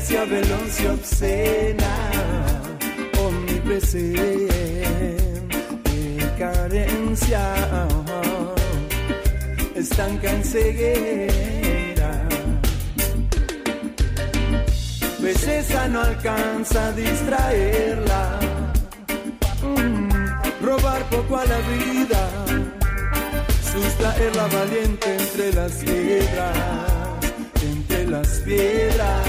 inercia veloz y obscena, omnipresente, carencia, estanca en ceguera. Belleza no alcanza a distraerla, mm, robar poco a la vida, sustraerla valiente entre las piedras las piedras.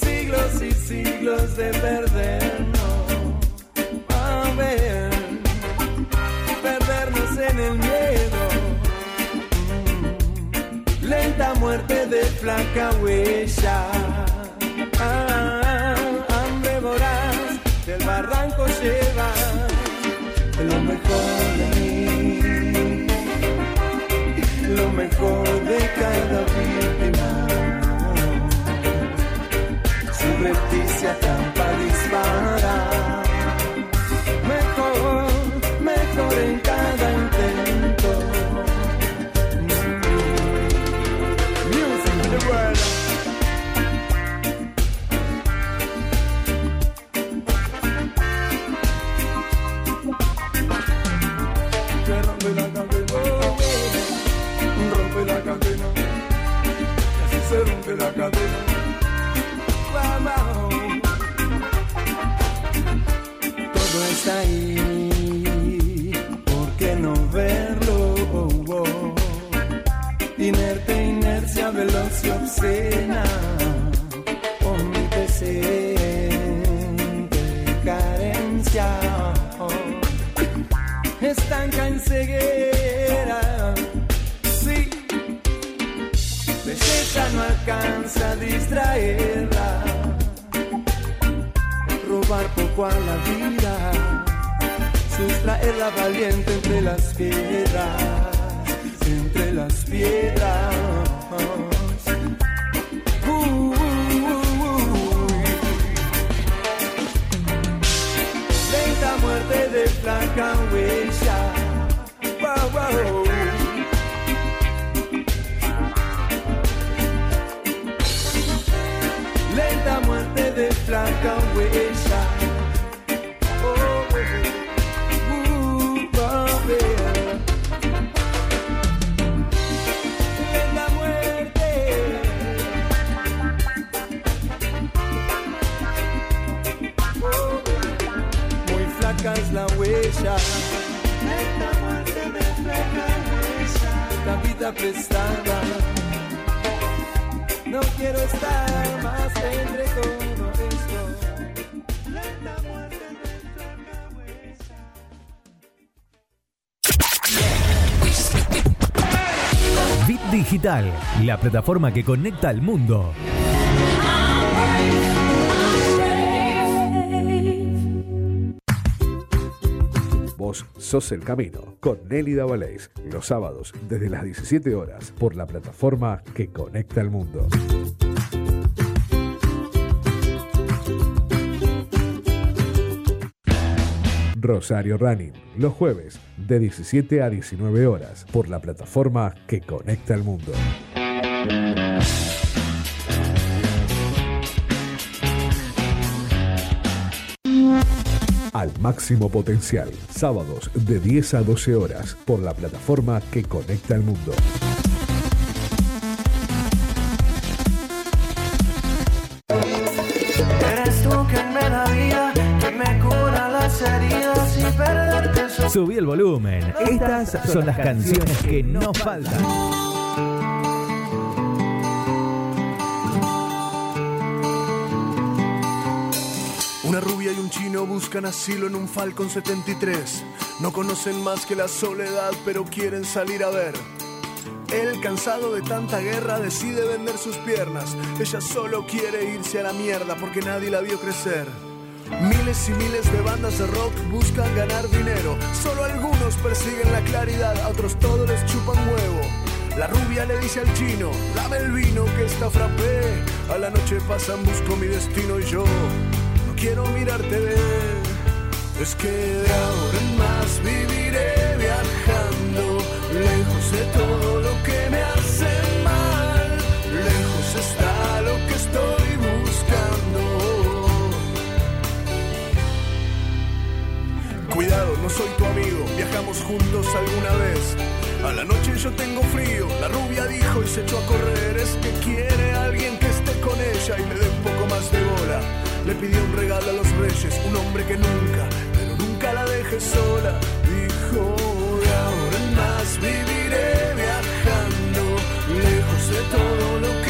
Siglos y siglos de perdernos. A ver, perdernos en el miedo. Lenta muerte de flaca huella. Ah, hambre voraz del barranco lleva mejor de mí, lo mejor de cada víctima. Su repticia campa dispara, la cadena. Todo está ahí, ¿por qué no verlo? Inerte, inercia, veloz y obscena, omnipresente, carencia, estanca en ceguera no alcanza a distraerla. Robar poco a la vida, sustraerla valiente entre las piedras, entre las piedras. De La plataforma que conecta al mundo. Vos sos el camino con Nelly Davalés, los sábados desde las 17 horas por la plataforma que conecta al mundo. Rosario Running, los jueves de 17 a 19 horas por la plataforma que conecta al mundo. Al máximo potencial, sábados de 10 a 12 horas por la plataforma que conecta al mundo. Subí el volumen. Estas son las canciones que no faltan. Una rubia y un chino buscan asilo en un Falcon 73. No conocen más que la soledad, pero quieren salir a ver. Él, cansado de tanta guerra, decide vender sus piernas. Ella solo quiere irse a la mierda porque nadie la vio crecer. Miles y miles de bandas de rock buscan ganar dinero. Solo algunos persiguen la claridad, a otros todos les chupan huevo. La rubia le dice al chino, dame el vino que está frappé. A la noche pasan, busco mi destino y yo no quiero mirarte ver. Es que de ahora en más viviré viajando, lejos de todo lo que me hace mal. Lejos está lo que estoy. Estuvimos juntos alguna vez. A la noche yo tengo frío, la rubia dijo y se echó a correr. Es que quiere alguien que esté con ella y le dé un poco más de bola. Le pidió un regalo a los reyes, un hombre que nunca, pero nunca la deje sola. Dijo, de ahora en más viviré viajando, lejos de todo lo que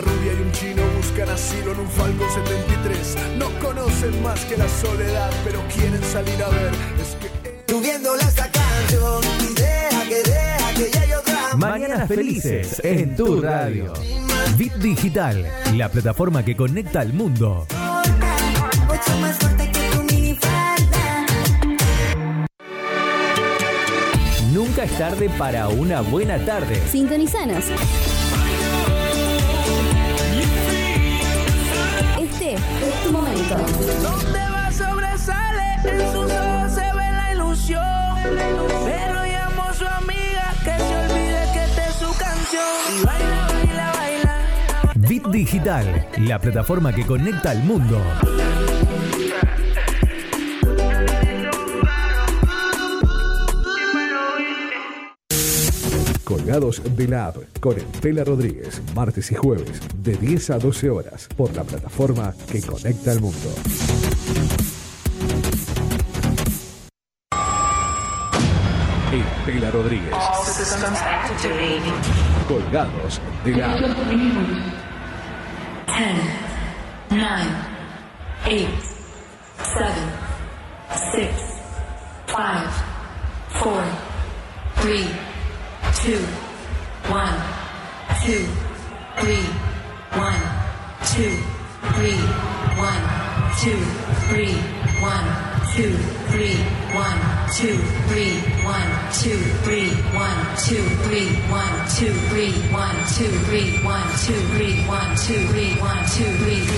Una rubia y un chino buscan asilo en un Falcon 73, no conocen más que la soledad, pero quieren salir a ver. Es que Subiéndole esta canción y deja que deja que llegue otra Mañanas felices en tu radio. Bit Digital, la plataforma que conecta al mundo. Mucho más fuerte que tu minifalda. Nunca es tarde para una buena tarde. Sintonizanos. Momento. Donde va sobresale, en sus ojos se ve la ilusión. Pero llamó a su amiga que se olvide que esta es su canción. Y baila, baila, baila. Bit Digital, la plataforma que conecta al mundo. Colgados de la App con Estela Rodríguez, martes y jueves, de 10 a 12 horas, por la plataforma que conecta al mundo. Estela Rodríguez. Colgados de la App. 10, 9, 8, 7, 6, 5, 4, 3, 2, 1, 2, 3, 1, 2, 3, 1, 2, 3, 1, 2, 3, 1, 2, 3, 1, 2, 3, 1, 2, 3, 1, 2, 3, 1, 2, 3, 1, 2, 3, 1, 2, 3, 1, 2, 3,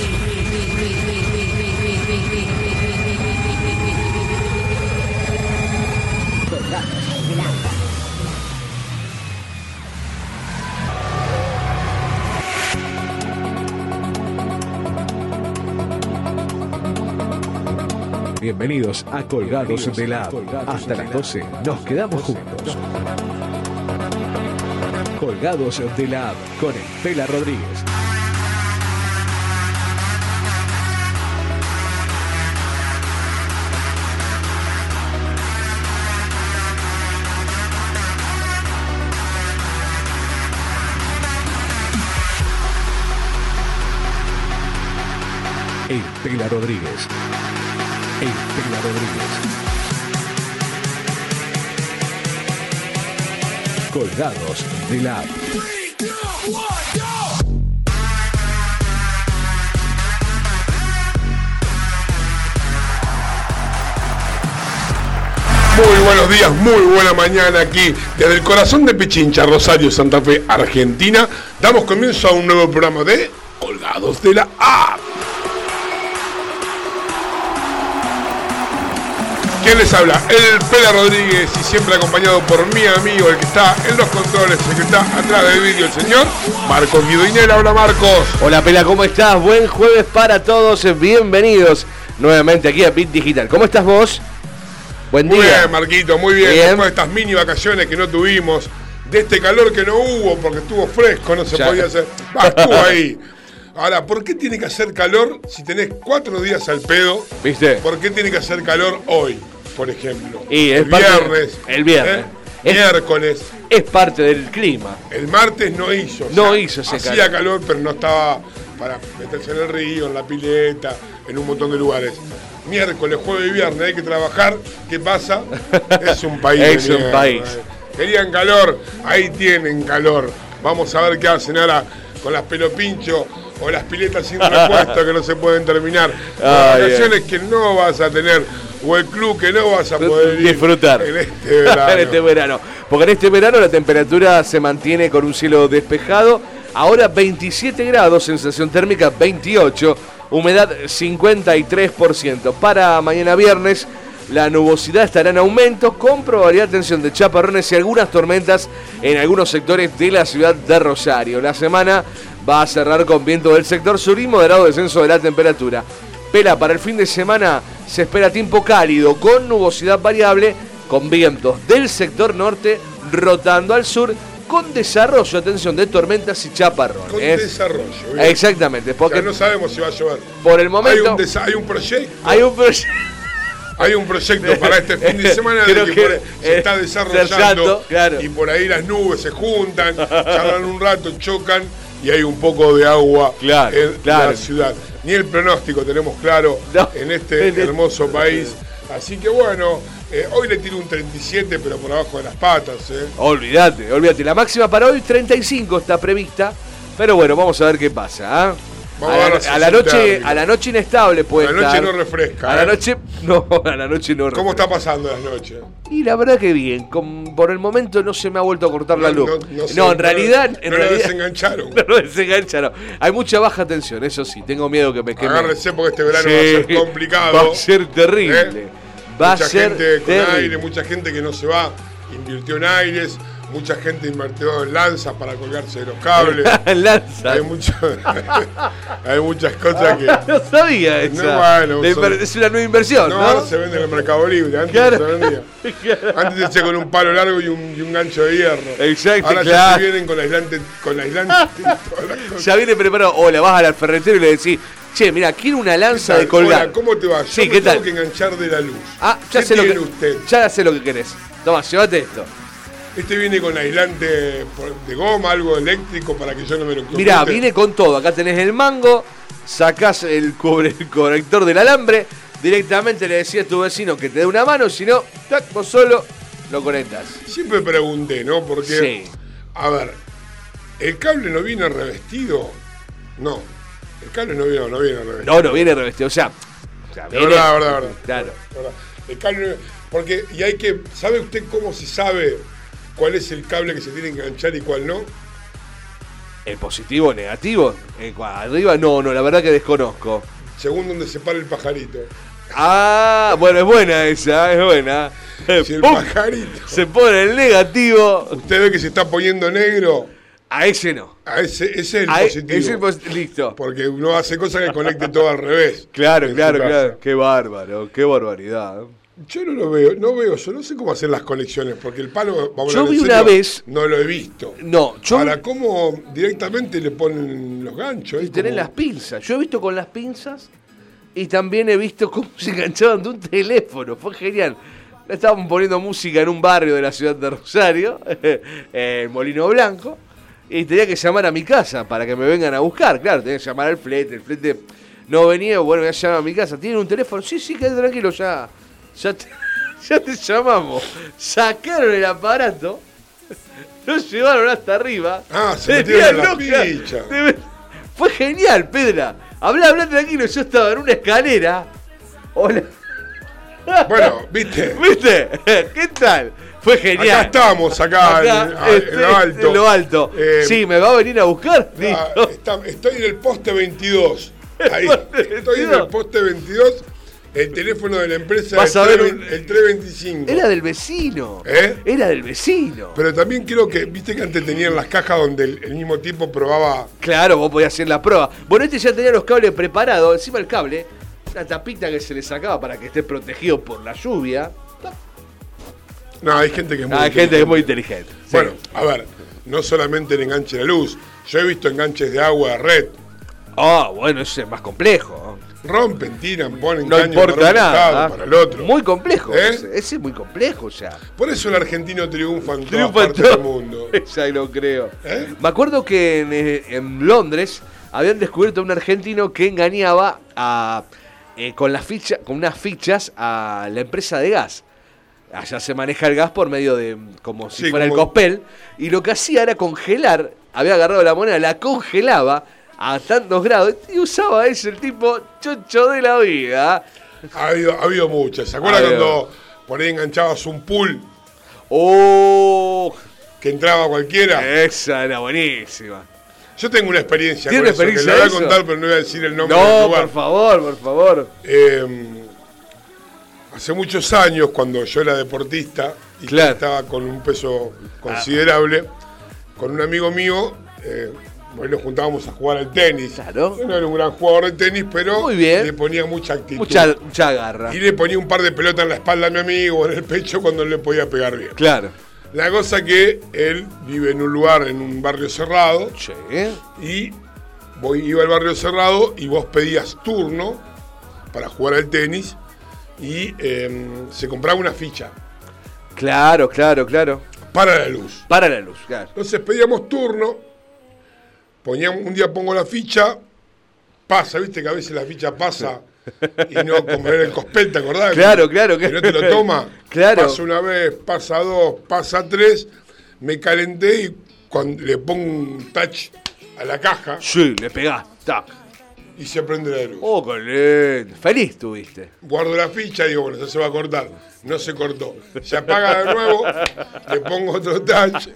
Bienvenidos a Colgados de la. Hasta las 12 nos quedamos juntos. Colgados de la con Estela Rodríguez. Estela Rodríguez. Estela Rodríguez. Colgados de la. Muy buenos días, muy buena mañana aquí desde el corazón de Pichincha, Rosario, Santa Fe, Argentina. Damos comienzo a un nuevo programa de Colgados de la App. ¿Quién les habla? El Pela Rodríguez y siempre acompañado por mi amigo, el que está en los controles, el que está atrás del vídeo, el señor Marcos Guidoinera. Hola Marcos. Hola Pela, ¿cómo estás? Buen jueves para todos, bienvenidos nuevamente aquí a Bit Digital. ¿Cómo estás vos? Buen Muy día. bien, Marquito, muy bien. Bien. Después de estas mini vacaciones que no tuvimos, de este calor que no hubo porque estuvo fresco, no se Ya. podía hacer. Va, estuvo ahí. Ahora, ¿por qué tiene que hacer calor si tenés cuatro días al pedo? ¿Viste? ¿Por qué tiene que hacer calor hoy, por ejemplo? Y el viernes. el viernes. ¿eh? Es- Miércoles. Es parte del clima. El martes no hizo. o No hizo ese Hacía calor. pero no estaba para meterse en el río, en la pileta, en un montón de lugares. Miércoles, jueves y viernes hay que trabajar. ¿Qué pasa? Es un país. Es un mierda, país. eh. Querían calor, ahí tienen calor. Vamos a ver qué hacen ahora con las pelopincho o las piletas sin repuesto que no se pueden terminar. Las vacaciones que no vas a tener o el club que no vas a poder ir disfrutar en este verano. en este verano. Porque en este verano la temperatura se mantiene con un cielo despejado. Ahora 27 grados, sensación térmica 28, humedad 53%. Para mañana viernes la nubosidad estará en aumento con probabilidad de atención de chaparrones y algunas tormentas en algunos sectores de la ciudad de Rosario. La semana va a cerrar con viento del sector sur y moderado descenso de la temperatura. Pela, para el fin de semana se espera tiempo cálido con nubosidad variable con vientos del sector norte rotando al sur con desarrollo, atención, de tormentas y chaparrones. Con desarrollo. bien. Exactamente, porque no sabemos si va a llover. por el Hay momento un, hay un proyecto. hay un proyecto. Hay un proyecto para este fin de semana de que, que, por- se está desarrollando claro. y por ahí las nubes se juntan, charlan un rato, chocan y hay un poco de agua Claro, en claro. la ciudad. Ni el pronóstico tenemos claro No. en este hermoso país. Así que bueno, eh, hoy le tiro un 37, pero por abajo de las patas. ¿eh? Olvídate, olvídate. La máxima para hoy 35 está prevista, pero bueno, vamos a ver qué pasa. ¿ah? Vamos a, la, la a la noche, a la noche inestable puede A la noche estar. no refresca, A la ¿eh? noche no, a la noche no. ¿Cómo refresca. está pasando las noches? Y la verdad que bien, con- por el momento no se me ha vuelto a cortar la luz. No, sé, en realidad, en no lo desengancharon. no lo desengancharon. Hay mucha baja tensión, eso sí, tengo miedo que me queme. Agárrese porque este verano Sí, va a ser complicado. Va a ser terrible. ¿Eh? Va mucha a ser gente con terrible. aire, mucha gente que no se va, invirtió en aires, mucha gente invirtió en lanzas para colgarse de los cables. Lanza. hay, mucho- hay muchas cosas que. no sabía esa. No, bueno, son- es una nueva inversión, No, ¿no? ahora se vende en el Mercado Libre, antes Claro. no se vendía. Antes se hacía con un palo largo y un, y un gancho de hierro. Exacto, Ahora ya se vienen con aislante, con aislante. Ya viene preparado. O la vas al ferretero y le decís, che, mira, quiero una lanza de colgar. Hola, ¿cómo te va? Yo me ¿qué tengo tal? que enganchar de la luz. Ah, ya ¿Qué sé lo que usted? Ya sé lo que querés. Toma, llévate esto. Este viene con aislante de goma, algo eléctrico para que yo no me lo Mirá, viene con todo. Acá tenés el mango, sacás el, cobre- el conector del alambre, directamente le decís a tu vecino que te dé una mano, si no, tac, vos solo lo conectás. Siempre pregunté, ¿no? Porque, Sí. a ver, ¿el cable no viene revestido? No, el cable no viene, no viene revestido. No, no viene revestido. O sea, o sea, viene- verdad, verdad, verdad. Claro. ¿verdad? El cable no- porque, y hay que, ¿sabe usted cómo se sabe cuál es el cable que se tiene que enganchar y cuál no? ¿El positivo o negativo? Eh, arriba, no, no, la verdad que desconozco. Según donde se para el pajarito. Ah, bueno, es buena esa, es buena. Si el ¡Pum! pajarito, Se pone el negativo. usted ve que se está poniendo negro, A ese no. a ese, ese es el A e- positivo. ese listo. Porque uno hace cosas que conecte todo al revés. Claro, claro, claro. Qué bárbaro, qué barbaridad. Yo no lo veo, no veo, yo no sé cómo hacer las conexiones, porque el palo, vamos a Yo hablar vi una vez- no lo he visto. No, yo Ahora, ¿cómo directamente le ponen los ganchos? y como- las pinzas. Yo he visto con las pinzas y también he visto cómo se enganchaban de un teléfono. Fue genial. Estaban poniendo música en un barrio de la ciudad de Rosario, el Molino Blanco, y tenía que llamar a mi casa para que me vengan a buscar. Claro, tenía que llamar al flete. El flete no venía, bueno, voy a llamar a mi casa. ¿Tienen un teléfono? Sí, sí, quédate tranquilo, ya, ya, te, ya te llamamos. Sacaron el aparato, lo llevaron hasta arriba. Ah, se metieron en la picha. Fue genial, Pedra. Habla, habla tranquilo. Yo estaba en una escalera. Hola. Bueno, viste, ¿Viste? ¿Qué tal? Fue genial. acá estamos, acá, Acá, en, en lo alto. en lo alto. Eh, sí, ¿me va a venir a buscar? ah, está- estoy en el poste 22. Ahí, estoy en 22. el poste 22. El teléfono de la empresa Vas es a ver el, un- el 325. Era del vecino. ¿Eh? Era del vecino. Pero también creo que, viste que antes tenían las cajas donde el, el mismo tipo probaba. Claro, vos podías hacer la prueba. Bueno, este ya tenía los cables preparados. Encima el cable, una tapita que se le sacaba para que esté protegido por la lluvia. No, hay gente que es muy. Ah, hay gente que es muy inteligente. Sí. Bueno, a ver, no solamente el enganche de la luz. Yo he visto enganches de agua de red. Ah, bueno, ese es más complejo. Rompen, tiran, ponen No importa para un nada. para el otro. Muy complejo. ¿Eh? Ese, ese es muy complejo ya. Por eso el argentino triunfa en Triunfa partes todo. del mundo. Ya lo creo. ¿Eh? Me acuerdo que en, eh, en Londres habían descubierto a un argentino que engañaba a, eh, con, las ficha, con unas fichas a la empresa de gas. Allá se maneja el gas por medio de como si Sí, fuera el cospel. Y lo que hacía era congelar había agarrado la moneda, la congelaba a tantos grados y usaba ese el tipo chocho de la vida. Ha habido, ha habido muchas. ¿Se acuerdan cuando por ahí enganchabas un pool ¡Oh! que entraba cualquiera? Esa era buenísima. Yo tengo una experiencia ¿Tiene con eso, experiencia que la voy a eso? contar, pero no voy a decir el nombre del No, lugar. por favor, por favor. Eh, hace muchos años, cuando yo era deportista y Claro. Ah. estaba con un peso considerable, con un amigo mío, eh, hoy nos juntábamos a jugar al tenis. Claro. Yo no era un gran jugador de tenis, pero Muy bien. le ponía mucha actitud. Mucha, mucha garra. Y le ponía un par de pelotas en la espalda a mi amigo o en el pecho cuando no le podía pegar bien. Claro. La cosa que él vive en un lugar, en un barrio cerrado, Sí. y voy, iba al barrio cerrado y vos pedías turno para jugar al tenis y eh, se compraba una ficha Claro, claro, claro. para la luz. Para la luz, claro. Entonces pedíamos turno, poníamos, un día pongo la ficha, pasa, viste que a veces la ficha pasa y no como era el cospel, ¿te acordás? Claro, claro, Que no te lo toma. Claro. Pasa una vez, pasa dos, pasa tres, me calenté y cuando le pongo un touch a la caja Sí, le pegás. Tac. y se prende la luz. Oh, lindo. Feliz tuviste. Guardo la ficha y digo, bueno, ya se va a cortar. No se cortó. Se apaga de nuevo, le pongo otro touch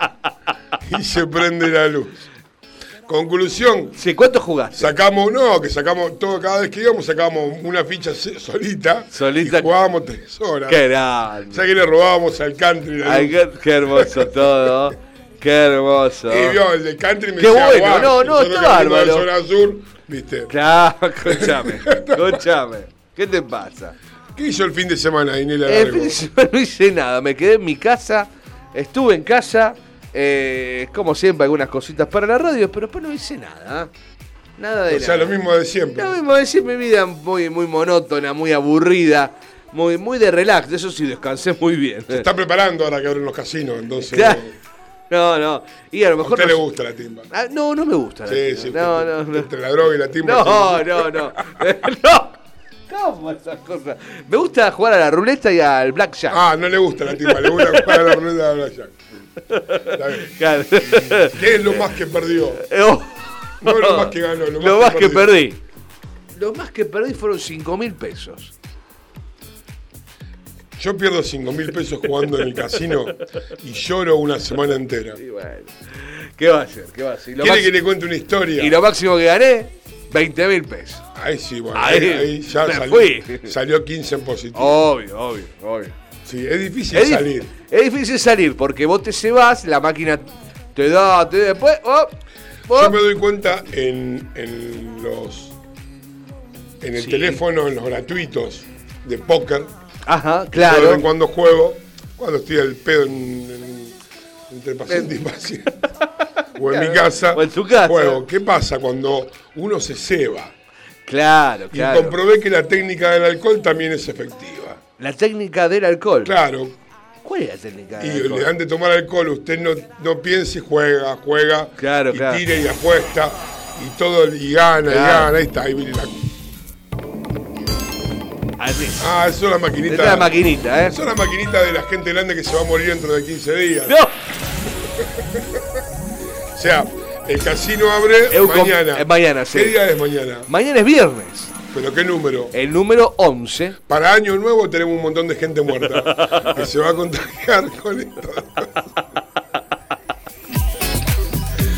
y se prende la luz. Conclusión, Sí, ¿cuánto jugaste? sacamos, no, que sacamos, todo, cada vez que íbamos sacábamos una ficha solita, Solita. y jugábamos tres horas. Qué grande. Ya que le robábamos al country Ay, qué, qué hermoso todo. Qué hermoso. Y vio, el de country me Qué decía, bueno, "Guau, no, no, está bárbaro. zona sur, viste. Claro, escúchame. Escúchame. ¿Qué te pasa? ¿Qué hizo el fin de semana, Inela El fin de semana no hice nada. Me quedé en mi casa. Estuve en casa. Eh, como siempre, algunas cositas para la radio, pero después no hice nada. ¿eh? Nada de O sea, nada. lo mismo de siempre. Lo mismo decir, mi vida muy, muy monótona, muy aburrida, muy, muy de relax. De eso sí, descansé muy bien. Se está preparando ahora que abren los casinos, entonces. Claro. No, no. Y a lo A mejor. usted no- le gusta la timba. Ah, no, no me gusta. la Sí, timba. sí. No, no, no. Entre la droga y la timba. No, no, no. no. ¿Cómo esas cosas? Me gusta jugar a la ruleta y al blackjack. Ah, no le gusta la timba, le gusta jugar a la ruleta de Blackjack. Claro. ¿Qué es lo más que perdió? Oh. No lo más que ganó, lo más, Lo más que perdí. Lo más que perdí fueron 5 mil pesos. Yo pierdo 5 mil pesos jugando en el casino y lloro una semana entera. Y bueno, ¿qué va a hacer? ¿Qué va a hacer? ¿Quiere máximo- que le cuente una historia? y lo máximo que gané, 20 mil pesos. Ahí sí, bueno, Ahí ahí, ahí ya me salió, fui. salió 15 en positivo. Obvio, obvio, obvio. Sí, es difícil Es, salir. es difícil salir porque vos te se vas, la máquina te da, te después. oh, oh. Yo me doy cuenta en, en los en el Sí. teléfono, en los gratuitos de póker. Ajá, de claro. cuando juego, cuando estoy al pedo en, en- entre paciente y paciente. o en mi casa. O en tu casa. Juego. ¿Qué pasa cuando uno se ceba? Claro, Y claro. comprobé que la técnica del alcohol también es efectiva. La técnica del alcohol. Claro. ¿Cuál es la técnica Y del alcohol? le dan de tomar alcohol, usted no, no piense y juega, juega. Claro, y claro. tira y apuesta. Y todo, y gana, y gana. Ahí está, ahí viene la. Así. Ah, eso es la maquinita. Esta es la maquinita, ¿eh? Eso es la maquinita de la gente grande que se va a morir dentro de 15 días. ¡No! O sea, el casino abre mañana. eh, mañana, sí. ¿Qué día es mañana? Mañana es viernes. ¿Pero qué número? El número 11. Para Año Nuevo tenemos un montón de gente muerta que se va a contagiar con esto.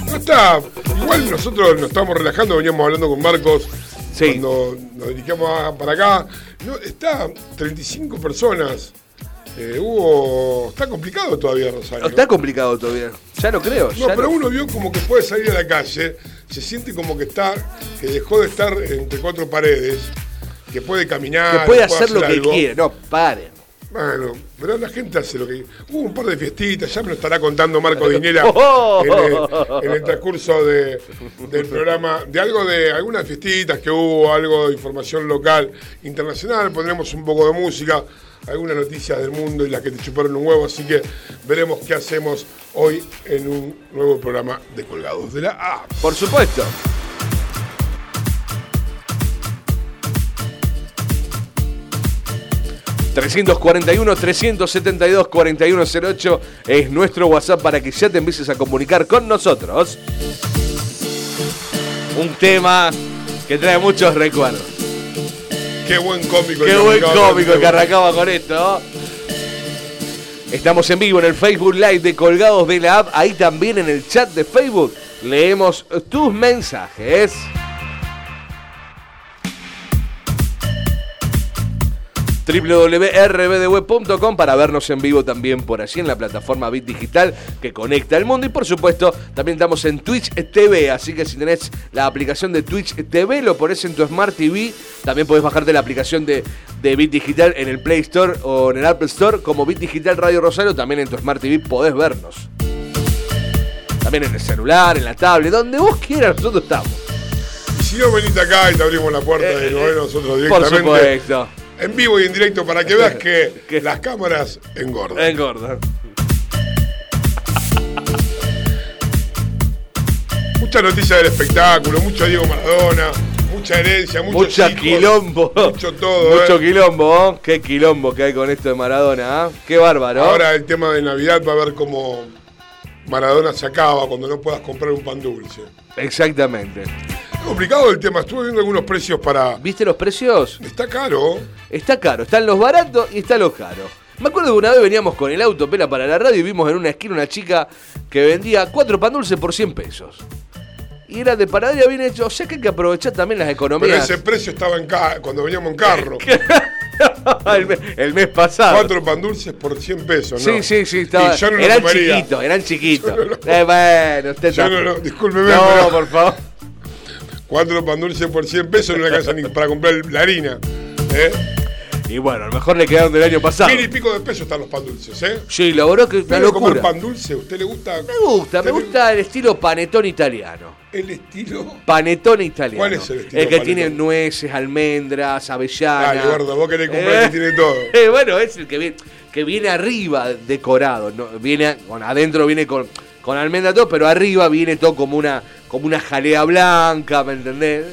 No está. Igual nosotros nos estamos relajando, veníamos hablando con Marcos Sí. cuando nos dirigíamos para acá. No, está 35 personas. Eh, hubo. Está complicado todavía, Rosario. Está complicado todavía. Ya lo creo. No, ya pero lo- uno vio como que puede salir a la calle, se siente como que está, que dejó de estar entre cuatro paredes, que puede caminar, que puede hacer lo que algo. quiere. No, paren. Bueno, pero la gente hace lo que. Hubo un par de fiestitas, ya me lo estará contando Marco Dinela Oh. en, el, en el transcurso de- del programa, de algo de algunas fiestitas que hubo, algo de información local, internacional, pondremos un poco de música, algunas noticias del mundo y las que te chuparon un huevo, así que veremos qué hacemos hoy en un nuevo programa de Colgados de la App. Por supuesto. 341-372-4108 es nuestro WhatsApp para que ya te empieces a comunicar con nosotros. Un tema que trae muchos recuerdos. Qué buen cómico. Qué buen cómico con que este arrancaba con esto. Estamos en vivo en el Facebook Live de Colgados de la App. Ahí también en el chat de Facebook leemos tus mensajes. www.rbdweb.com para vernos en vivo también por allí en la plataforma Bit Digital que conecta el mundo y por supuesto también estamos en Twitch TV, así que si tenés la aplicación de Twitch TV lo pones en tu Smart TV, también podés bajarte la aplicación de, de Bit Digital en el Play Store o en el Apple Store como Bit Digital Radio Rosario, también en tu Smart TV podés vernos. También en el celular, en la tablet, donde vos quieras, nosotros estamos. Y si no, venite acá y te abrimos la puerta y nos ven nosotros Eh, Por directamente. supuesto. En vivo y en directo para que veas que las cámaras engordan. Engordan. Mucha noticia del espectáculo, mucho Diego Maradona, mucha herencia, mucho Mucha quilombo. Mucho todo, Mucho ¿eh? quilombo. ¿eh? Qué quilombo que hay con esto de Maradona. ¿ah? Qué bárbaro. Ahora el tema de Navidad va a ver cómo Maradona se acaba cuando no puedas comprar un pan dulce. Exactamente. Complicado el tema, estuve viendo algunos precios para... ¿Viste los precios? Está caro. Está caro. Están los baratos y están los caros. Me acuerdo que una vez veníamos con el auto pela para la radio y vimos en una esquina una chica que vendía cuatro pan dulces por 100 pesos. Y era de panadería bien hecho. O sea que hay que aprovechar también las Pero economías. ese precio estaba en ca- cuando veníamos en carro. el, mes, el mes pasado. Cuatro pan dulces por 100 pesos, ¿no? Sí, sí, sí. Estaba, Y yo no eran chiquitos, eran chiquitos. Yo no lo- Eh, bueno, usted Yo no lo- discúlpeme, No, pero- por favor. Cuatro pan dulces por 100 pesos no le alcanza ni para comprar la harina. ¿eh? Y bueno, a lo mejor le quedaron del año pasado. Mil y pico de pesos están los pan dulces, ¿eh? Sí, la verdad que una ¿Pero comer locura. pan dulce? ¿Usted le gusta? Me gusta, me gusta el estilo panetón italiano. ¿El estilo? Panetón italiano. ¿Cuál es el estilo que panetón? tiene nueces, almendras, avellanas. Dale, gordo, vos querés comprar el que tiene todo. Eh, bueno, es el que viene, que viene arriba decorado. ¿no? Viene, bueno, adentro viene con, con almendra todo, pero arriba viene todo como una, como una jalea blanca, ¿me entendés?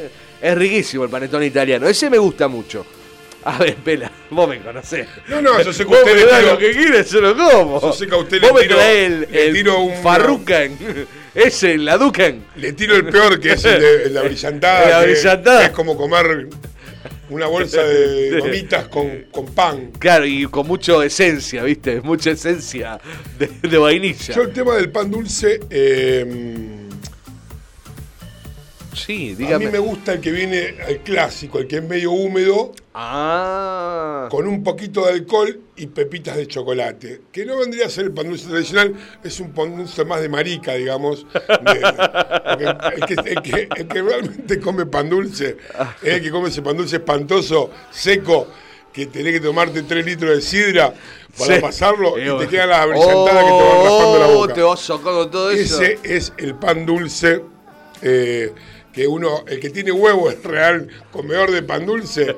Es riquísimo el panetón italiano. Ese me gusta mucho. A ver, Pela, vos me conocés. No, no, yo sé que usted me le tiro- lo que quieres, yo lo como. Yo sé que a usted Vos le me tiro- traés el, le el tiro un- Farrucan. Ese, la Ducan. Le tiro el peor, que es el de la brillantada. La que brillantada. Es como comer una bolsa de gomitas con, con pan. Claro, y con mucha esencia, ¿viste? Mucha esencia de, de vainilla. Yo el tema del pan dulce, eh, sí, a mí me gusta el que viene, el clásico, el que es medio húmedo, Ah. con un poquito de alcohol y pepitas de chocolate. Que no vendría a ser el pan dulce tradicional, es un pan dulce más de marica, digamos. de- el, que, el que- el que realmente come pan dulce es el que come ese pan dulce espantoso, seco, que tenés que tomarte 3 litros de sidra para Sí. pasarlo Eh, y te queda la brillantada que te va raspando la Oh, boca. te vas sacando todo eso. Ese es el pan dulce eh, que uno, el que tiene huevo es real comedor de pan dulce.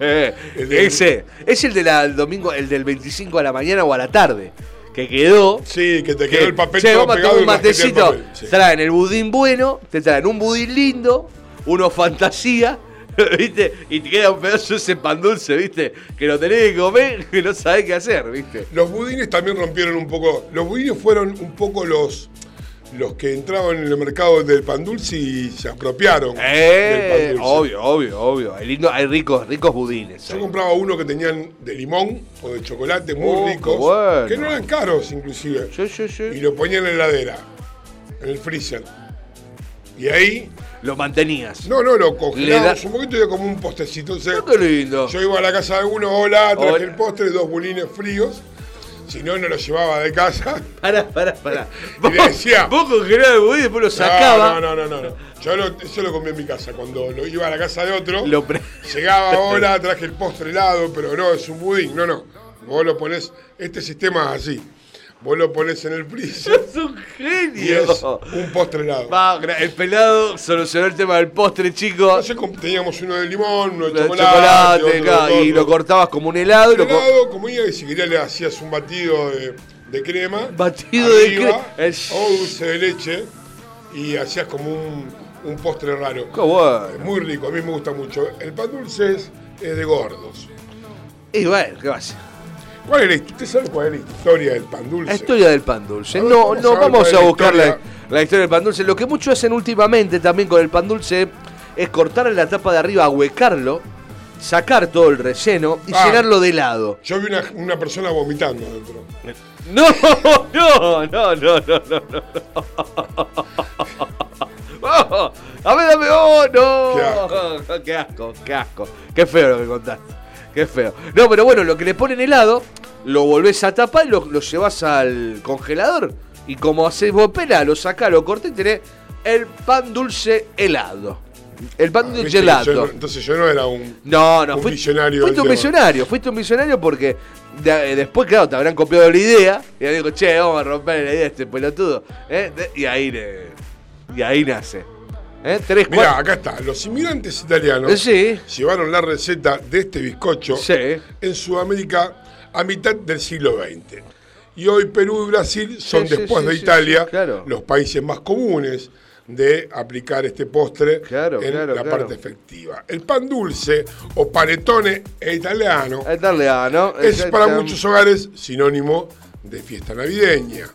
El de- ese. Es el del domingo, el del 25 a la mañana o a la tarde. Que quedó. Sí, que te que, quedó el papel che, vamos a un el matecito. sí. Traen el budín bueno, te traen un budín lindo, uno fantasía. ¿Viste? Y te queda un pedazo de ese pan dulce, ¿viste? Que lo tenés que comer que no sabés qué hacer, ¿viste? Los budines también rompieron un poco. Los budines fueron un poco los, los que entraban en el mercado del pan dulce y se apropiaron del pan Eh, dulce. obvio, obvio, obvio. Hay, lindo, hay ricos, ricos budines. Yo ahí. compraba uno que tenían de limón o de chocolate muy Oh, ricos, bueno. que no eran caros inclusive, Sí, sí, sí. y lo ponían en la heladera, en el freezer. Y ahí, Lo mantenías. no, no, lo congelábamos da- un poquito y era como un postecito. Entonces, Oh, qué lindo. Yo iba a la casa de alguno, hola, traje Hola. el postre, dos bulines fríos. Si no, no lo llevaba de casa. Pará, pará, pará. Y le decía- Vos congelabas el budín y después lo sacaba. No, no, no, no. no. Yo lo, eso lo comí en mi casa. Cuando lo iba a la casa de otro, Lo llegaba, hola, traje el postre helado, pero no, es un budín. No, no. Vos lo ponés, este sistema es así. Vos lo ponés en el freezer Es un y genio. es un postre helado. Va, el pelado solucionó el tema del postre, chicos. Entonces com- teníamos uno de limón, uno de De chocolate, chocolate, otro de claro, y lo cortabas como un helado y lo co- helado, como iba, y si querías le hacías un batido de, de crema. Batido de crema. El- O dulce de leche. Y hacías como un, un postre raro. Qué bueno. Muy rico, a mí me gusta mucho. El pan dulce es, es de gordos. Y bueno, ¿qué va a ser? ¿Cuál es la, hist- ¿Usted sabe cuál es la historia del pan dulce? La historia del pan dulce. Ver, No, no vamos a la buscar la, historia. la historia del pan dulce. Lo que muchos hacen últimamente también con el pan dulce es cortarle la tapa de arriba, ahuecarlo, sacar todo el relleno y Ah. llenarlo de helado. Yo vi una, una persona vomitando dentro. No, no, no, no, no, no, no. Oh, a ver, dame, oh, no. Qué asco. qué asco, qué feo lo que contaste. Qué feo. No, pero bueno, lo que le ponen helado, lo volvés a tapar y lo, lo llevas al congelador. Y como haces vos pela, lo sacás, lo cortás y tenés el pan dulce helado. El pan dulce Ah, que helado. yo entonces yo no era un, No, no, un fui- visionario. Fuiste un tema. visionario, fuiste un visionario porque de- eh, después, claro, te habrán copiado la idea y digo, che, vamos a romper la idea de este pelotudo. ¿eh? Y ahí le- y ahí nace. ¿Eh? Tres, Mirá, cuatro. acá está. Los inmigrantes italianos Eh, sí. llevaron la receta de este bizcocho Sí. en Sudamérica a mitad del siglo XX. Y hoy Perú y Brasil son, Sí, después de Italia, claro. los países más comunes de aplicar este postre Claro, en claro, la claro. parte efectiva. El pan dulce o panettone e italiano Leano. es para muchos hogares sinónimo de fiesta navideña.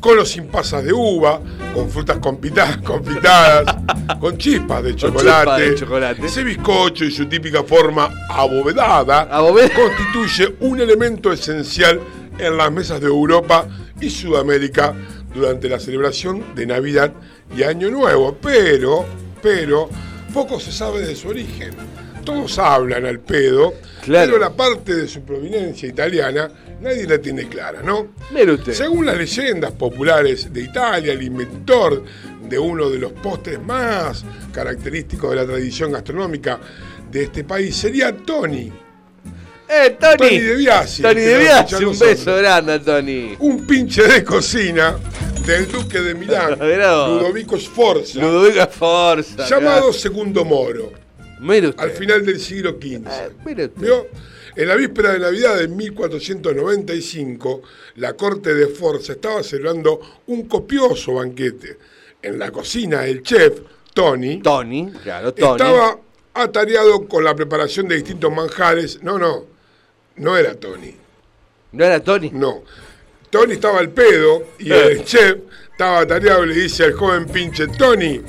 Con o sin pasas de uva, con frutas compita- confitadas, con chispas de chocolate. chispas de chocolate. Ese bizcocho y su típica forma abovedada Aboveda- constituye un elemento esencial en las mesas de Europa y Sudamérica durante la celebración de Navidad y Año Nuevo. Pero, pero, poco se sabe de su origen. Todos hablan al pedo, Claro. pero la parte de su proveniencia italiana nadie la tiene clara, ¿no? Mire usted. Según las leyendas populares de Italia, el inventor de uno de los postres más característicos de la tradición gastronómica de este país sería Tony. ¡Eh, Tony! Tony De Biasi. Tony De Biasi, un nosotros. beso grande a Tony. Un pinche de cocina del duque de Milán. Ludovico Sforza, Ludovica Forza. llamado Segundo Moro, Mire usted. al final del siglo XV. Eh, mire usted. ¿Vio? En la víspera de Navidad de 1495, la corte de Forza estaba celebrando un copioso banquete. En la cocina, el chef, Tony, Tony, claro, Tony. estaba atareado con la preparación de distintos manjares. No, no, no era Tony, ¿No era Tony? no. Tony estaba al pedo y Eh. el chef estaba atareado y le dice al joven pinche Tony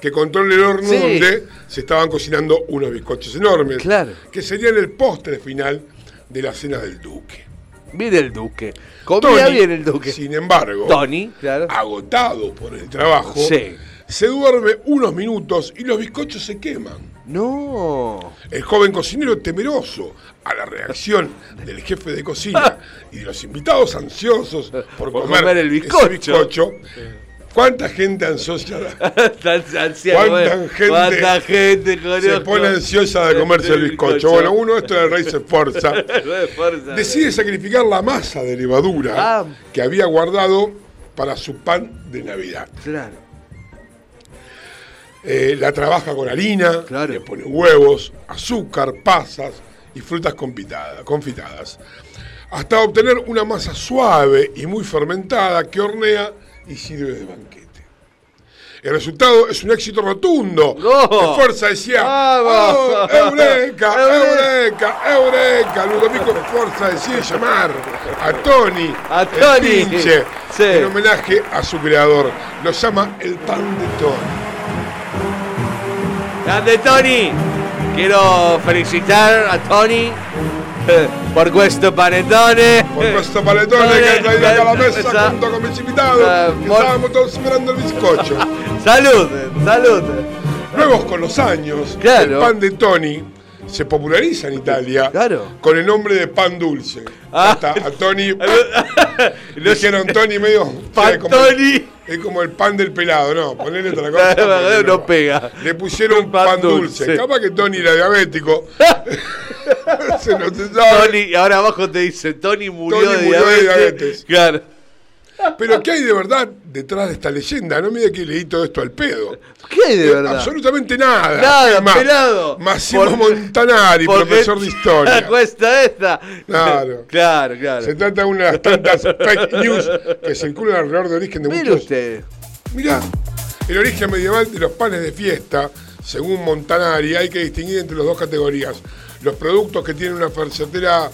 que controle el horno Sí. donde se estaban cocinando unos bizcochos enormes, Claro. que serían el postre final de la cena del duque. Mire el duque. Comía Tony, bien el duque. sin embargo, Tony, claro. agotado por el trabajo, Sí. se duerme unos minutos y los bizcochos se queman. No. El joven cocinero temeroso a la reacción del jefe de cocina y de los invitados ansiosos por, Por comer, comer el bizcocho. ¿Cuánta gente ansiosa ¿Cuánta gente ¿Cuánta gente se conozco? pone ansiosa de comerse el bizcocho? Bueno, uno esto del rey se esforza. Decide sacrificar la masa de levadura Ah. que había guardado para su pan de Navidad. Claro. Eh, la trabaja con harina, Claro. le pone huevos, azúcar, pasas y frutas confitadas, confitadas, hasta obtener una masa suave y muy fermentada que hornea y sirve de banquete. El resultado es un éxito rotundo. Fuerza decía. ¡Oh, ¡Eureka! ¡Eureka! ¡Eureka! Ludovico Forza decide llamar a Tony, A el Tony. pinche, Sí. en homenaje a su creador. Lo llama el pan de Tony. Grande Tony. Quiero felicitar a Tony por questo panettone. Por questo paletone que ha traído acá a la mesa Esa- junto con mis invitados, Eh, que mor- estábamos todos esperando el bizcocho. Salud, salud. Luego, con los años, Claro. el pan de Tony se populariza en Italia Claro. con el nombre de pan dulce. Ah. Hasta a Tony, Lo- dijeron Tony medio... Pan como- Tony. Es como el pan del pelado, no, ponerle otra cosa. Porque no pega. Le pusieron Pan pan, dulce. dulce. Capaz que Tony era diabético. se no se sabe. Tony, y ahora abajo te dice, Tony murió, Tony de, murió de diabetes. Claro. Pero ¿qué hay de verdad detrás de esta leyenda? No me diga que leí todo esto al pedo. ¿Qué hay de Eh, verdad? Absolutamente nada. Nada, más, pelado. Massimo Montanari, Porque profesor de historia. Cuesta esta. Claro. Claro, claro. Se trata de una de las tantas fake news que circulan alrededor del origen de Mire muchos. usted. Mirá, el origen medieval de los panes de fiesta, según Montanari, hay que distinguir entre las dos categorías. Los productos que tienen una certera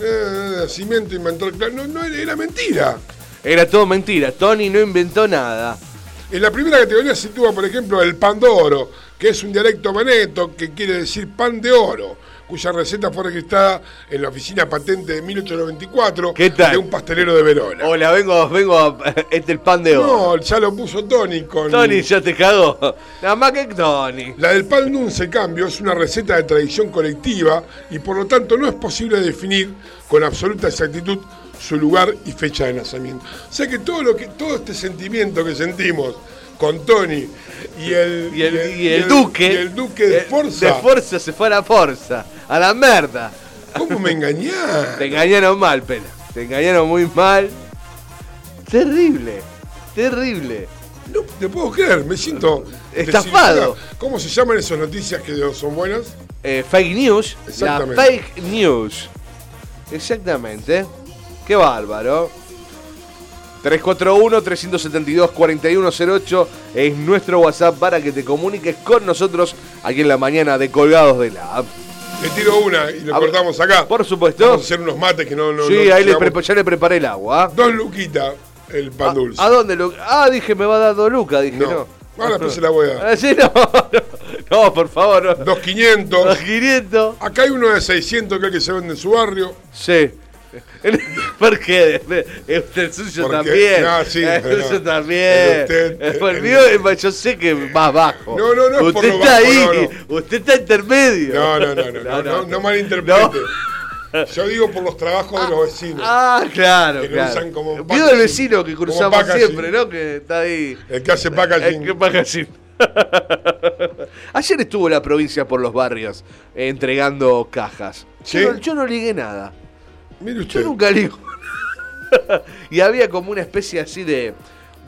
eh, Cimiento inventó el clavo. No, no, era mentira. Era todo mentira. Tony no inventó nada. En la primera categoría se sitúa, por ejemplo, el pan de oro, que es un dialecto maneto que quiere decir pan de oro, cuya receta fue registrada en la oficina patente de 1894 ¿Qué tal? de un pastelero de Verona. Hola, vengo, vengo a. Este es el pan de oro. No, ya lo puso Tony con. Tony ya te cagó. Nada más que Tony. La del pan dulce, en cambio, es una receta de tradición colectiva y por lo tanto no es posible definir con absoluta exactitud su lugar y fecha de nacimiento. O sea que todo lo que todo este sentimiento que sentimos con Tony y el, Y el, y el duque. y el duque de eh, Forza, De Forza se fue a la Forza. A la merda. ¿cómo me engañás? Te engañaron mal, pela. Te engañaron muy mal. Terrible. Terrible. No te puedo creer, me siento Estafado. ¿Cómo se llaman esas noticias que no son buenas? Eh, fake news. La Exactamente. fake news. Exactamente. Qué bárbaro. 341-372-4108 es nuestro WhatsApp para que te comuniques con nosotros aquí en la mañana de Colgados de la App. Le tiro una y lo A cortamos acá. Por supuesto. Vamos a hacer unos mates que no. no sí, no ahí le ya le preparé el agua. ¿ah? Dos luquitas el pan dulce. ¿A dónde lo.? Ah, dije, me va a dar dos lucas. Dije, no. No. Ahora después se la voy a dar. Ah, sí, no, no, no, por favor. No. Dos 500. Dos 500. Acá hay uno de 600 que es el que se vende en su barrio. Sí. ¿Por qué? Es el suyo también. no, sí, el suyo no. también. El mío, yo sé que más bajo. No, no, no Usted está ahí. Usted está intermedio. No, no, no, no, no, no, malinterprete. Yo digo por los trabajos de los vecinos. Ah, claro, Que claro. usan como Vio el vecino que cruzamos siempre, ¿no? Que está ahí. El que hace packaging. El que packaging. Ayer estuvo la provincia por los barrios eh, entregando cajas. ¿Sí? Yo, no, yo no ligué nada. Mire Yo usted. nunca ligo nada. y había como una especie así de,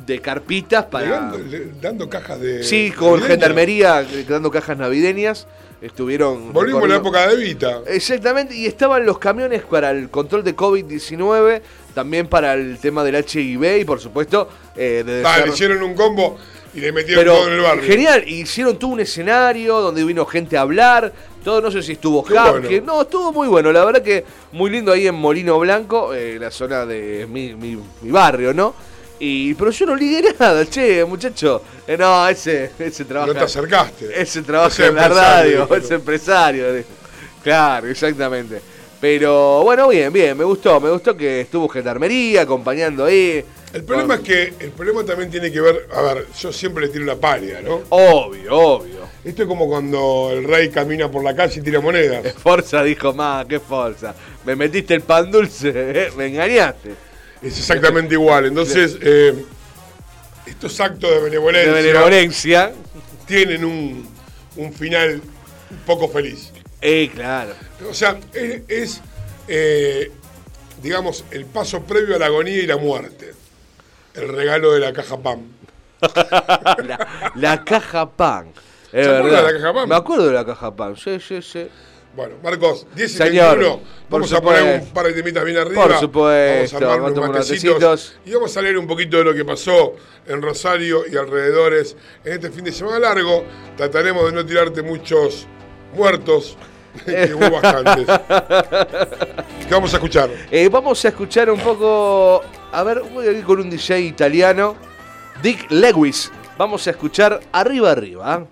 de carpitas para. Dando, le- dando cajas de. Sí, con gendarmería eh, dando cajas navideñas. Estuvieron. Volvimos a la época de Evita. Exactamente, y estaban los camiones para el control de COVID-19, también para el tema del HIV y por supuesto eh, de Ah, le desarrollo- hicieron un combo y le metieron Pero todo en el barrio. genial, hicieron todo un escenario donde vino gente a hablar, todo no sé si estuvo Hub, bueno. que no, estuvo muy bueno, la verdad que muy lindo ahí en Molino Blanco, eh, la zona de mi, mi- mi barrio, ¿no? Y, pero yo no ligué nada, che, muchacho. Eh, no, ese, ese trabaja. No te acercaste. Ese trabaja Ese en la radio, dijeron. es empresario. Claro, exactamente. Pero bueno, bien, bien, me gustó, me gustó que estuvo gendarmería acompañando ahí. El problema es que el problema también tiene que ver, a ver, yo siempre le tiro una palia, ¿no? Obvio, obvio. Esto es como cuando el rey camina por la calle y tira monedas. Forza dijo más, qué forza. Me metiste el pan dulce, eh, me engañaste. Es exactamente igual. Entonces, eh, estos actos de benevolencia. tienen un, un final un poco feliz. Eh, claro. O sea, es, es, eh, digamos, el paso previo a la agonía y la muerte. El regalo de la caja PAM. La, la caja pan. Es ¿Se acuerda verdad. de la caja pan? Me acuerdo de la caja pan, sí, sí, sí. Bueno, Marcos, 10 y Señor, 21. por Vamos a poner un par de temitas bien arriba. Por supuesto, Vamos a armar unos unos matecitos. matecitos. Y vamos a leer un poquito de lo que pasó en Rosario y alrededores en este fin de semana largo. Trataremos de no tirarte muchos muertos, que hubo bastantes. ¿Qué vamos a escuchar? Eh, vamos a escuchar un poco. A ver, voy a ir con un DJ italiano, Dick Lewis. Vamos a escuchar arriba, arriba.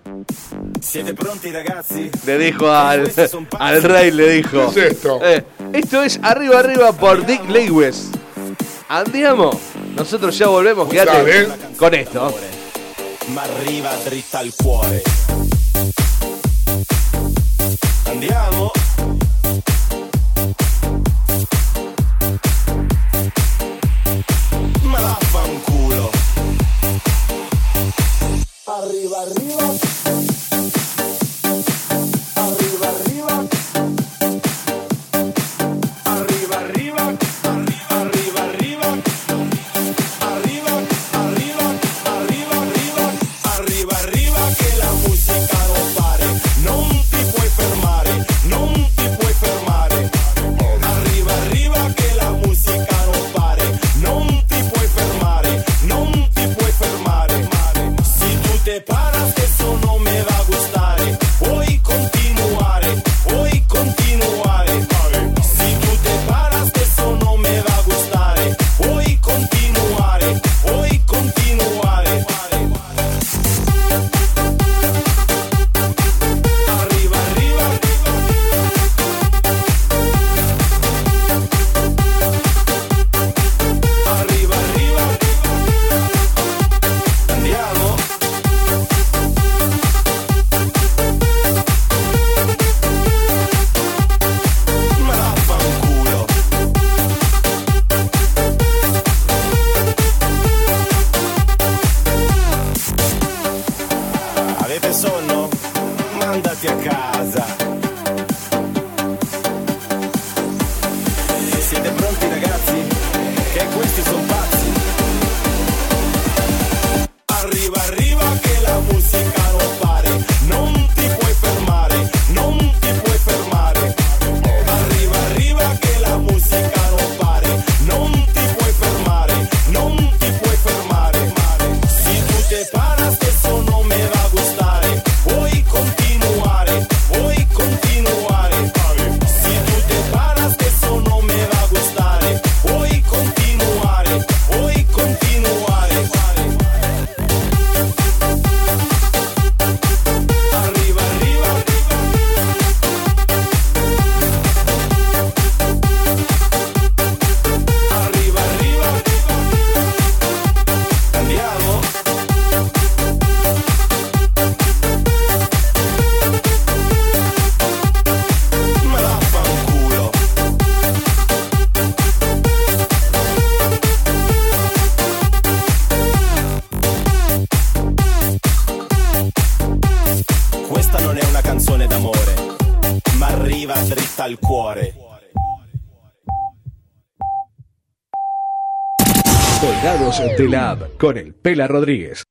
Siete pronti ragazzi? Le dijo al, al rey, le dijo. ¿Qué es esto? Eh, esto es arriba, arriba por Dick Lewis. Andiamo. Nosotros ya volvemos. Quédate con esto. Ma arriva dritta al cuore. Andiamo? Arriva, arriva. Con el Pela Rodríguez.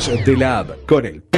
Amigos de la con el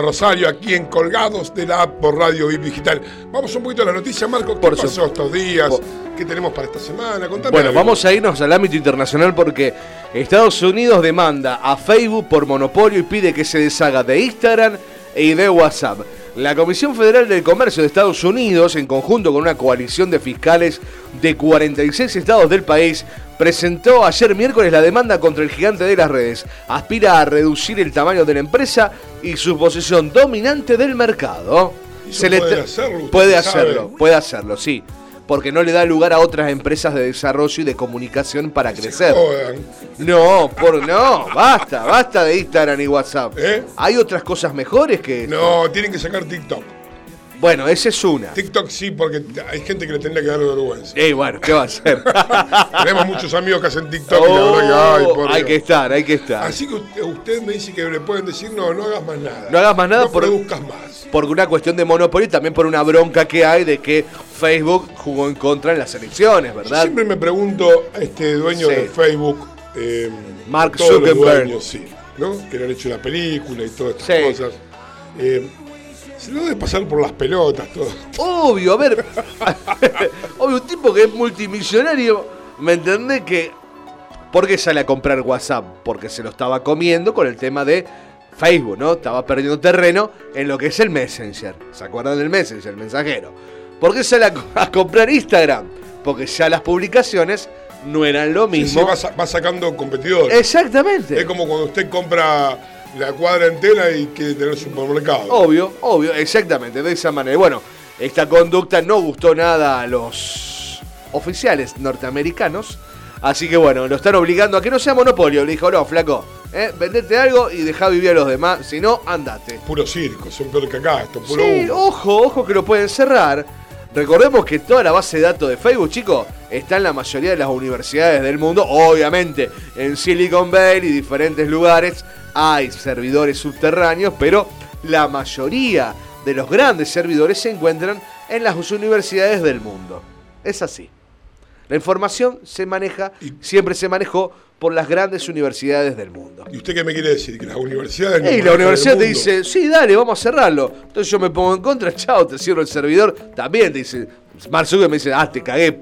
Rosario, aquí en Colgados de la App por Radio VIP Digital. Vamos un poquito a la noticia, Marco. ¿Qué Por pasó estos días? Por- ¿Qué tenemos para esta semana? Contame Bueno, algo. vamos a irnos al ámbito internacional porque Estados Unidos demanda a Facebook por monopolio y pide que se deshaga de Instagram y de WhatsApp. La Comisión Federal del Comercio de Estados Unidos, en conjunto con una coalición de fiscales de 46 estados del país, presentó ayer miércoles la demanda contra el gigante de las redes. Aspira a reducir el tamaño de la empresa y su posición dominante del mercado. Puede hacerlo, Puede sabe. hacerlo, puede hacerlo, sí. Porque no le da lugar a otras empresas de desarrollo y de comunicación para crecer. No, por no, basta, basta de Instagram y WhatsApp. ¿Eh? Hay otras cosas mejores que esto. No, tienen que sacar TikTok. Bueno, esa es una. TikTok sí, porque hay gente que le tendría que dar vergüenza. Ey, bueno, ¿qué va a hacer? Tenemos muchos amigos que hacen TikTok y la verdad que, ay, Oh, por hay Dios. que estar, hay que estar. Así que usted, usted me dice que le pueden decir, no, no hagas más nada. No hagas más nada no por- produzcas más. Por una cuestión de monopolio y también por una bronca que hay de que Facebook jugó en contra en las elecciones, Yo ¿verdad? siempre me pregunto a este dueño Sí. de Facebook, eh, Mark todos los Zuckerberg. dueños, sí, ¿no? Que le han hecho la película y todas estas Sí. cosas. Eh, se lo debe pasar por las pelotas todo. Obvio, a ver. obvio, un tipo que es multimillonario, ¿me entendés que. ¿Por qué sale a comprar WhatsApp? Porque se lo estaba comiendo con el tema de Facebook, ¿no? Estaba perdiendo terreno en lo que es el Messenger. ¿Se acuerdan del Messenger, el mensajero? ¿Por qué sale a, co- a comprar Instagram? Porque ya las publicaciones no eran lo Sí, sí, mismo. va, sa- va sacando competidores. Exactamente. Es como cuando usted compra la cuadra entera y quiere tener supermercado. Obvio, obvio, exactamente, de esa manera. Bueno, esta conducta no gustó nada a los oficiales norteamericanos. Así que bueno, lo están obligando a que no sea monopolio. Le dijo, no, flaco, ¿eh? vendete algo y deja vivir a los demás. Si no, andate. Puro circo, son peor que acá, esto, puro Sí, humo. ojo, ojo que lo pueden cerrar. Recordemos que toda la base de datos de Facebook, chicos, está en la mayoría de las universidades del mundo. Obviamente, en Silicon Valley y diferentes lugares hay servidores subterráneos, pero la mayoría de los grandes servidores se encuentran en las universidades del mundo. Es así. La información se maneja, siempre se manejó por las grandes universidades del mundo. ¿Y usted qué me quiere decir? Que las universidades... no Y la universidad te dice, sí, dale, vamos a cerrarlo. Entonces yo me pongo en contra, chao, te cierro el servidor. También te dice, Mark Zuckerberg me dice, ah, te cagué.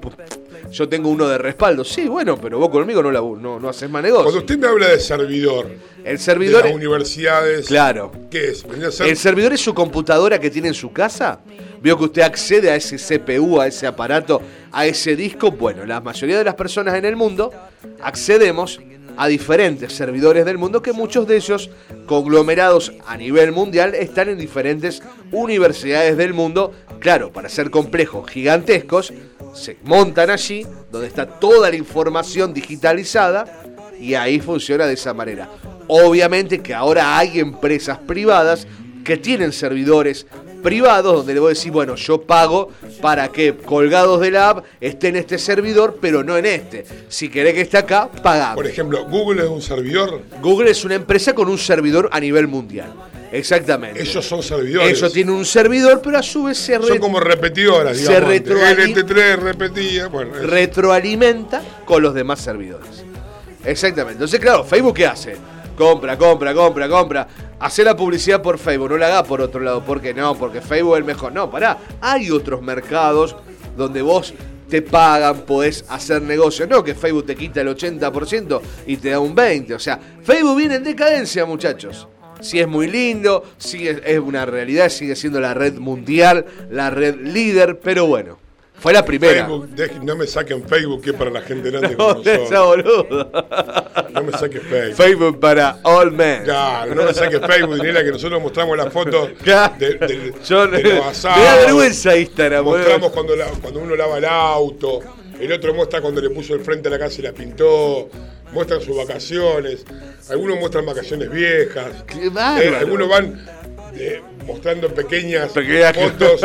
Yo tengo uno de respaldo. Sí, bueno, pero vos conmigo no, la, no, no haces más negocio. Cuando usted me habla de servidor, El servidor, de las universidades, claro. ¿qué es? Ser- El servidor es su computadora que tiene en su casa. Vio que usted accede a ese CPU, a ese aparato, a ese disco. Bueno, la mayoría de las personas en el mundo accedemos a diferentes servidores del mundo que muchos de ellos, conglomerados a nivel mundial, están en diferentes universidades del mundo. Claro, para ser complejos, gigantescos, se montan allí, donde está toda la información digitalizada y ahí funciona de esa manera. Obviamente que ahora hay empresas privadas que tienen servidores privados donde le voy a decir, bueno, yo pago para que colgados de la app esté en este servidor, pero no en este. Si querés que esté acá, pagamos. Por ejemplo, Google es un servidor, Google es una empresa con un servidor a nivel mundial. Exactamente. ellos son servidores. Ellos tienen un servidor, pero a su vez se, Son como repetidoras, se digamos. retroali- LT3 repetía, bueno, retroalimenta con los demás servidores. Exactamente. Entonces, claro, Facebook ¿qué hace? Compra, compra, compra, compra. Hace la publicidad por Facebook, no la haga por otro lado. ¿Por qué no? Porque Facebook es el mejor. No, pará. Hay otros mercados donde vos te pagan, podés hacer negocios. No que Facebook te quita el 80% y te da un 20%. O sea, Facebook viene en decadencia, muchachos. Si es muy lindo, sigue, es una realidad, sigue siendo la red mundial, la red líder, pero bueno, Fue la primera. Facebook, no me saquen Facebook, que es para la gente grande No, como nosotros. No me saques Facebook. Facebook para all men. Claro, no me saques Facebook, Dinela, que nosotros mostramos las fotos Claro. de, de- Yo- de los me da asados. vergüenza Instagram. Mostramos cuando, la- cuando uno lava el auto. El otro muestra cuando le puso el frente a la casa y la pintó. Muestran sus vacaciones. Algunos muestran vacaciones viejas. Qué. Eh, algunos van eh, mostrando pequeñas Pequeñas- fotos,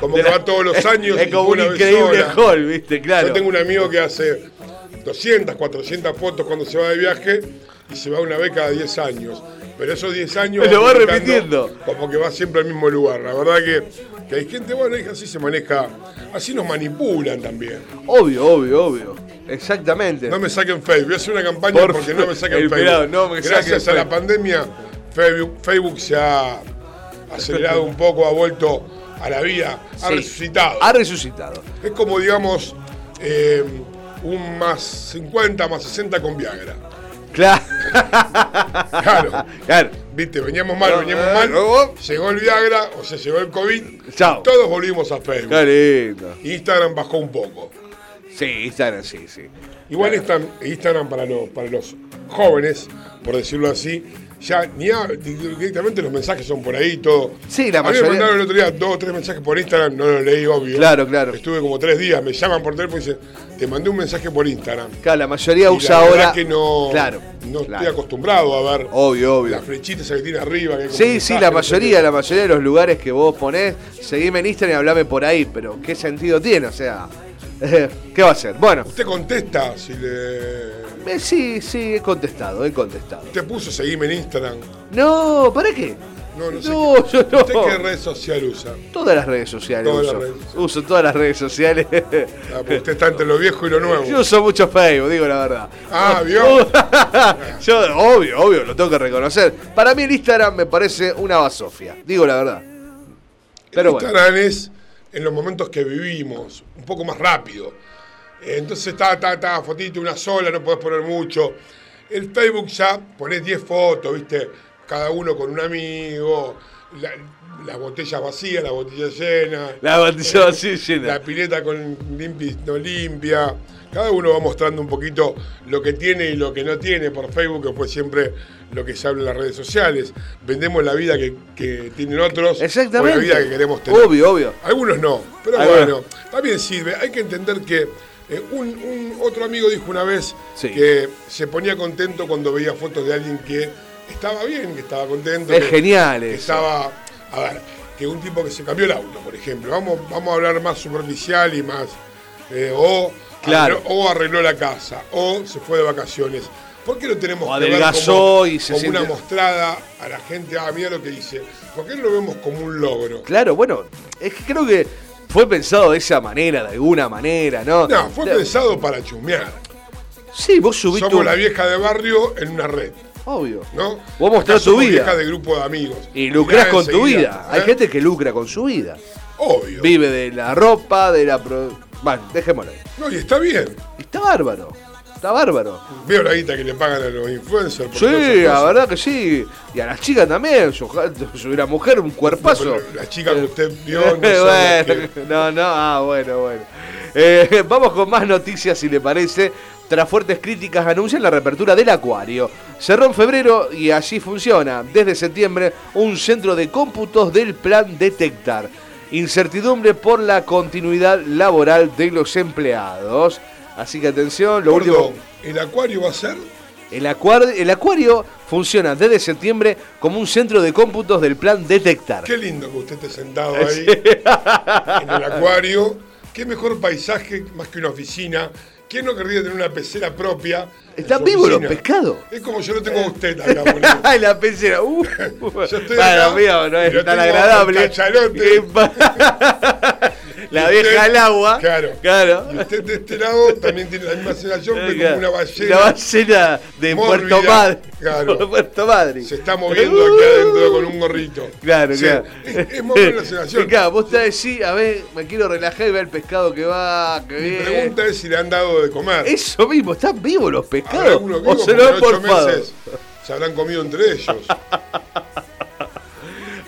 como que va todos los años. Es como un increíble hall, ¿viste? Claro. Yo tengo un amigo que hace 200, 400 fotos cuando se va de viaje y se va una vez cada 10 años. Pero esos 10 años. Lo va repitiendo. Como que va siempre al mismo lugar. La verdad que, que hay gente, bueno, así se maneja. Así nos manipulan también. Obvio, obvio, obvio. Exactamente. No me saquen Facebook. Voy a hacer una campaña Por porque no me saquen Facebook. pelado, no me Gracias saquen a la Facebook. pandemia, Facebook, Facebook se ha acelerado un poco, ha vuelto a la vida, ha Sí. resucitado. Ha resucitado. Es como, digamos, eh, un más 50, más 60 con Viagra. Claro. Claro. Claro. Viste, veníamos mal, veníamos eh, mal. Llegó el Viagra, o sea, llegó el COVID. Chao. Todos volvimos a Facebook. Lindo. Instagram bajó un poco. Sí, Instagram, sí, sí. Igual Instagram, Instagram para, los, para los jóvenes, por decirlo así, ya ni directamente los mensajes son por ahí, todo. Sí, la A mí me mayoría- mandaron el otro día dos o tres mensajes por Instagram, no los leí, obvio. Claro, claro. Estuve como tres días, me llaman por teléfono y dicen, te mandé un mensaje por Instagram. Claro, la mayoría Y usa la ahora. que no, Claro. no claro. estoy acostumbrado a ver Obvio, obvio. las flechitas que tiene arriba. que Sí, sí, la mayoría, la mayoría de los lugares que vos ponés, seguime en Instagram y hablame por ahí, pero ¿qué sentido tiene? O sea, ¿qué va a ser? Bueno, Usted contesta si le. Eh, sí, sí, he contestado, he contestado. Usted puso seguime en Instagram. No, ¿para qué? No, no sé. Qué- yo no. ¿Usted qué red social usa? Todas las redes sociales Todas uso. las redes sociales. Uso todas las redes sociales. Ah, usted está entre lo viejo y lo nuevo. Yo uso mucho Facebook, digo la verdad. Ah, ¿vio? Yo, obvio, obvio, lo tengo que reconocer. Para mí el Instagram me parece una basofia, digo la verdad. Pero bueno. Instagram es en los momentos que vivimos, un poco más rápido. Eh, Entonces está, está, está, fotito, una sola, no podés poner mucho. El Facebook ya ponés 10 fotos, ¿viste? Cada uno con un amigo, la- las botellas vacías, la botella llena. La botella vacía y llena. La pileta con limpia y no limpia. Cada uno va mostrando un poquito lo que tiene y lo que no tiene por Facebook, que fue siempre lo que se habla en las redes sociales. Vendemos la vida que, que tienen otros Exactamente. o la vida que queremos tener. Obvio, obvio. Algunos no, pero Algunos. bueno, también sirve. Hay que entender que eh, un, un- otro amigo dijo una vez Sí. que se ponía contento cuando veía fotos de alguien que estaba bien, que estaba contento. Es que- genial que eso. estaba, a ver, que un tipo que se cambió el auto, por ejemplo. Vamos, vamos a hablar más superficial y más. eh, o, Claro. arregló, o arregló la casa, o se fue de vacaciones. ¿Por qué lo tenemos O que ver como, y se como siente- una mostrada a la gente? Ah, mira lo que hice. ¿Por qué no lo vemos como un logro? Claro, bueno, es que creo que fue pensado de esa manera, de alguna manera, ¿no? No, fue De- pensado para chumear. Sí, vos subiste Somos un- la vieja de barrio en una red, Obvio. ¿no? Vos mostrás tu vida. vieja de grupo de amigos. Y lucrás Mirá con tu vida. Hay ¿eh? gente que lucra con su vida. Obvio. Vive de la ropa, de la... pro- Bueno, dejémoslo ahí. No, y está bien. Está bárbaro. Está bárbaro. Veo la guita que le pagan a los influencers. Sí, la verdad que sí. Y a las chicas también. Yo, soy una mujer, un cuerpazo. No, la chica que usted vio no bueno, que- no, no, ah, bueno, bueno. Eh, vamos con más noticias, si le parece. Tras fuertes críticas, anuncian la reapertura del acuario. Cerró en febrero y allí funciona, desde septiembre, un centro de cómputos del plan Detectar. Incertidumbre por la continuidad laboral de los empleados. Así que atención, lo Gordo, último. ¿El acuario va a ser? El acuario, el acuario funciona desde septiembre como un centro de cómputos del plan Detectar. Qué lindo que usted esté sentado ahí en el acuario. Qué mejor paisaje más que una oficina. ¿Quién no querría tener una pecera propia? ¿Están vivos los pescados? Es como yo lo tengo a usted acá. boludo. Ay, la pecera. Uh, Yo estoy bueno, acá mío, no es tan agradable. la usted- al agua. Claro. Claro. Y usted de este lado también tiene la misma sensación que como una ballena. Una ballena de mórbida. Puerto Madre. Claro. Puerto Madre. Se está moviendo aquí adentro con un gorrito. Claro, claro. Es, es más o menos la sensación. Claro, vos te decís, a ver, me quiero relajar y ver el pescado que va, que Mi pregunta es si le han dado de comer. Eso mismo, ¿están vivos los pescados? o se lo han porfado. meses se habrán comido entre ellos.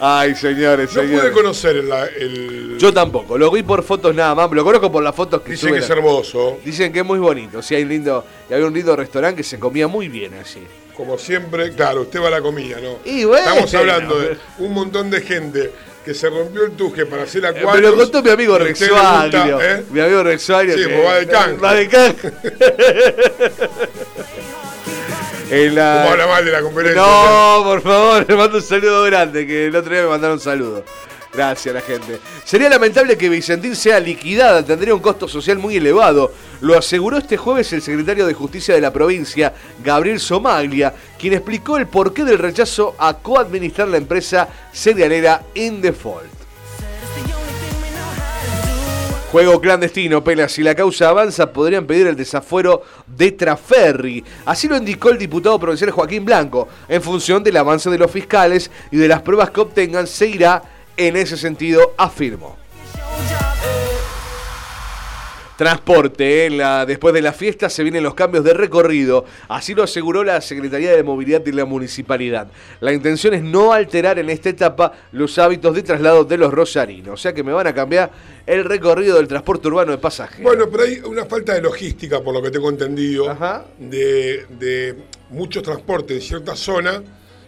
Ay, señores, No señores. pude conocer el, el- Yo tampoco, lo vi por fotos nada más, lo conozco por las fotos que Dicen suben. que es hermoso. Dicen que es muy bonito, sí, hay lindo, y había un lindo restaurante que se comía muy bien allí. Como siempre, claro, usted va a la comida, ¿no? Y bueno, Estamos hablando de un montón de gente que se rompió el tuje para hacer Eh, acuarios. Me lo contó mi amigo Rexuario. ¿eh? Mi amigo Rexuario. Sí, que- pues va de can. Va de can. En la- ¿Cómo habla mal de la conferencia? No, por favor, le mando un saludo grande, que el otro día me mandaron un saludo. Gracias a la gente. Sería lamentable que Vicentín sea liquidada, tendría un costo social muy elevado. Lo aseguró este jueves el secretario de Justicia de la provincia, Gabriel Somaglia, quien explicó el porqué del rechazo a coadministrar la empresa cerealera in default. Juego clandestino, Pela. Si la causa avanza, podrían pedir el desafuero de Traferri. Así lo indicó el diputado provincial Joaquín Blanco. En función del avance de los fiscales y de las pruebas que obtengan, se irá en ese sentido, afirmó. Transporte, en la, después de la fiesta se vienen los cambios de recorrido, así lo aseguró la Secretaría de Movilidad de la Municipalidad. La intención es no alterar en esta etapa los hábitos de traslado de los rosarinos, o sea que me van a cambiar el recorrido del transporte urbano de pasajeros. Bueno, pero hay una falta de logística, por lo que tengo entendido, de, de muchos transportes en cierta zona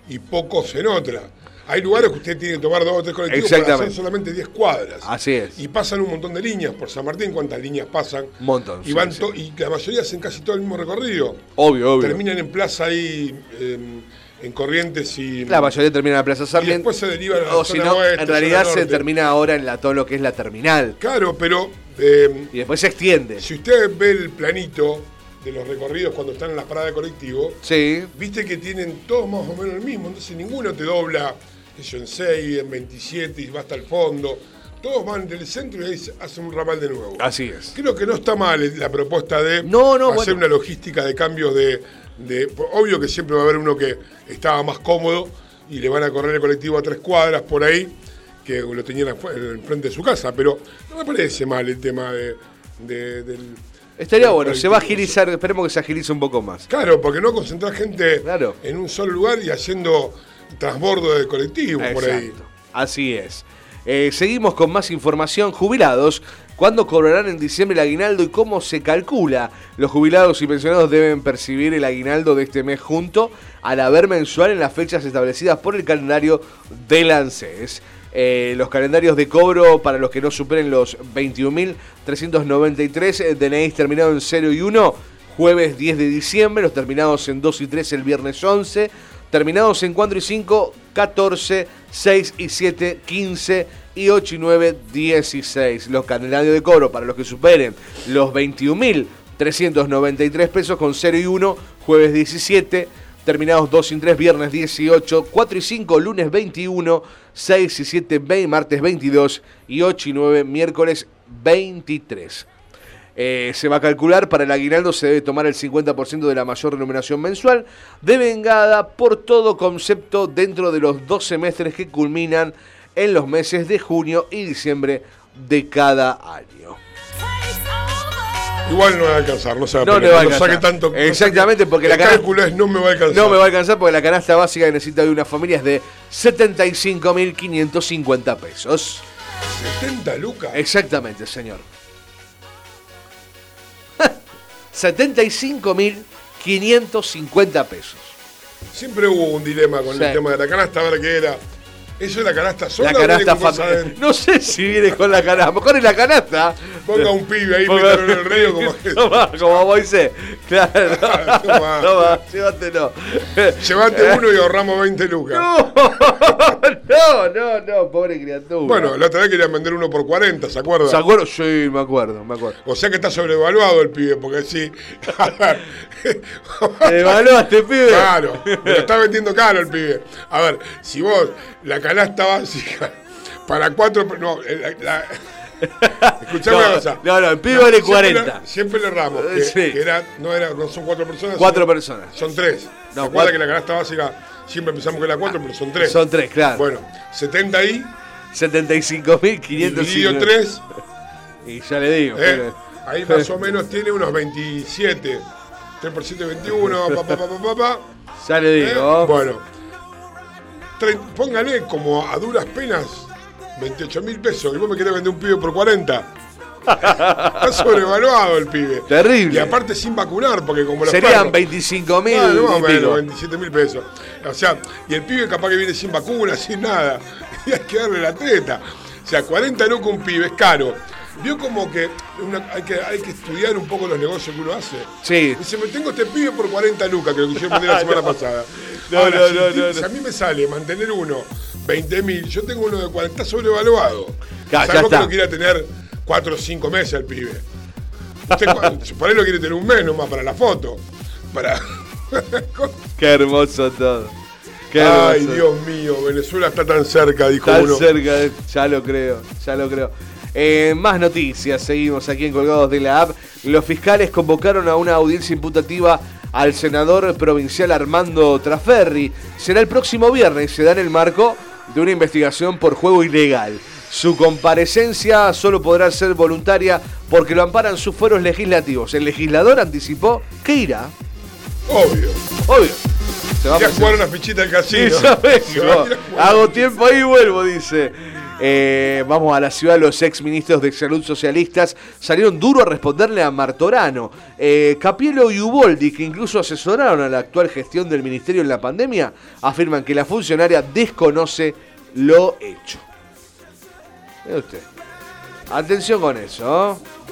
y pocos en otra. Hay lugares que usted tiene que tomar dos o tres colectivos para hacer solamente 10 cuadras. Así es. Y pasan un montón de líneas por San Martín. ¿Cuántas líneas pasan? Un montón. Y, van sí. y la mayoría hacen casi todo el mismo recorrido. Obvio, obvio. Terminan en plaza ahí, en, en Corrientes y. La mayoría termina en la Plaza Sarmiento. después se deriva a la O si no, en realidad se termina ahora en la, todo lo que es la terminal. Claro, pero. eh, Y después se extiende. si usted ve el planito de los recorridos cuando están en las paradas de colectivo, Sí. viste que tienen todos más o menos el mismo. Entonces ninguno te dobla eso en 6, en 27 y va hasta el fondo. Todos van del centro y ahí hacen un ramal de nuevo. Así es. Creo que no está mal la propuesta de No, no, hacer bueno. una logística de cambios de, de- Obvio que siempre va a haber uno que estaba más cómodo y le van a correr el colectivo a tres cuadras por ahí, que lo tenían afu- en frente de su casa, pero no me parece mal el tema de, de- del... Estaría bueno, se va a agilizar, esperemos que se agilice un poco más. Claro, porque no concentrar gente Claro. en un solo lugar y haciendo transbordo de colectivo por ahí. Así es. Eh, seguimos con más información. Jubilados, ¿cuándo cobrarán en diciembre el aguinaldo y cómo se calcula? Los jubilados y pensionados deben percibir el aguinaldo de este mes junto al haber mensual en las fechas establecidas por el calendario del ANSES. Eh, los calendarios de cobro para los que no superen los 21.393 eh, DNIs terminados en 0 y 1, jueves 10 de diciembre, los terminados en 2 y 3 el viernes 11, terminados en 4 y 5, 14, 6 y 7, 15 y 8 y 9, 16. Los calendarios de cobro para los que superen los 21.393 pesos con 0 y 1, jueves 17, terminados 2 y 3, viernes 18, 4 y 5, lunes 21, 6 y 7, ve- martes 22 y 8 y 9, miércoles 23. Eh, se va a calcular, para el aguinaldo se debe tomar el 50% de la mayor remuneración mensual, devengada por todo concepto dentro de los dos semestres que culminan en los meses de junio y diciembre de cada año. Igual no va a alcanzar, no se va a No le va a alcanzar. tanto. Exactamente, porque la cana- cálculo es no me va a alcanzar. No me va a alcanzar porque la canasta básica que necesita de una familia es de 75.550 pesos. 70 lucas. Exactamente, señor. 75.550 pesos. Siempre hubo un dilema con Sí. el tema de la canasta, a ver qué era. ¿Eso es la canasta sola La canasta familiar. No sé si viene con la canasta. Mejor es la canasta. Ponga un pibe ahí, Ponga- en el río como que- Toma, como Moisés. Claro. Toma. Toma, llévatelo. Llevate uno y ahorramos 20 lucas. No, no, no, pobre criatura. Bueno, la otra vez querían vender uno por 40, ¿se acuerda? ¿Se acuerdan? Sí, me acuerdo, me acuerdo. O sea que está sobrevaluado el pibe, porque sí. ¿Te evaluaste, pibe? Claro, me lo está vendiendo caro el pibe. A ver, si vos la canasta básica para cuatro. No, eh, la, la- Escuchame No, una cosa. no, no, el pibe vale siempre 40. le- Siempre le erramos. Que, Sí. que era, no, era, no son cuatro personas. Cuatro son- personas. Son tres. No, No, cuatro. que la canasta básica siempre pensamos que era cuatro, pero son tres. Son tres, claro. Bueno, 70 ahí, 75.550. dividido tres, Y ya le digo. eh, pibe. ahí más o menos tiene unos 27. 3 por 7, 21, pa, pa, pa, pa, pa, pa. Ya le Eh, digo. Bueno, tre- póngale como a duras penas 28 mil pesos y vos me querés vender un pibe por 40. Está sobrevaluado el pibe. Terrible. Y aparte sin vacunar, porque como los Serían perros- 25 mil. Pico. 27 mil pesos. O sea, y el pibe capaz que viene sin vacuna, sin nada. Y hay que darle la teta. O sea, 40 lucas un pibe es caro. Vio como que, una- hay que hay que estudiar un poco los negocios que uno hace. Sí. Dice, me tengo este pibe por 40 lucas, que lo que yo mandé la semana No. pasada. No, Ahora, no, si, no, ti- no, si no. a mí me sale mantener uno 20 mil, yo tengo uno de 40, está sobrevaluado. Ya, ya Salvo que está. lo quiera tener 4 o 5 meses el pibe. Usted, por ahí lo quiere tener un mes nomás para la foto. Para... Qué hermoso todo. Qué hermoso. Ay, Dios mío, Venezuela está tan cerca, dijo Tan uno. cerca, de- ya lo creo, ya lo creo. Eh, más noticias, seguimos aquí en Colgados de la App. Los fiscales convocaron a una audiencia imputativa al senador provincial Armando Traferri. Será el próximo viernes, se da en el marco de una investigación por juego ilegal. Su comparecencia solo podrá ser voluntaria porque lo amparan sus fueros legislativos. El legislador anticipó que irá. Obvio. Obvio. Se va a jugar una fichita del casino. Hago tiempo ahí y vuelvo, dice. Eh, vamos a la ciudad, los ex ministros de salud socialistas salieron duro a responderle a Martorano. Eh, Capielo y Uboldi, que incluso asesoraron a la actual gestión del ministerio en la pandemia, afirman que la funcionaria desconoce lo hecho. Usted. Atención con eso. ¿eh?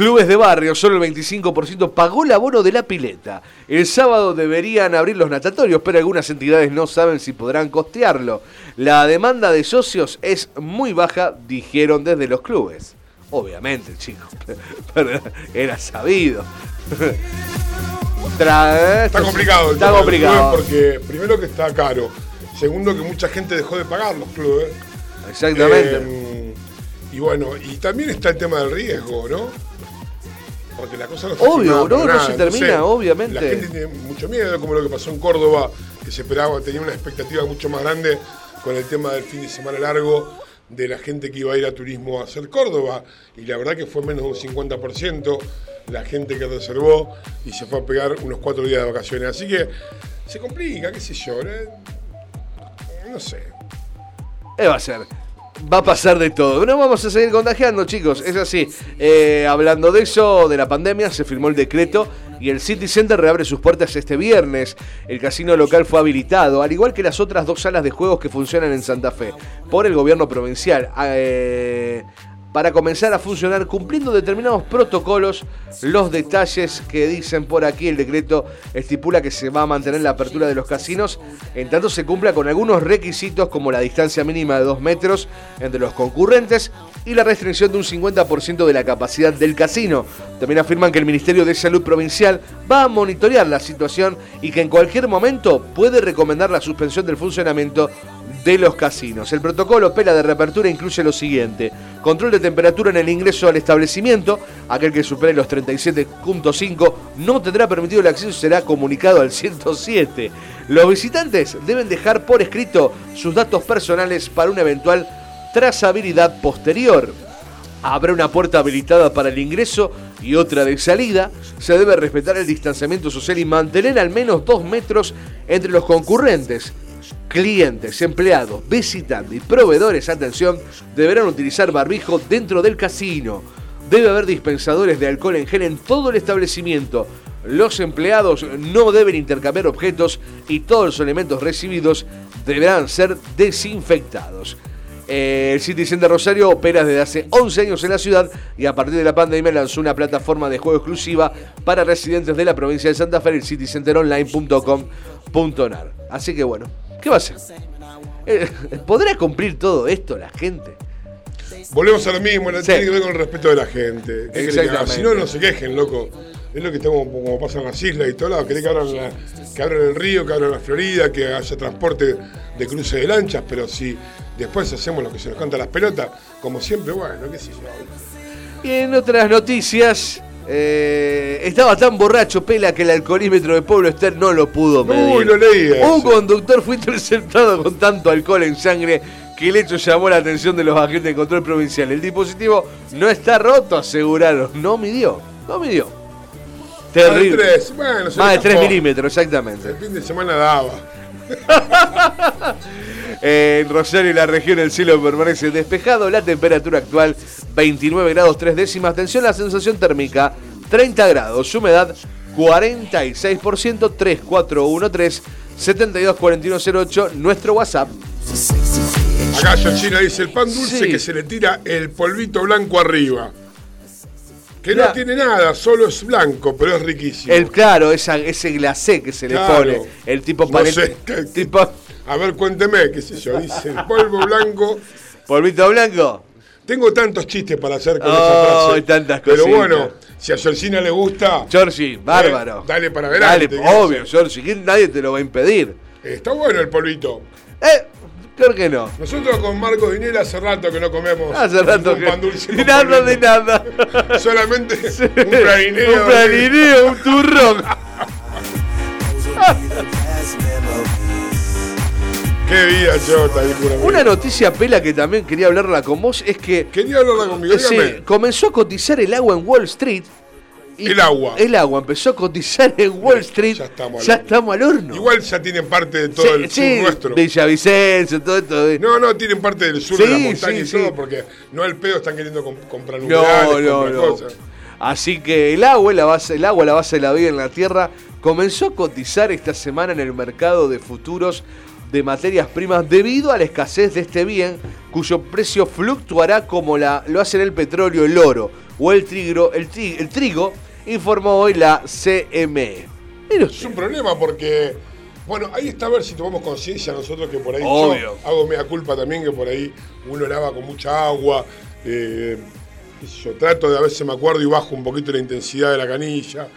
Clubes de barrio, solo el 25% pagó el abono de la pileta. El sábado deberían abrir los natatorios, pero algunas entidades no saben si podrán costearlo. La demanda de socios es muy baja, dijeron desde los clubes. Obviamente, chicos, era sabido. Tra- Está complicado el Está complicado. porque primero que está caro. Segundo que mucha gente dejó de pagar los clubes. Exactamente. Eh, y bueno, y también está el tema del riesgo, ¿no? Porque la cosa no se Obvio, no, no se termina, obviamente. La gente tiene mucho miedo, como lo que pasó en Córdoba, que se esperaba, tenía una expectativa mucho más grande con el tema del fin de semana largo de la gente que iba a ir a turismo a hacer Córdoba. Y la verdad que fue menos de un 50% la gente que reservó y se fue a pegar unos cuatro días de vacaciones. Así que se complica, qué sé yo, ¿eh? no sé. Eh, va a ser. Va a pasar de todo. No vamos a seguir contagiando, chicos. Es así. Eh, hablando de eso, de la pandemia, se firmó el decreto y el City Center reabre sus puertas este viernes. El casino local fue habilitado, al igual que las otras dos salas de juegos que funcionan en Santa Fe, por el gobierno provincial. Eh, para comenzar a funcionar cumpliendo determinados protocolos. Los detalles que dicen por aquí el decreto estipula que se va a mantener la apertura de los casinos en tanto se cumpla con algunos requisitos como la distancia mínima de 2 metros entre los concurrentes y la restricción de un 50% de la capacidad del casino. También afirman que el Ministerio de Salud Provincial va a monitorear la situación y que en cualquier momento puede recomendar la suspensión del funcionamiento de los casinos. El protocolo pela de reapertura incluye lo siguiente: control de temperatura en el ingreso al establecimiento. Aquel que supere los 37.5 no tendrá permitido el acceso y será comunicado al 107. Los visitantes deben dejar por escrito sus datos personales para una eventual trazabilidad posterior. Habrá una puerta habilitada para el ingreso y otra de salida. Se debe respetar el distanciamiento social y mantener al menos dos metros entre los concurrentes. Clientes, empleados, visitantes y proveedores, atención, deberán utilizar barbijo dentro del casino. Debe haber dispensadores de alcohol en gel en todo el establecimiento. Los empleados no deben intercambiar objetos y todos los elementos recibidos deberán ser desinfectados. El City Center Rosario opera desde hace 11 años en la ciudad y a partir de la pandemia lanzó una plataforma de juego exclusiva para residentes de la provincia de Santa Fe, el citycenteronline.com.nar. Así que bueno, ¿qué va a hacer? Eh, ¿Podrá cumplir todo esto la gente? Volvemos a lo mismo, Sí. tiene que ver con el respeto de la gente. Si no, no se quejen, loco. Es lo que estamos, como pasa en las islas y todo lado. Querés que abran, la- que abran el río, que abran la Florida, que haya transporte de cruce de lanchas, pero si después hacemos lo que se nos canta las pelotas, como siempre, bueno, qué sé yo. Y en otras noticias, eh, estaba tan borracho Pela que el alcoholímetro de Pueblo Ester no lo pudo medir. Uy, lo leí eso. Un conductor fue interceptado con tanto alcohol en sangre que el hecho llamó la atención de los agentes de control provincial. El dispositivo no está roto, aseguraron. No midió, no midió. Terrible. Más de bueno, Más de 3 escapó. milímetros, exactamente. El fin de semana daba. En Rosario y la región el cielo permanece despejado, la temperatura actual 29 grados 3 décimas, atención la sensación térmica 30 grados, humedad 46%, 3413 724108, nuestro WhatsApp. Acá Georgina dice el pan dulce Sí. que se le tira el polvito blanco arriba. Que no tiene nada, solo es blanco, pero es riquísimo. El claro, esa, ese glacé que se le pone, el tipo No sé, ¿qué- tipo A ver, cuénteme, qué sé yo. Dice polvo blanco. polvito blanco. Tengo tantos chistes para hacer con Oh, esa frase. tantas Pero cositas. bueno, si a Georgina le gusta, Georgie, bárbaro. Eh, dale para adelante, Dale, ¿qué obvio? Georgie, nadie te lo va a impedir. está bueno el polvito. Eh, que no. Nosotros con Marcos Dinela hace rato que no comemos Hace rato un que. pan dulce. Ni nada nada. Solamente un pralineo. Un pralineo, un turrón. Qué vida, chota. Una noticia pela que también quería hablarla con vos es que. Quería hablarla conmigo, Sí, dígame. comenzó a cotizar el agua en Wall Street. Y- El agua. El agua empezó a cotizar en Wall Street. Ya estamos al Ya horno. estamos al horno. Igual ya tienen parte de todo Sí, el sur sí, nuestro. Villavicencio, todo esto. de- No, no, tienen parte del sur Sí, de la montaña sí, y sí. todo, porque no al pedo están queriendo comp- comprar No, humedales, no, comprar no. cosas. Así que el agua, la base, el agua, la base de la vida en la Tierra, comenzó a cotizar esta semana en el mercado de futuros de materias primas debido a la escasez de este bien, cuyo precio fluctuará como la, lo hacen el petróleo, el oro o el trigo, el, tri- el trigo, informó hoy la CME. Es un problema porque, bueno, ahí está a ver si tomamos conciencia nosotros que por ahí Obvio. yo hago media culpa también que por ahí uno lava con mucha agua. eh, yo trato de a veces me acuerdo y bajo un poquito la intensidad de la canilla.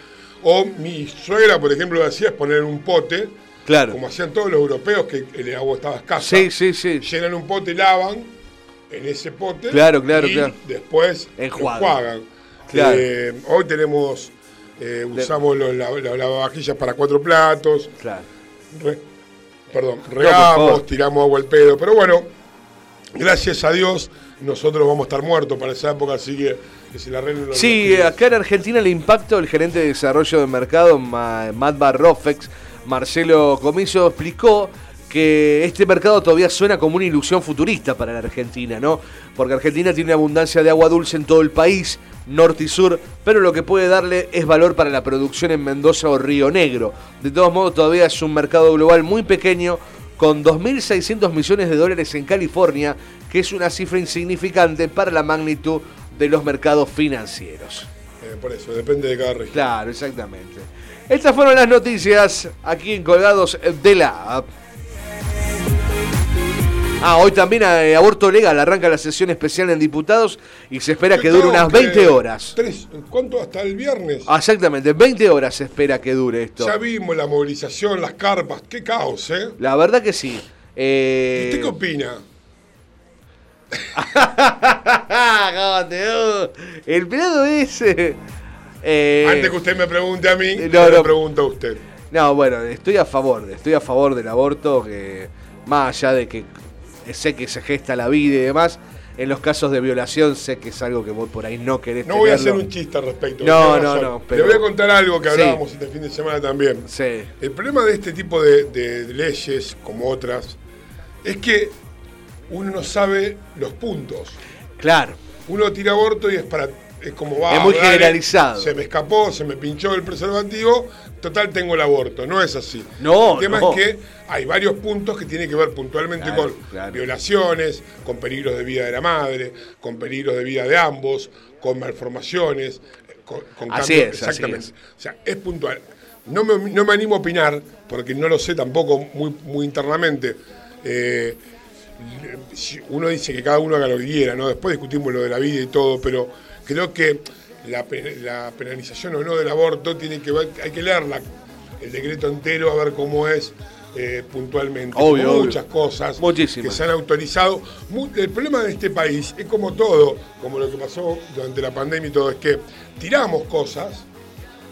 O mi suegra, por ejemplo, lo hacía es poner un pote, Claro. como hacían todos los europeos, que el agua estaba escasa. Sí, sí, sí. Llenan un pote, lavan en ese pote. Claro, claro, y claro. después Enjuagan. Claro. Eh, hoy tenemos, eh, usamos los la- la- lavavajillas para cuatro platos. Claro. Re- perdón, regamos, tiramos agua al pedo. Pero bueno, gracias a Dios, nosotros vamos a estar muertos para esa época, así que que se la los Sí, los acá en Argentina el impacto, el gerente de desarrollo de mercado, Ma- Matt Barrofex, Marcelo Comiso, explicó que este mercado todavía suena como una ilusión futurista para la Argentina, ¿no? Porque Argentina tiene una abundancia de agua dulce en todo el país, norte y sur, pero lo que puede darle es valor para la producción en Mendoza o Río Negro. De todos modos, todavía es un mercado global muy pequeño, con 2.600 millones de dólares en California, que es una cifra insignificante para la magnitud de los mercados financieros. Eh, por eso, depende de cada región. Claro, exactamente. Estas fueron las noticias aquí en Colgados de la App. Ah, hoy también eh, aborto legal arranca la sesión especial en diputados y se espera que dure unas 20 horas. Tres, ¿Cuánto? ¿Hasta el viernes? Ah, exactamente, 20 horas se espera que dure esto. Ya vimos la movilización, las carpas, qué caos, ¿eh? La verdad que sí. Eh... ¿Usted qué opina? El pelado ese. Eh, Antes que usted me pregunte a mí, no, yo le no. pregunto a usted. No, bueno, estoy a favor, estoy a favor del aborto, que más allá de que sé que se gesta la vida y demás, en los casos de violación sé que es algo que vos por ahí no querés No voy a hacer un chiste al respecto. No, no, no, pero- Le voy a contar algo que Sí. hablábamos este fin de semana también. Sí, El problema de este tipo de, de leyes, como otras, es que uno no sabe los puntos. claro. Uno tira aborto y es para. Es como va. Es muy dale, generalizado. Se me escapó, se me pinchó el preservativo, total tengo el aborto. No es así. No, El tema no. es que hay varios puntos que tienen que ver puntualmente Claro, con claro. violaciones, con peligros de vida de la madre, con peligros de vida de ambos, con malformaciones, con, con Así es, así Exactamente. es. O sea, es puntual. No me, no me animo a opinar, porque no lo sé tampoco muy, muy internamente. Eh, uno dice que cada uno haga lo que quiera, ¿no? Después discutimos lo de la vida y todo, pero creo que la, pe- la penalización o no del aborto tiene que ver, hay que leerla, el decreto entero, a ver cómo es eh, puntualmente. Obvio, obvio. Muchas cosas Muchísimas. que se han autorizado. El problema de este país es como todo, como lo que pasó durante la pandemia y todo, es que tiramos cosas,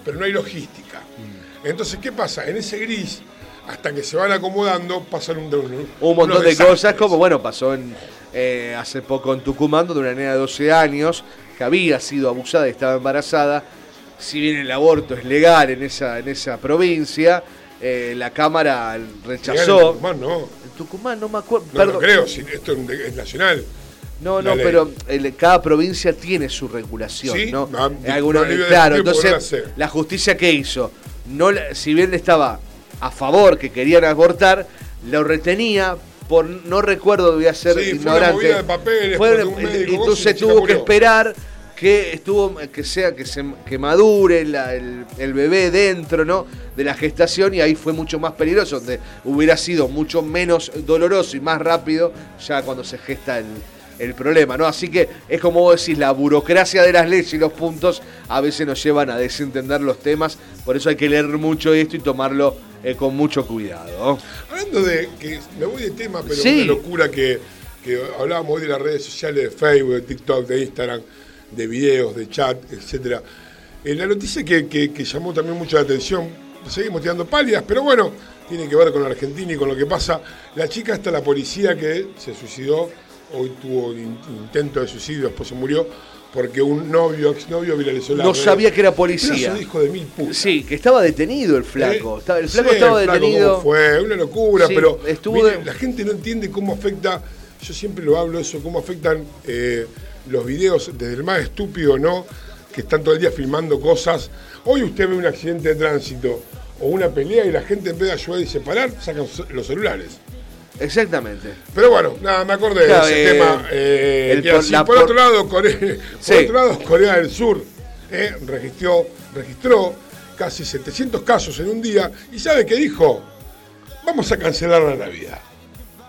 pero no hay logística. Mm. Entonces, ¿qué pasa? En ese gris, hasta que se van acomodando, pasan un, un, Un montón de cosas, como bueno, pasó en, eh, hace poco en Tucumán, donde una nena de 12 años que había sido abusada y estaba embarazada. Si bien el aborto es legal en esa, en esa provincia, eh, la Cámara Legal rechazó. en Tucumán, no. En Tucumán no me acuerdo. No perdón. creo, si esto es nacional. No, no, pero el- cada provincia tiene su regulación, Sí, ¿no? ah, algunos- claro, entonces la justicia que hizo, no, si bien estaba a favor que querían abortar, lo retenía por no recuerdo voy a ser Sí, fue una ignorante. de papeles, Fue un médico, entonces tuvo que murió. esperar que estuvo que sea que se que madure la- el, el bebé dentro no de la gestación y ahí fue mucho más peligroso donde hubiera sido mucho menos doloroso y más rápido ya cuando se gesta el, el problema no así que es como vos decís la burocracia de las leyes y los puntos a veces nos llevan a desentender los temas por eso hay que leer mucho esto y tomarlo eh, con mucho cuidado Hablando de que me voy de tema, pero Sí. una locura que, que hablábamos hoy de las redes sociales, de Facebook, de TikTok, de Instagram, de videos, de chat, etcétera. Eh, la noticia que, que- que llamó también mucho la atención, seguimos tirando pálidas, pero bueno, tiene que ver con Argentina y con lo que pasa. La chica está la policía que se suicidó, hoy tuvo un in- intento de suicidio, después se murió, porque un novio, exnovio viralizó la no sabía que era policía Era su hijo de mil putas. sí que estaba detenido el flaco ¿Eh? El flaco Sí, estaba el flaco, detenido ¿cómo fue una locura, Sí, pero estuvo mire, de- la gente no entiende cómo afecta, yo siempre lo hablo eso, cómo afectan eh, los videos, desde el más estúpido, ¿no? Que están todo el día filmando cosas. Hoy usted ve un accidente de tránsito o una pelea y la gente en vez de ayudar y separar, sacan los celulares. Exactamente. Pero bueno, nada, me acordé Claro, de ese eh, tema. eh, el que por- así, la por, por- otro lado, Corea, Sí. por otro lado, Corea del Sur eh, registró, registró casi 700 casos en un día y ¿sabe qué dijo? Vamos a cancelar la Navidad.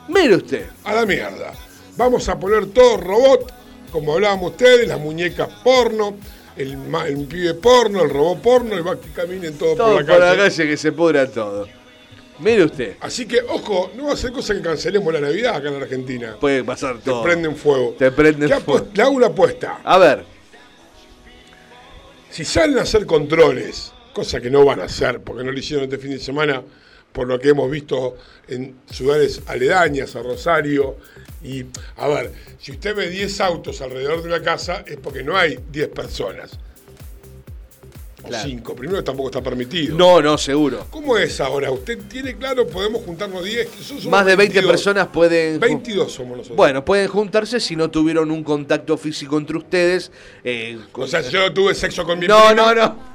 Mire usted. A la mierda. Vamos a poner todo robot, como hablábamos ustedes, las muñecas porno, el, el pibe porno, el robot porno, y va que caminen todo, Todo por la calle. calle que se pudra todo. Mire usted. Así que, ojo, no va a ser cosa que cancelemos la Navidad acá en la Argentina. Puede pasar Te todo. prenden fuego. Te prenden ¿Qué fuego. Le hago una apuesta. A ver. Si salen a hacer controles, cosa que no van a hacer, porque no lo hicieron este fin de semana, por lo que hemos visto en ciudades aledañas a Rosario. Y, a ver, si usted ve 10 autos alrededor de una casa, es porque no hay 10 personas. Claro. 5. Primero tampoco está permitido. No, no, seguro. ¿Cómo es ahora? ¿Usted tiene claro? ¿Podemos juntarnos 10? Somos Más de 20 22. personas pueden. 22 somos nosotros. Bueno, pueden juntarse si no tuvieron un contacto físico entre ustedes. eh, O sea, si yo tuve sexo con mi no, prima. no, no, no.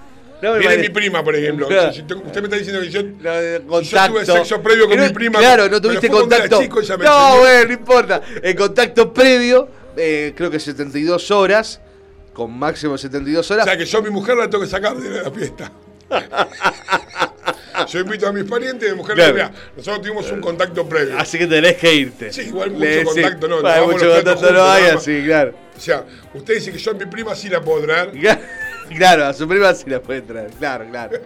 Viene parece- mi prima, por ejemplo. Claro. Si te- usted me está diciendo que yo, No, si yo tuve sexo previo con No, mi prima. Claro, no tuviste contacto. chico, no, bueno, no importa. El contacto previo, eh, creo que 72 horas, con máximo 72 O horas. sea, que yo a mi mujer la tengo que sacar de la fiesta. yo invito a mis parientes mi mujer Claro. nosotros tuvimos un contacto previo. Así que tenés que irte. Sí, igual mucho Le- sí. contacto no. Hagamos mucho contacto no hay, así, claro. O sea, usted dice que yo a mi prima sí la puedo traer. Claro, a su prima sí la puede traer, claro, claro.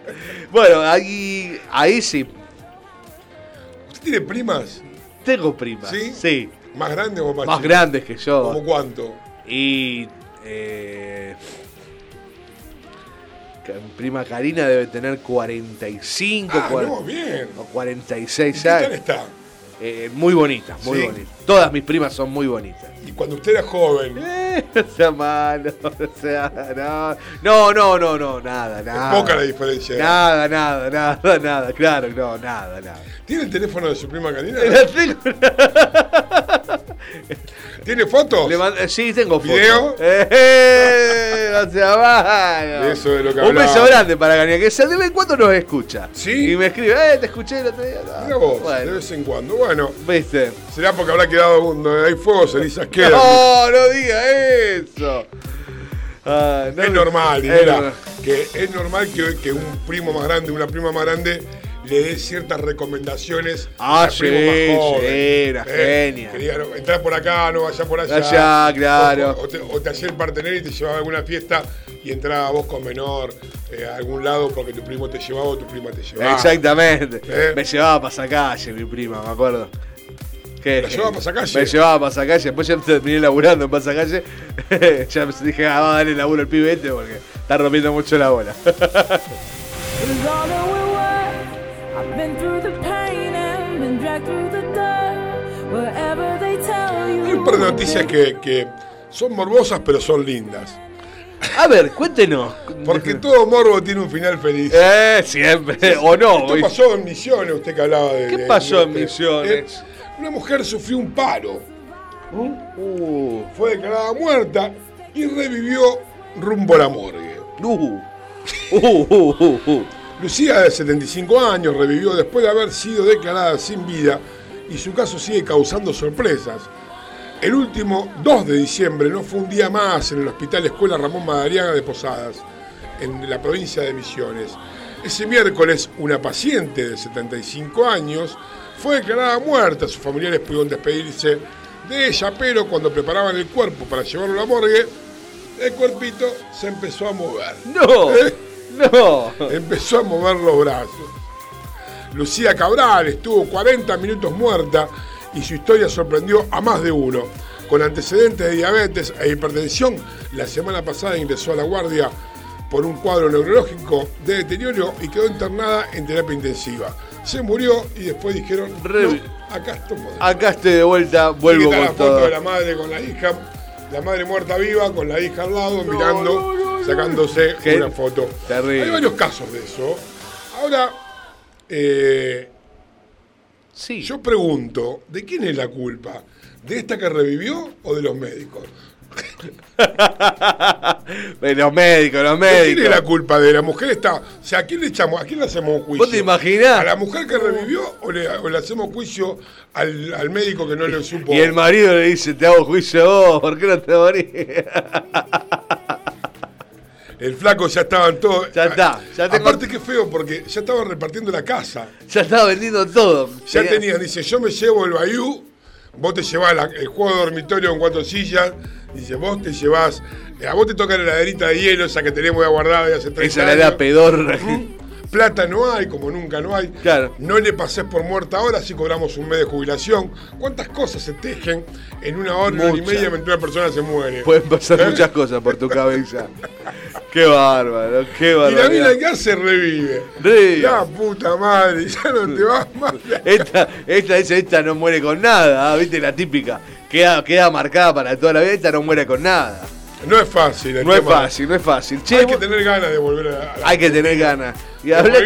Bueno, ahí, ahí sí, ¿Usted tiene primas? tengo primas. ¿Sí? Sí. ¿Más grandes o más Más chicas? grandes que yo. ¿Cómo cuánto? Y. Eh, prima Karina debe tener 45 Ah, cuar- no, bien. o 46 ¿Qué tal años. está? Eh, muy bonitas, muy Sí. bonitas. Todas mis primas son muy bonitas. Y cuando usted era joven, Eh, sea malo, o sea, no, no, no, no, no, nada, nada. poca la diferencia. Nada, nada, nada, nada, claro, no, nada, nada. ¿Tiene el teléfono de su prima Karina? ¿Tiene fotos? Le sí, tengo fotos. ¿Video? Eh, no sea malo. De eso de lo que Un beso grande para Gania, que se de vez en cuando nos escucha. Sí. Y me escribe, eh, te escuché el otro día. No, Mira vos, de vez en cuando. Bueno, viste. será porque habrá quedado hay fuego, cenizas quedan. No, no diga eso. Ah, no es normal, es mira, normal. que es normal que, que un primo más grande, una prima más grande, le dé ciertas recomendaciones Ah, sí, más joven. sí, era genia. Que diga, no, por acá, no vayas por allá. Allá, claro. O, o te, o te hacía el partener y te llevaba a alguna fiesta y entraba vos con menor eh, a algún lado porque tu primo te llevaba o tu prima te llevaba. Exactamente. Eh. Me llevaba a pasacalle, mi prima, me acuerdo. ¿Qué? ¿La llevaba a pasacalle? Me llevaba a pasacalle. Después ya terminé laburando en pasacalle. ya me dije, ah, va a darle laburo al pibe este porque está rompiendo mucho la bola. Hay un par de noticias que, que son morbosas pero son lindas. A ver, cuéntenos. Porque todo morbo tiene un final feliz. Eh, siempre. O no. Esto ¿viste? pasó en Misiones, usted que hablaba de. ¿Qué de- pasó en de- Misiones? eh, una mujer sufrió un paro. Uh, Fue declarada muerta y revivió rumbo a la morgue. uh, uh, uh, uh, uh. Lucía, de 75 años, revivió después de haber sido declarada sin vida y su caso sigue causando sorpresas. El último 2 de diciembre no fue un día más en el Hospital Escuela Ramón Madariaga de Posadas, en la provincia de Misiones. Ese miércoles, una paciente de 75 años fue declarada muerta. Sus familiares pudieron despedirse de ella, pero cuando preparaban el cuerpo para llevarlo a la morgue, el cuerpito se empezó a mover. No, ¿Eh? No. Empezó a mover los brazos. Lucía Cabral estuvo 40 minutos muerta y su historia sorprendió a más de uno. Con antecedentes de diabetes e hipertensión, la semana pasada ingresó a la guardia por un cuadro neurológico de deterioro y quedó internada en terapia intensiva. Se murió y después dijeron, Re- "No, acá de Acá estoy de vuelta, vuelvo está la con foto todo. de la madre con la hija, la madre muerta viva con la hija al lado, mirando, sacándose Qué una foto. terrible. Hay varios casos de eso. Ahora, eh, Sí. yo pregunto, ¿de quién es la culpa? ¿De esta que revivió o de los médicos? Los médicos, los ¿De quién médicos. es la culpa? ¿De la mujer está? O sea, ¿a quién le echamos? ¿A quién le hacemos un juicio? ¿Vos te imaginás? ¿A la mujer que revivió o le, o le hacemos juicio al, al médico que no le supo? Y el marido le dice, te hago juicio a vos, ¿por qué no te morís? El flaco ya estaban todos. Ya está, ya tengo- Aparte que feo, porque ya estaban repartiendo la casa. ya estaba vendiendo todo. Ya Tenía- tenían, dice, yo me llevo el Bayú, vos te llevás la- el juego de dormitorio con cuatro sillas, dice, vos te llevás, eh, a vos te toca la heladerita de hielo, esa que tenemos ya guardada de hace 30 Esa la años. era pedorra. Plata no hay, como nunca no hay. Claro. No le pasés por muerta ahora, así cobramos un mes de jubilación. ¿Cuántas cosas se tejen en una hora, una hora y media mientras una persona se muere? Pueden pasar ¿Eh? muchas cosas por tu cabeza. Qué bárbaro, qué Y la bárbaro. mina que hace revive. Revive. La puta madre, ya no te vas más. Esta, esta dice, esta no muere con nada, ah, viste la típica. Queda, queda marcada para toda la vida, esta no muere con nada. No es fácil. el No es fácil, no es fácil. Che, Hay que vos- tener ganas de volver a la. hay que tener ganas. Y, habla-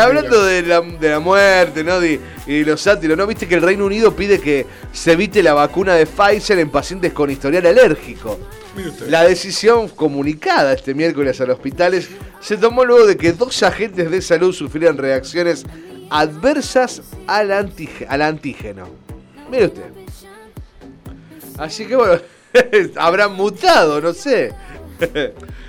hablando de la, de la muerte, ¿no? De- y de los sátiros, ¿no? Viste que el Reino Unido pide que se evite la vacuna de Pfizer en pacientes con historial alérgico. Mire usted. La decisión comunicada este miércoles a los hospitales se tomó luego de que dos agentes de salud sufrieran reacciones adversas al, antige- al antígeno. Mire usted. Así que bueno, habrán mutado, no sé.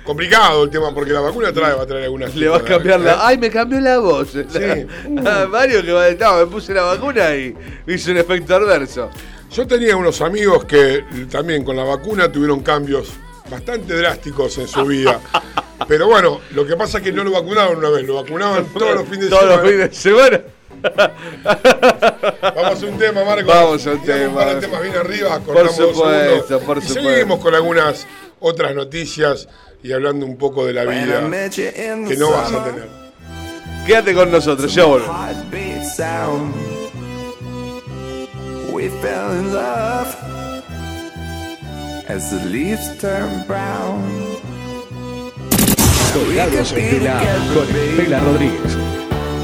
Complicado el tema porque la vacuna trae, va a traer algunas. Le va a cambiar ¿eh? la. ¡Ay, me cambió la voz! Sí. Mario que va no, me puse la vacuna y hizo un efecto adverso. Yo tenía unos amigos que también con la vacuna tuvieron cambios bastante drásticos en su vida. Pero bueno, lo que pasa es que no lo vacunaban una vez, lo vacunaban todos los fines de Todos los semana. fines de semana. Vamos a un tema, Marco. Vamos a un tema. par de temas bien arriba, cortamos dos supuesto, por y supuesto. seguimos con algunas otras noticias y hablando un poco de la vida que no vas a tener. Quédate con nosotros, ya sound. We fell in love as the leaves turn brown. Colgados en Tela con Estela Rodríguez.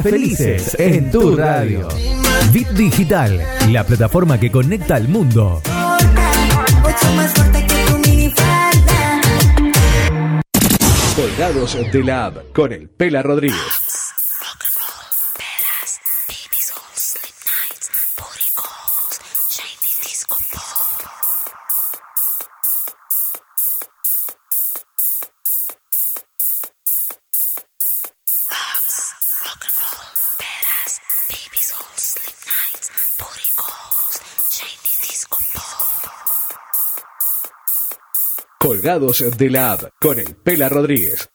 Felices en tu radio. Bit Digital, la plataforma que conecta al mundo. Colgados de la App con el Pela Rodríguez. Colgados de la App con el Pela Rodríguez.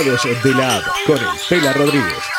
De la App con el Pela Rodríguez.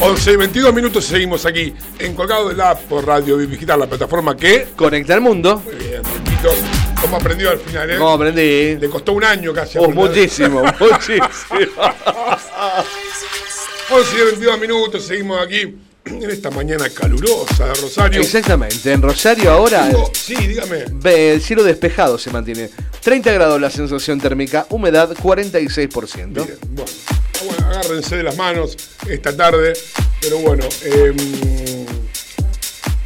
Once y 22 minutos seguimos aquí en Colgado de la App por Radio Digital, la plataforma que Conecta al mundo. Muy bien, Marquitos. ¿Cómo aprendió al final, eh? ¿Cómo aprendí? Le costó un año casi. Oh, muchísimo, muchísimo. 11 y 22 minutos, seguimos aquí en esta mañana calurosa de Rosario. Exactamente. En Rosario ahora Tengo- sí, dígame. ve, el cielo despejado se mantiene. 30 grados la sensación térmica, humedad 46%. Bien, bueno, bueno, agárrense de las manos esta tarde, pero bueno, eh,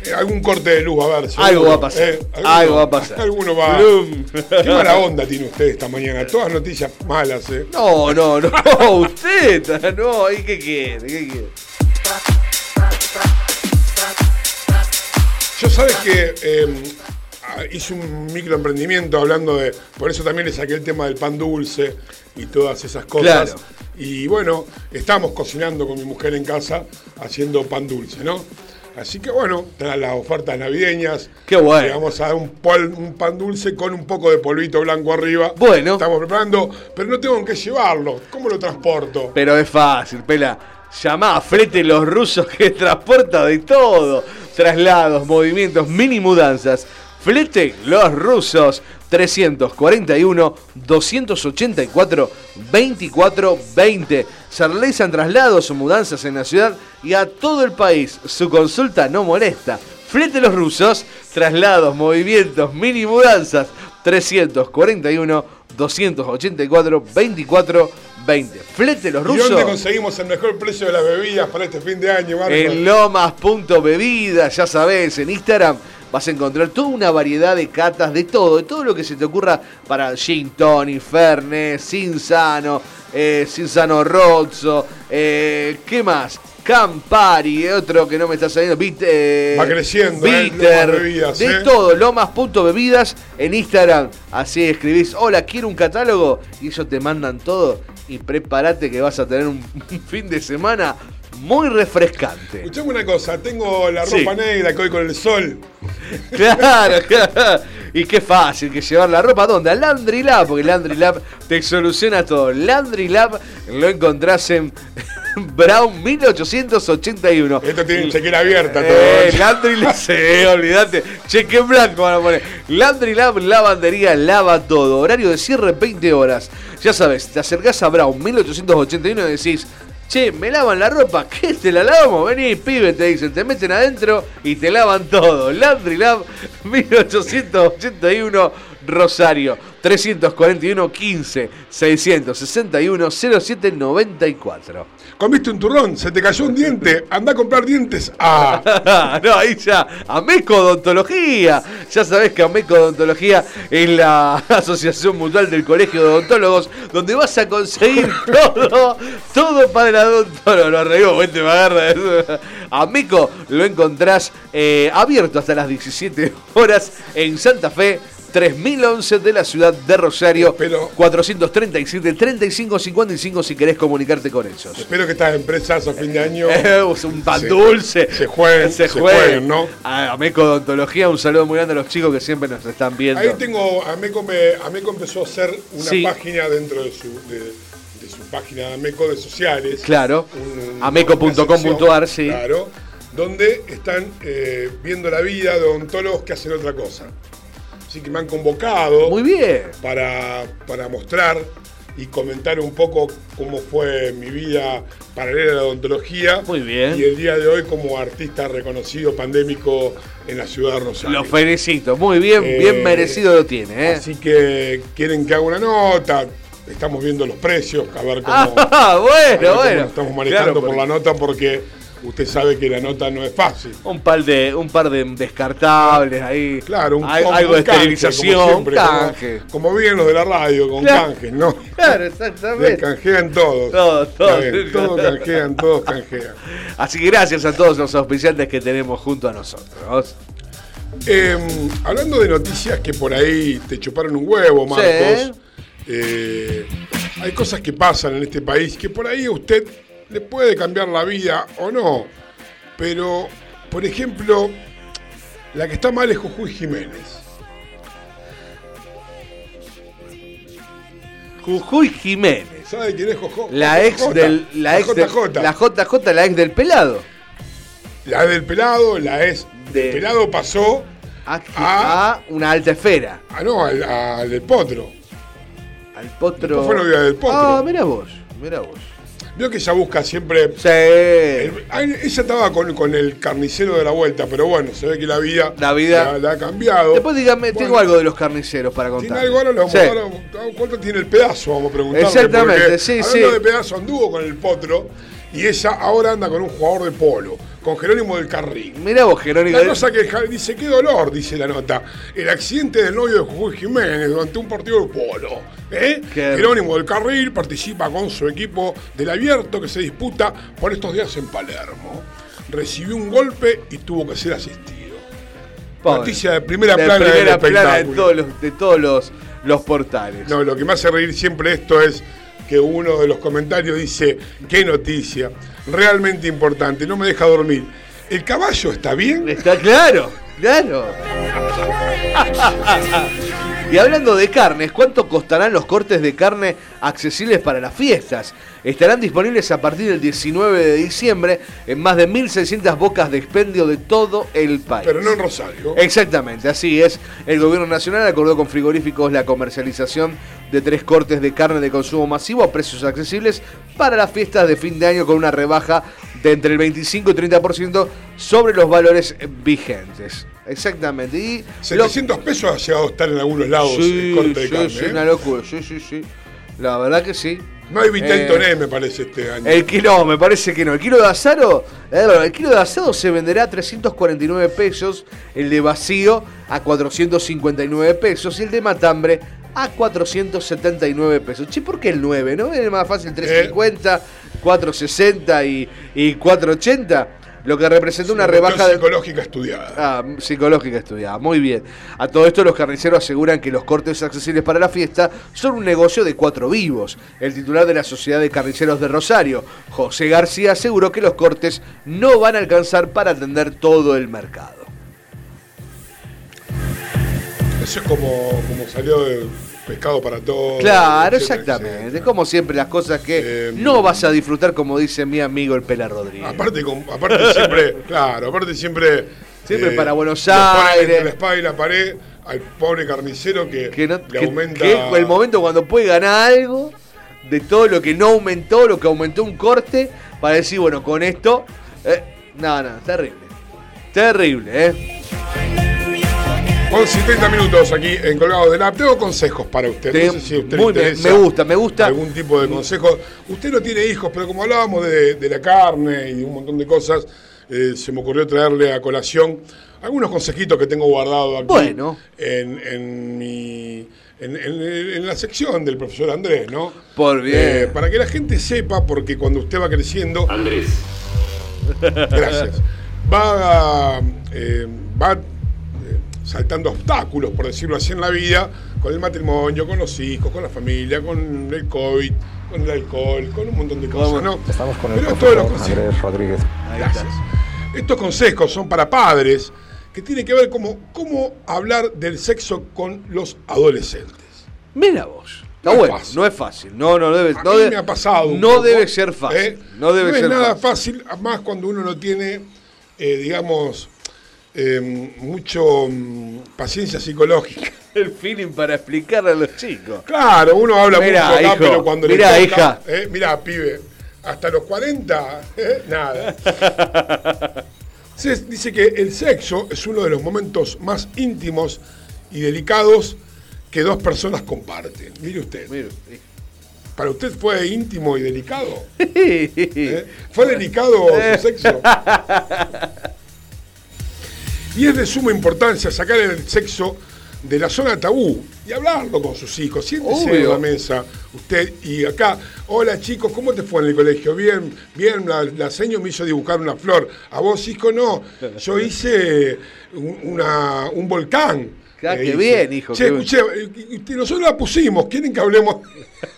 eh, algún corte de luz a haber. seguro. Algo va a pasar. Eh, alguno- Algo va a pasar. Alguno va. Blum. Qué mala onda tiene usted esta mañana. Todas noticias malas, ¿eh? No, no, no, usted, no, ¿y qué quiere? ¿Qué quiere? Yo sabes que eh, ah, hice un microemprendimiento hablando de. Por eso también le saqué el tema del pan dulce y todas esas cosas. Claro. Y bueno, estamos cocinando con mi mujer en casa haciendo pan dulce, ¿no? Así que bueno, están las ofertas navideñas. Qué bueno. Le vamos a dar un, pol- un pan dulce con un poco de polvito blanco arriba. Bueno. Estamos preparando, pero no tengo en qué llevarlo. ¿Cómo lo transporto? Pero es fácil, pela. Llamá a Flete los rusos que transporta de todo. Traslados, movimientos, mini mudanzas. Flete los rusos 341 284 2420. Se realizan traslados o mudanzas en la ciudad y a todo el país. Su consulta no molesta. Flete los rusos, traslados, movimientos, mini mudanzas 341 284 2420. Flete los ¿Y dónde rusos. conseguimos el mejor precio de las bebidas para este fin de año, Marcos? En lomas.bebidas, ya sabes, en Instagram vas a encontrar toda una variedad de catas de todo, de todo lo que se te ocurra para gin tonic, fernet, Cinzano, eh, Cinzano Rozzo, eh, ¿qué más? Campari, otro que no me está saliendo, bit, eh, Va creciendo, eh, bitter, Lomas Bebidas, de eh. todo, lomas.bebidas en Instagram, así escribís, hola, quiero un catálogo, y ellos te mandan todo, y prepárate que vas a tener un fin de semana muy refrescante. Escuchame una cosa, tengo la Sí. ropa negra que hoy con el sol. Claro, claro. Y qué fácil que llevar la ropa. ¿Dónde? A Landry Lab, porque Landry Lab te soluciona todo. Landry Lab lo encontrás en Brown 1881. Esto tiene chequera abierta todo. Eh, Landry Lab, sí, olvídate. Cheque en blanco van a poner. Landry Lab, lavandería, lava todo. Horario de cierre 20 horas. Ya sabes, te acercás a Brown 1881 y decís. Che, ¿me lavan la ropa? ¿Qué? ¿Te la lavamos? Vení, pibe, te dicen. Te meten adentro y te lavan todo. Landry Lab 1881 Rosario. 341 15 661 0794. Comiste un turrón, se te cayó un diente, anda a comprar dientes. Ah, no, ahí ya, Ameco Odontología. Ya sabés que Ameco Odontología es la asociación mutual del Colegio de Odontólogos, donde vas a conseguir todo, todo para el odontólogo. Lo arregló, vente, me agarra. Ameco lo encontrás eh, abierto hasta las 17 horas en Santa Fe, 3011 de la ciudad de Rosario. 437 35 55 si querés comunicarte con ellos. Espero que estas empresas a fin de año. Eh, un pan se- dulce. Se jueguen, se, jueguen, ¿no? A Meco Odontología, un saludo muy grande a los chicos que siempre nos están viendo. Ahí tengo, Ameco, me, Ameco empezó a hacer una Sí. página dentro de su, de, de su página de Ameco de sociales. Claro. Ameco.com.ar, sí. Claro. Donde están eh, viendo la vida de odontólogos que hacen otra cosa. Así que me han convocado. Muy bien. Para, para mostrar y comentar un poco cómo fue mi vida paralela a la odontología. Muy bien. Y el día de hoy como artista reconocido pandémico en la ciudad de Rosario. Los felicito. Muy bien, Eh, bien merecido lo tiene. ¿eh? Así que quieren que haga una nota. Estamos viendo los precios, a ver cómo, Ah, a ver bueno, cómo bueno. estamos manejando Claro, por la nota porque usted sabe que la nota no es fácil. Un par de, un par de descartables ahí. Claro, un, como algo de canje, esterilización, como siempre, canje. Como, bien los de la radio, con Claro. canjes, ¿no? Claro, Le exactamente. canjean todos. Todo, todo. Está bien, todos canjean, todos canjean. Así que gracias a todos los auspiciantes que tenemos junto a nosotros. Eh, hablando de noticias que por ahí te chuparon un huevo, Marcos. eh, hay cosas que pasan en este país que por ahí usted le puede cambiar la vida o no. Pero, por ejemplo, la que está mal es Jujuy Jiménez. Jujuy Jiménez. ¿Sabe quién es Jojo? La ex del. La, ex del- JJ. la JJ, la ex del pelado. La del pelado, la ex del pelado pasó a, a una alta esfera. Ah, no, al, al del potro. Al potro. Después fue novia del potro. Ah, mira vos, mira vos. Vio que ella busca siempre. Sí. El- ella estaba con, con el carnicero de la vuelta, pero bueno, se ve que la vida, La vida- la, la ha cambiado. Después dígame, tengo Bueno, algo de los carniceros para contar. ¿Tiene algo ahora? Le vamos Sí. a dar- ¿Cuánto tiene el pedazo? Vamos a preguntarle. Exactamente, porque sí, hablando sí. de pedazo, anduvo con el potro y ella ahora anda con un jugador de polo, con Jerónimo del Carril. Mira vos, Jerónimo. La cosa que dice, qué dolor, dice la nota. El accidente del novio de Jujuy Jiménez durante un partido de polo. ¿eh? Jerónimo del Carril participa con su equipo del abierto que se disputa por estos días en Palermo. Recibió un golpe y tuvo que ser asistido. Pobre. Noticia de primera De plana del primera plana de todos los, de todos los, los portales. No, lo que me hace reír siempre esto es que uno de los comentarios dice, qué noticia, realmente importante, no me deja dormir. ¿El caballo está bien? Está claro, claro. Y hablando de carnes, ¿cuánto costarán los cortes de carne accesibles para las fiestas? Estarán disponibles a partir del 19 de diciembre en más de 1.600 bocas de expendio de todo el país. Pero no en Rosario. Exactamente, así es. El gobierno nacional acordó con frigoríficos la comercialización de tres cortes de carne de consumo masivo a precios accesibles para las fiestas de fin de año con una rebaja de entre el 25 y 30% sobre los valores vigentes. Exactamente. Y 700 pesos ha llegado a estar en algunos lados Sí, el corte de carne. sí, ¿eh? una locura. Sí, sí, sí. La verdad que sí. No hay Vitel Eh, me parece, este año. El kilo, me parece que no. El kilo de asado, eh, el kilo de asado se venderá a 349 pesos, el de vacío a 459 pesos y el de matambre a 479 pesos. Che, ¿por qué el 9, no? Es más fácil 350, 460 y, y 480. Lo que representa una rebaja de... psicológica estudiada. Ah, psicológica estudiada, muy bien. A todo esto los carniceros aseguran que los cortes accesibles para la fiesta son un negocio de cuatro vivos. El titular de la Sociedad de Carniceros de Rosario, José García, aseguró que los cortes no van a alcanzar para atender todo el mercado. Eso es como, como salió de pescado para todos. Claro, etcétera, exactamente. Como siempre, las cosas que no vas a disfrutar, como dice mi amigo el Pela Rodríguez. Aparte, aparte siempre, claro, aparte siempre. eh, Siempre para Buenos Aires. Entre la espada y la pared al pobre carnicero que, le que, aumenta. que el momento cuando puede ganar algo de todo lo que no aumentó, lo que aumentó un corte, para decir, bueno, con esto. eh, no, no, terrible. Terrible, ¿eh? Con 70 minutos aquí en Colgado del App. Tengo consejos para usted. Te- no sé si usted muy le bien, interesa me gusta, me gusta. Algún tipo de consejos. Usted no tiene hijos, pero como hablábamos de, de la carne y de un montón de cosas, eh, se me ocurrió traerle a colación algunos consejitos que tengo guardados aquí Bueno. en, en mi. En, en- en la sección del profesor Andrés, ¿no? Por bien. Eh, para que la gente sepa, porque cuando usted va creciendo. Andrés. Gracias. Va a. eh, va a- saltando obstáculos, por decirlo así, en la vida, con el matrimonio, con los hijos, con la familia, con el COVID, con el alcohol, con un montón de cosas, ¿no? Estamos con el Pero todos los profesor consejos- Andrés Rodríguez. Gracias. Estos consejos son para padres que tienen que ver cómo, cómo hablar del sexo con los adolescentes. Mira vos. Está No es bueno, no es fácil. No, no debe, A no mí debe- me ha pasado. No poco, debe ser fácil. ¿eh? No debe es ser nada fácil. fácil, más cuando uno no tiene, eh, digamos, eh, mucho mm, paciencia psicológica. El feeling para explicarle a los chicos. Claro, uno habla Mirá, mucho acá, hijo, pero cuando mirá, le toca, hija. eh, mirá, pibe, hasta los 40, eh, nada. Se dice que el sexo es uno de los momentos más íntimos y delicados que dos personas comparten. Mire usted. ¿Para usted fue íntimo y delicado? ¿Eh? ¿Fue delicado su sexo? Y es de suma importancia sacar el sexo de la zona tabú y hablarlo con sus hijos. Siéntese Obvio. en la mesa, usted y acá. Hola chicos, ¿cómo te fue en el colegio? Bien, bien, la, la seño me hizo dibujar una flor. A vos, hijo, no. Yo hice un, una- un volcán. Ah, qué bien, hijo, Che, escuché, eh, nosotros la pusimos. ¿Quieren que hablemos?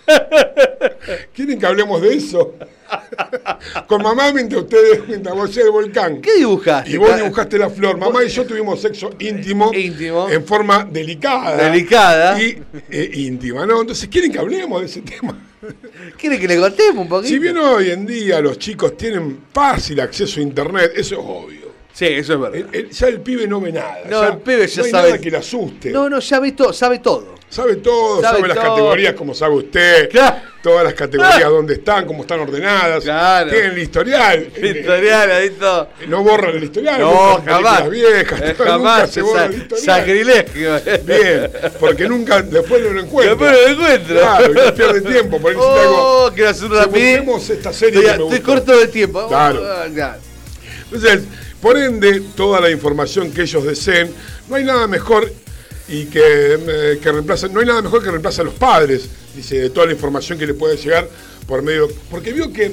¿Quieren que hablemos de eso? Con mamá mientras ustedes, mientras vos el volcán. ¿Qué dibujaste? Y vos dibujaste la flor. Mamá y yo tuvimos sexo íntimo, en forma delicada. Delicada. Y eh, íntima, ¿no? Entonces, ¿quieren que hablemos de ese tema? ¿Quiere que le contemos un poquito? Si bien hoy en día los chicos tienen fácil acceso a internet, eso es obvio. Sí, eso es verdad. El- el- ya el pibe no ve nada. No, el pibe ya no hay sabe- nada que le asuste. No, no, ya ve todo, sabe todo. Sabe todo, Sabe sabe, las todo. categorías como sabe usted, todas las categorías dónde están, cómo están ordenadas, Claro. tienen el historial. El historial, ahí todo. No borran el historial, No, jamás. viejas, Eh, jamás, se borra el historial. sacrilegio. Bien, porque nunca, después no lo encuentro. Después no lo encuentro. Claro, y no pierde tiempo, por Oh, hago. quiero hacer si rapidín. busquemos esta serie Estoy, que me estoy gustó. corto de tiempo. Claro. Ah, claro. Entonces, por ende, toda la información que ellos deseen, no hay nada mejor y que, eh, que reemplaza, no hay nada mejor que reemplace a los padres, dice, de toda la información que le puede llegar por medio. Porque vio que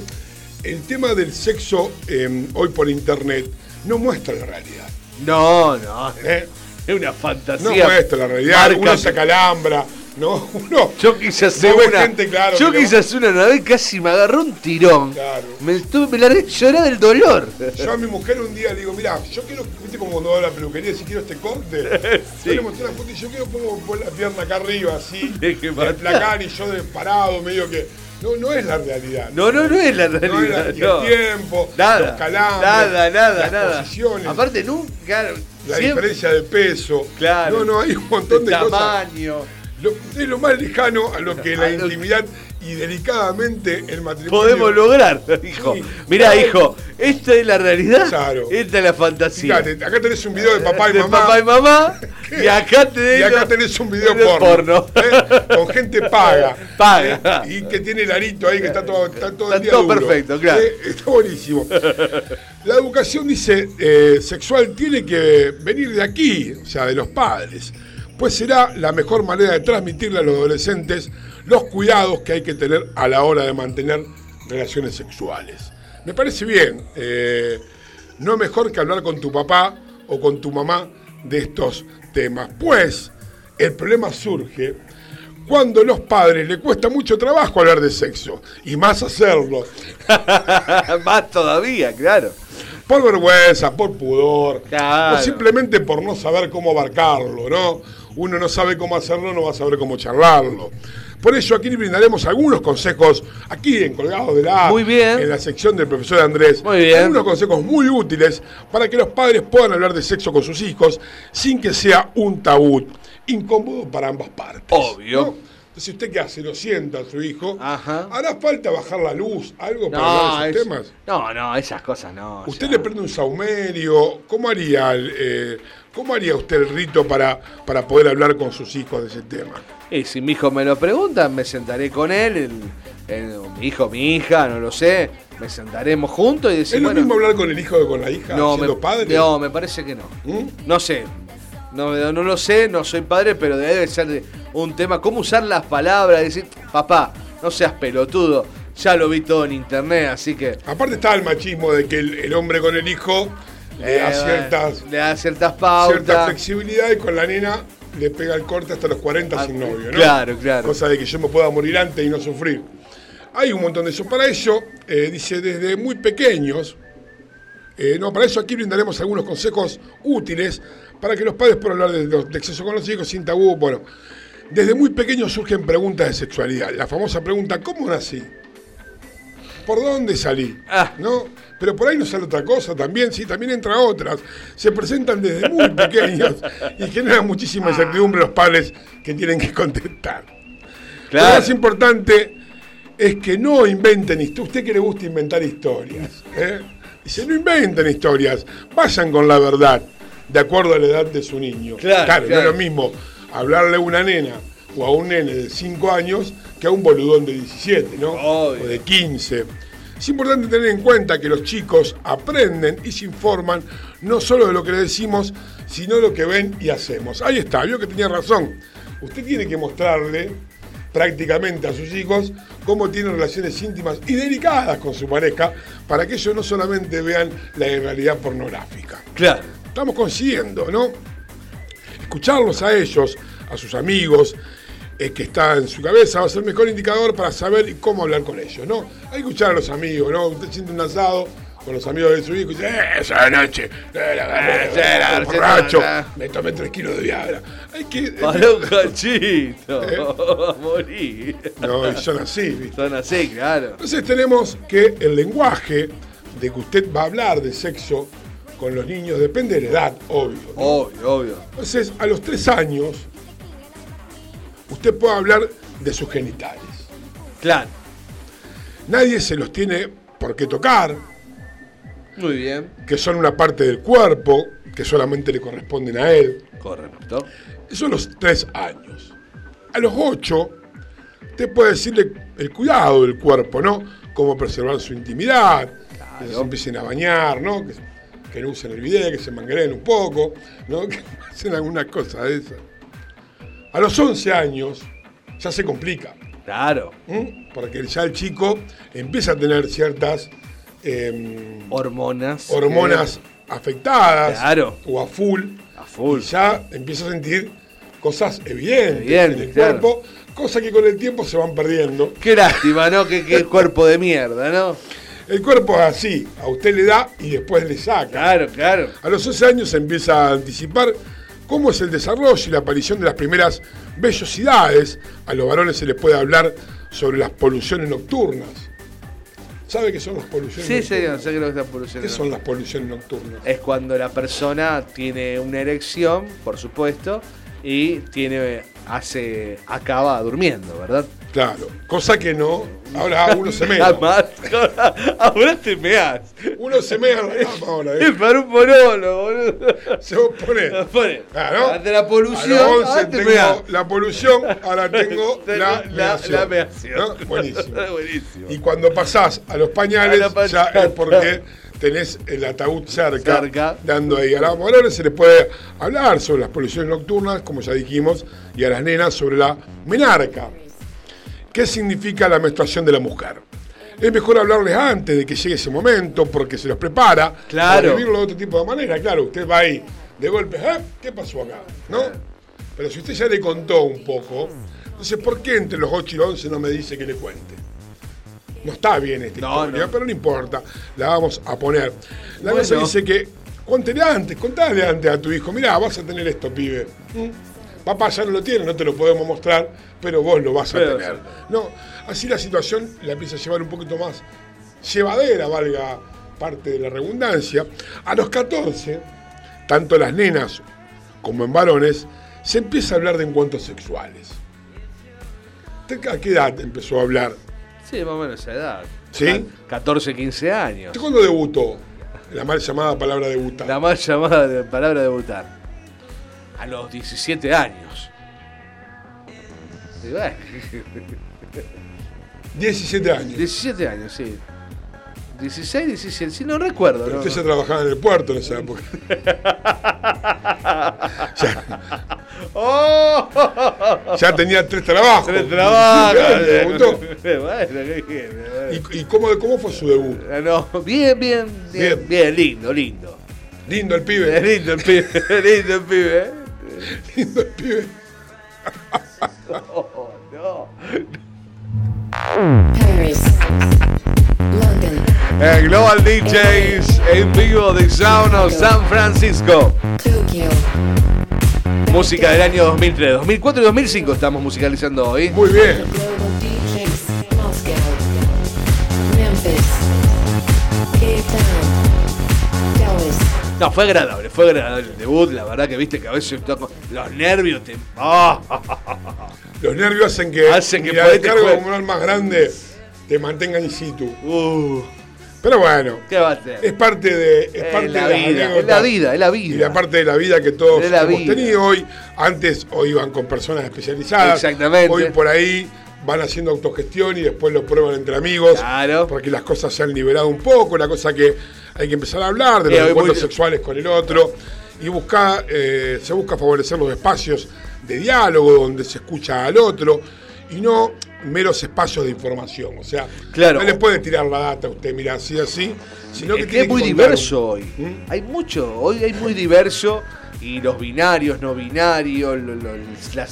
el tema del sexo eh, hoy por internet no muestra la realidad. No, no. ¿eh? Es una No fantasía. muestra la realidad, Marca- uno se acalambra, ¿no? Uno. Yo quise hacer una. gente, claro, yo quise hacer una, una vez casi me agarró un tirón. Claro. Me, estuve, me largué llorar del dolor. Yo a mi mujer un día le digo, mira, yo quiero, viste como cuando va a la peluquería, si quiero este corte. Sí. Yo le mostré la foto y yo quiero pongo pon la pierna acá arriba, así, el placar y yo de parado, medio que. No, no es la realidad. No, no, no es la No es realidad. la- no. el tiempo, Nada, los calambres, nada, nada, las nada. posiciones, Aparte, nunca. la siempre- diferencia de peso. Claro. No, no, hay un montón de, de cosas. Lo- es lo más lejano a lo que la intimidad y delicadamente el matrimonio. Podemos lograr, hijo. Sí. Mirá, Claro. hijo, esta es la realidad. Claro. Esta es la fantasía. Fíjate, acá tenés un video de papá y de mamá. papá y mamá. y acá te Y acá tenés un video de porno. ¿eh? Con gente paga. Paga. ¿eh? Y que tiene el arito ahí que está todo, está todo Está el día todo duro. perfecto, claro. ¿eh? Está buenísimo. La educación, dice, sexual tiene que venir de aquí, o sea, de los padres. Pues será la mejor manera de transmitirle a los adolescentes los cuidados que hay que tener a la hora de mantener relaciones sexuales. Me parece bien. eh, no es mejor que hablar con tu papá o con tu mamá de estos temas. Pues el problema surge cuando a los padres le cuesta mucho trabajo hablar de sexo y más hacerlo. Más todavía, claro. Por vergüenza, por pudor, Claro. o simplemente por no saber cómo abarcarlo, ¿no? Uno no sabe cómo hacerlo, no va a saber cómo charlarlo. Por eso aquí le brindaremos algunos consejos, aquí en Colgados de la A, Muy bien. en la sección del profesor Andrés. Muy bien. Algunos consejos muy útiles para que los padres puedan hablar de sexo con sus hijos sin que sea un tabú incómodo para ambas partes. Obvio. ¿no? Entonces, ¿usted qué hace? Lo sienta a su hijo. Ajá. ¿Hará falta bajar la luz? ¿Algo para No, hablar de esos es- temas? no, no, esas cosas no. ¿Usted ya. le prende un saumerio? ¿Cómo haría, el, eh, ¿cómo haría usted el rito para, para poder hablar con sus hijos de ese tema? Y si mi hijo me lo pregunta, me sentaré con él, el- el- mi hijo, mi hija, no lo sé. Me sentaremos juntos y ¿Es decir, lo bueno, mismo hablar con el hijo que con la hija no, siendo me, padre? no, me parece que no. ¿Mm? No sé. No, no lo sé, no soy padre, pero debe ser un tema. ¿Cómo usar las palabras? Decir, papá, no seas pelotudo. Ya lo vi todo en internet, así que. Aparte está el machismo de que el, el hombre con el hijo le da Eh, ciertas, le da ciertas pautas. cierta flexibilidad y con la nena le pega el corte hasta los 40 sin novio, ¿no? Ah, claro, claro. Cosa de que yo me pueda morir antes y no sufrir. Hay un montón de eso. Para ello, eh, dice, desde muy pequeños, eh, no, para eso aquí brindaremos algunos consejos útiles para que los padres puedan hablar de, de exceso con los hijos sin tabú. Bueno, desde muy pequeños surgen preguntas de sexualidad. La famosa pregunta, ¿cómo nací? ¿Por dónde salí? Ah. ¿No? Pero por ahí no sale otra cosa también, sí, también entra otras. Se presentan desde muy pequeños y generan muchísima incertidumbre los padres que tienen que contestar. Lo Claro. más importante es que no inventen historias. Usted que le gusta inventar historias. ¿eh? Dice, no inventen historias, vayan con la verdad, de acuerdo a la edad de su niño. Claro, no es claro. lo mismo hablarle a una nena o a un nene de 5 años que a un boludón de 17, ¿no? Obvio. O de 15. Es importante tener en cuenta que los chicos aprenden y se informan no solo de lo que le decimos, sino de lo que ven y hacemos. Ahí está, vio que tenía razón. Usted tiene que mostrarle prácticamente a sus hijos cómo tienen relaciones íntimas y delicadas con su pareja para que ellos no solamente vean la realidad pornográfica. Claro. Estamos consiguiendo, ¿no? Escucharlos a ellos, a sus amigos, eh, que está en su cabeza, va a ser el mejor indicador para saber cómo hablar con ellos, ¿no? Hay que escuchar a los amigos, ¿no? Usted siente un asado con los amigos de su hijo y dice, "Eh, esa noche, eh, Eh, eh, borracho, me tomé tres kilos de Viagra. Hay que... Para un cachito. ¿Eh? Morir. No, son así. Son así, claro. Entonces tenemos que el lenguaje de que usted va a hablar de sexo con los niños depende de la edad, obvio. Obvio, obvio. Entonces, a los tres años, usted puede hablar de sus genitales. Claro. Nadie se los tiene por qué tocar, Muy bien. que son una parte del cuerpo, que solamente le corresponden a él. Correcto. Eso a los tres años. A los ocho, usted puede decirle el cuidado del cuerpo, ¿no? Cómo preservar su intimidad, que se empiecen a bañar, ¿no? Que, que no usen el video, que se mangreen un poco, ¿no? Que hacen alguna cosa de esas. A los 11 años ya se complica, Claro. porque ya el chico empieza a tener ciertas em, Hormonas. hormonas afectadas Claro. o a full, A full. y ya empieza a sentir cosas evidentes Evidentes, en el claro. cuerpo, cosas que con el tiempo se van perdiendo. Qué lástima, ¿no? Qué, qué cuerpo de mierda, ¿no? El cuerpo es así, a usted le da y después le saca. Claro, claro. A los 11 años se empieza a anticipar cómo es el desarrollo y la aparición de las primeras vellosidades. A los varones se les puede hablar sobre las poluciones nocturnas. ¿Sabe qué son las poluciones Sí, nocturnas? señor, sé que lo que está polucionando. ¿Qué son las poluciones nocturnas? Es cuando la persona tiene una erección, por supuesto, y tiene hace acaba durmiendo, ¿verdad? Claro, cosa que no. Ahora uno se mea. Además, ahora te meas. Uno se mea en la cama ahora. ¿eh? Es para un pololo, boludo. Se pone. Pone. Claro. Ante la polución, A los 11 ahora te tengo meas. la polución, ahora tengo la, la- meación. la meación. ¿No? Buenísimo. Buenísimo. Y cuando pasás a los pañales, A ya es porque tenés el ataúd cerca, Cerca. dando ahí. A los varones se les puede hablar sobre las poluciones nocturnas, como ya dijimos, y a las nenas sobre la menarca. ¿Qué significa la menstruación de la mujer? Es mejor hablarles antes de que llegue ese momento porque se los prepara Claro. para vivirlo de otro tipo de manera. Claro, usted va ahí de golpe, ¿eh? ¿qué pasó acá? ¿No? Pero si usted ya le contó un poco, entonces ¿por qué entre los 8 y los 11 no me dice que le cuente? No está bien esta No, historia, no. pero no importa, la vamos a poner. La Bueno. cosa dice que cuéntele antes, contale antes a tu hijo, mirá, vas a tener esto, pibe. ¿Mm? Papá ya no lo tiene, no te lo podemos mostrar, pero vos lo vas a Pero- tener. No, así la situación la empieza a llevar un poquito más llevadera, valga parte de la redundancia. A los 14, tanto las nenas como en varones, se empieza a hablar de encuentros sexuales. ¿Usted ¿A qué edad empezó a hablar? Sí, más o menos esa edad. ¿Sí? 14, 15 años. ¿Usted cuándo debutó? La mal llamada palabra debutar. La mal llamada de palabra debutar. A los 17 años. Y bueno, 17 años. 17 años, sí. 16, 17, sí, no recuerdo. Pero ¿no? usted ya trabajaba en el puerto en esa época. ¡Oh! Ya tenía tres trabajos. Tres trabajos. Bueno. ¿Y, y cómo, cómo fue su debut? Ah, No, bien, bien, bien, Bien. bien, lindo, lindo. Lindo el pibe. Lindo el pibe, lindo el pibe, ¿eh? Lindo el pibe. Oh, no. Paris, London, El Global DJs en vivo de Sound of San Francisco. Tokyo, Música del año 2003, 2004 y 2005 estamos musicalizando hoy. Muy bien. No, fue agradable, fue agradable el debut. La verdad que viste que a veces toco- los nervios te. ¡Ah! Los nervios hacen que, Hacen que descarga juegue. hormonal más grande te mantenga in situ. Uh, Pero bueno, ¿Qué va a hacer? es parte de, es parte la de vida, anécdotas es la vida, es la vida. Y la parte de la vida que todos hemos vida. tenido hoy. Antes o iban con personas especializadas. Exactamente. Hoy por ahí van haciendo autogestión y después lo prueban entre amigos. Claro. Porque las cosas se han liberado un poco, la cosa que hay que empezar a hablar de Eh, los hoy encuentros sexuales con el otro. Y busca, eh, se busca favorecer los espacios de diálogo donde se escucha al otro y no meros espacios de información. O sea, Claro. no le puede tirar la data a usted, mira, así, así, sino que Es que es muy un- diverso hoy. Hay mucho, hoy hay muy diverso y los binarios, no binarios, lo- lo- la,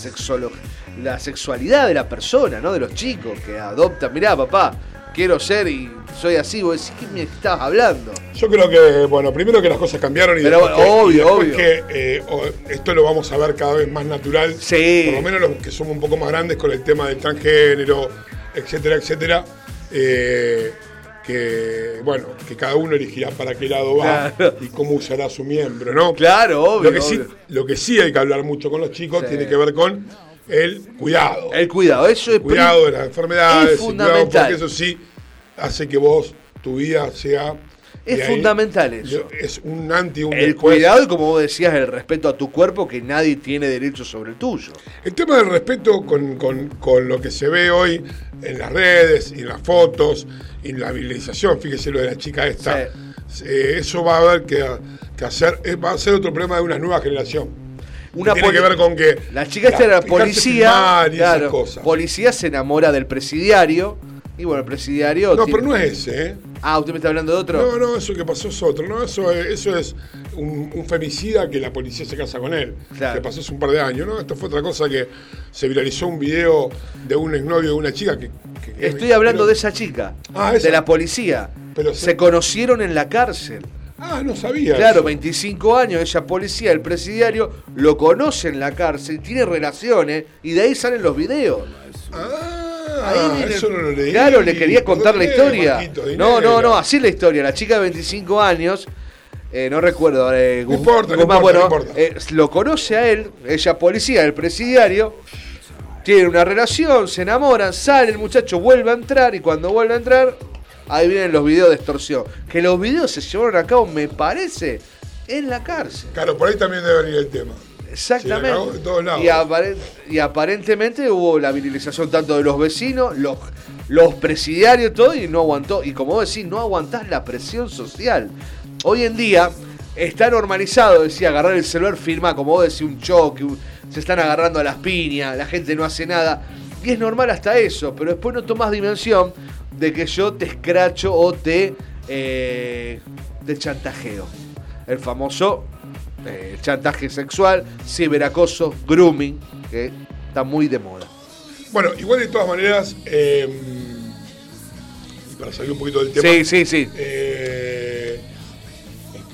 la sexualidad de la persona, ¿no? De los chicos que adoptan, mirá papá, quiero ser y soy así, vos decís, ¿qué me estás hablando? Yo creo que, bueno, primero que las cosas cambiaron y Pero después, que, obvio, después obvio. que eh, esto lo vamos a ver cada vez más natural. Sí. Por lo menos los que somos un poco más grandes con el tema del transgénero, etcétera, etcétera. eh, que, bueno, que cada uno elegirá para qué lado va Claro. y cómo usará su miembro, ¿no? Claro, obvio. Lo que, sí, lo que sí hay que hablar mucho con los chicos Sí. tiene que ver con el cuidado. El cuidado, eso es cuidado de las enfermedades, es el cuidado, fundamental. porque eso sí hace que vos, tu vida sea... Es ahí- fundamental eso. Es un anti, un El después. cuidado y como vos decías, el respeto a tu cuerpo, que nadie tiene derecho sobre el tuyo. El tema del respeto con, con- con lo que se ve hoy en las redes, y en las fotos, y en la viralización, fíjese lo de la chica esta, eh, eso va a haber que, que hacer, eh, va a ser otro problema de una nueva generación. Una tiene que ver con que La chica esta era policía. y esas claro, cosas. policía se enamora del presidiario. Y bueno, el presidiario. No, tiene- pero no es ese, ¿eh? Ah, usted me está hablando de otro. No, no, eso que pasó es otro. No, eso es, eso es un, un femicida que la policía se casa con él. Claro. Que pasó hace un par de años, ¿no? Esto fue otra cosa que se viralizó un video de un exnovio de una chica que. que- Estoy hablando pero- de esa chica. Ah, esa. De la policía. Pero se se- conocieron en la cárcel. Ah, no sabía. Claro, eso. 25 años, ella policía, el presidiario, lo conoce en la cárcel, tiene relaciones y de ahí salen los videos. Ah, Ahí viene- eso no lo leí. Claro, le quería contar la historia. Marquito, No, no, no, así es la historia. La chica de 25 años, eh, no recuerdo. eh, No importa, no Guzmán, importa, bueno, no importa. eh, lo conoce a él, ella policía, el presidiario. Tienen una relación, se enamoran, sale el muchacho, vuelve a entrar y cuando vuelve a entrar, ahí vienen los videos de extorsión. Que los videos se llevaron a cabo, me parece, en la cárcel. Claro, por ahí también debe venir el tema. Exactamente. De todos lados. y, apare- y aparentemente hubo la virilización tanto de los vecinos, los, los presidiarios, todo, y no aguantó. Y como vos decís, no aguantás la presión social. Hoy en día está normalizado, decía, agarrar el celular, firmar, como vos decís, un choque, un- se están agarrando a las piñas, la gente no hace nada. Y es normal hasta eso, pero después no tomás dimensión de que yo te escracho o te, eh, te chantajeo. El famoso eh, chantaje sexual, ciberacoso, grooming, que está muy de moda. Bueno, igual de todas maneras, eh, y para salir un poquito del tema. Sí, sí, sí. eh,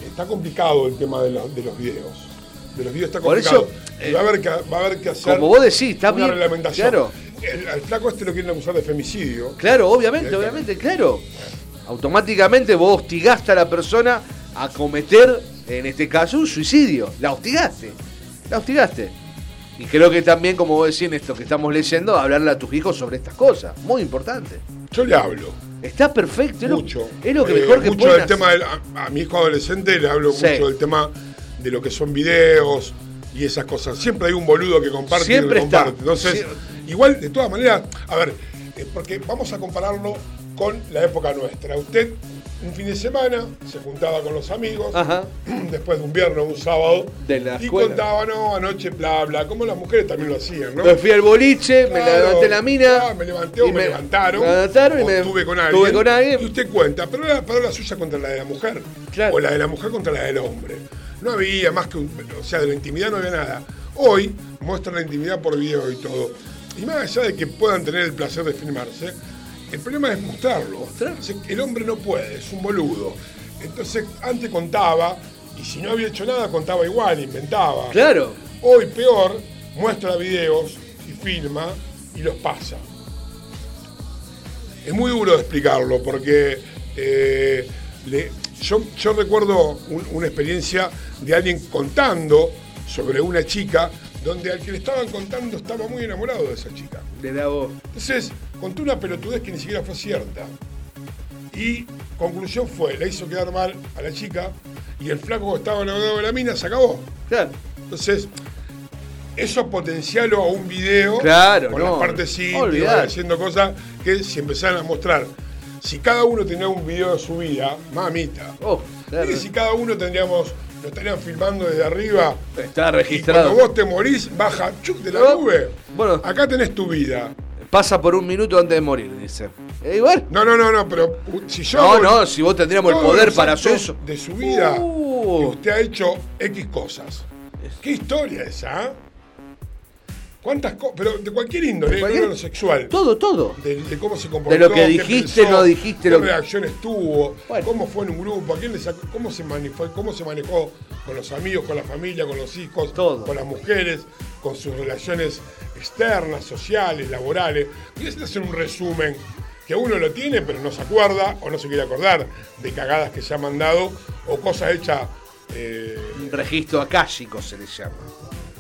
está complicado el tema de, los- de los videos. De los videos está Por complicado. eso, Y va, a haber que, va a haber que hacer Como vos decís, está una bien. reglamentación. Claro, El, al flaco este lo quieren acusar de femicidio. claro, obviamente, obviamente, claro. Automáticamente vos hostigaste a la persona a cometer, en este caso, un suicidio. La hostigaste. La hostigaste. Y creo que también, como vos decís en esto que estamos leyendo, hablarle a tus hijos sobre estas cosas. Muy importante. Yo le hablo. Está perfecto. es lo- Mucho. Es lo que Eh, mejor que mucho del tema del- a, a mi hijo adolescente le hablo Sí. mucho del tema de lo que son videos y esas cosas. Siempre hay un boludo que comparte. y Siempre está. Entonces, igual, de todas maneras, a ver, eh, porque vamos a compararlo con la época nuestra. Usted un fin de semana, se juntaba con los amigos, Ajá. después de un viernes un sábado, De la y escuela. contaba, no, anoche bla, bla, como las mujeres también lo hacían, ¿no? Me fui al boliche, me Claro, levanté la mina. ah, me levanté o me, levantaron. Me levantaron y o me. estuve con alguien. Estuve con alguien. Y usted cuenta, pero era la palabra suya contra la de la mujer. O la de la mujer contra la del hombre. No había más que un. O sea, de la intimidad no había nada. Hoy muestran la intimidad por video y todo. Y más allá de que puedan tener el placer de filmarse, el problema es mostrarlo. El hombre no puede, es un boludo. Entonces, antes contaba, y si no había hecho nada, contaba igual, inventaba. Claro. Hoy peor, muestra videos y filma y los pasa. Es muy duro de explicarlo porque eh, le- yo, yo recuerdo un- una experiencia de alguien contando sobre una chica donde al que le estaban contando estaba muy enamorado de esa chica. De la voz. Entonces, contó una pelotudez que ni siquiera fue cierta. Y conclusión fue, le hizo quedar mal a la chica y el flaco que estaba enamorado de la mina se acabó. Claro. Entonces, eso potencialo a un video Claro, con no, las haciendo cosas que se empezaran a mostrar. Si cada uno tenía un video de su vida, mamita. Oh, claro. Y si cada uno tendríamos, lo estarían filmando desde arriba. Está Y registrado. cuando vos te morís, baja chuc de la Oh, nube. Bueno. Acá tenés tu vida. Pasa por un minuto antes de morir, dice. E igual. No, no, no, no, pero si yo. No, no, si vos tendríamos el poder para hacer eso. De su vida. Uh. que usted ha hecho X cosas. ¿Qué historia esa? ¿Cuántas cosas? Pero de cualquier índole, no cualquier- de lo sexual. Todo, todo. De, de cómo se comportó. De lo que dijiste, pensó, no dijiste, qué lo que- reacciones tuvo, cómo fue en un grupo, a quién le sacó, cómo se manejó, cómo se manejó con los amigos, con la familia, con los hijos, con las mujeres, con sus relaciones externas, sociales, laborales. Y es un resumen que uno lo tiene, pero no se acuerda o no se quiere acordar de cagadas que se han mandado o cosas hechas. eh, Un registro acálico se le llama.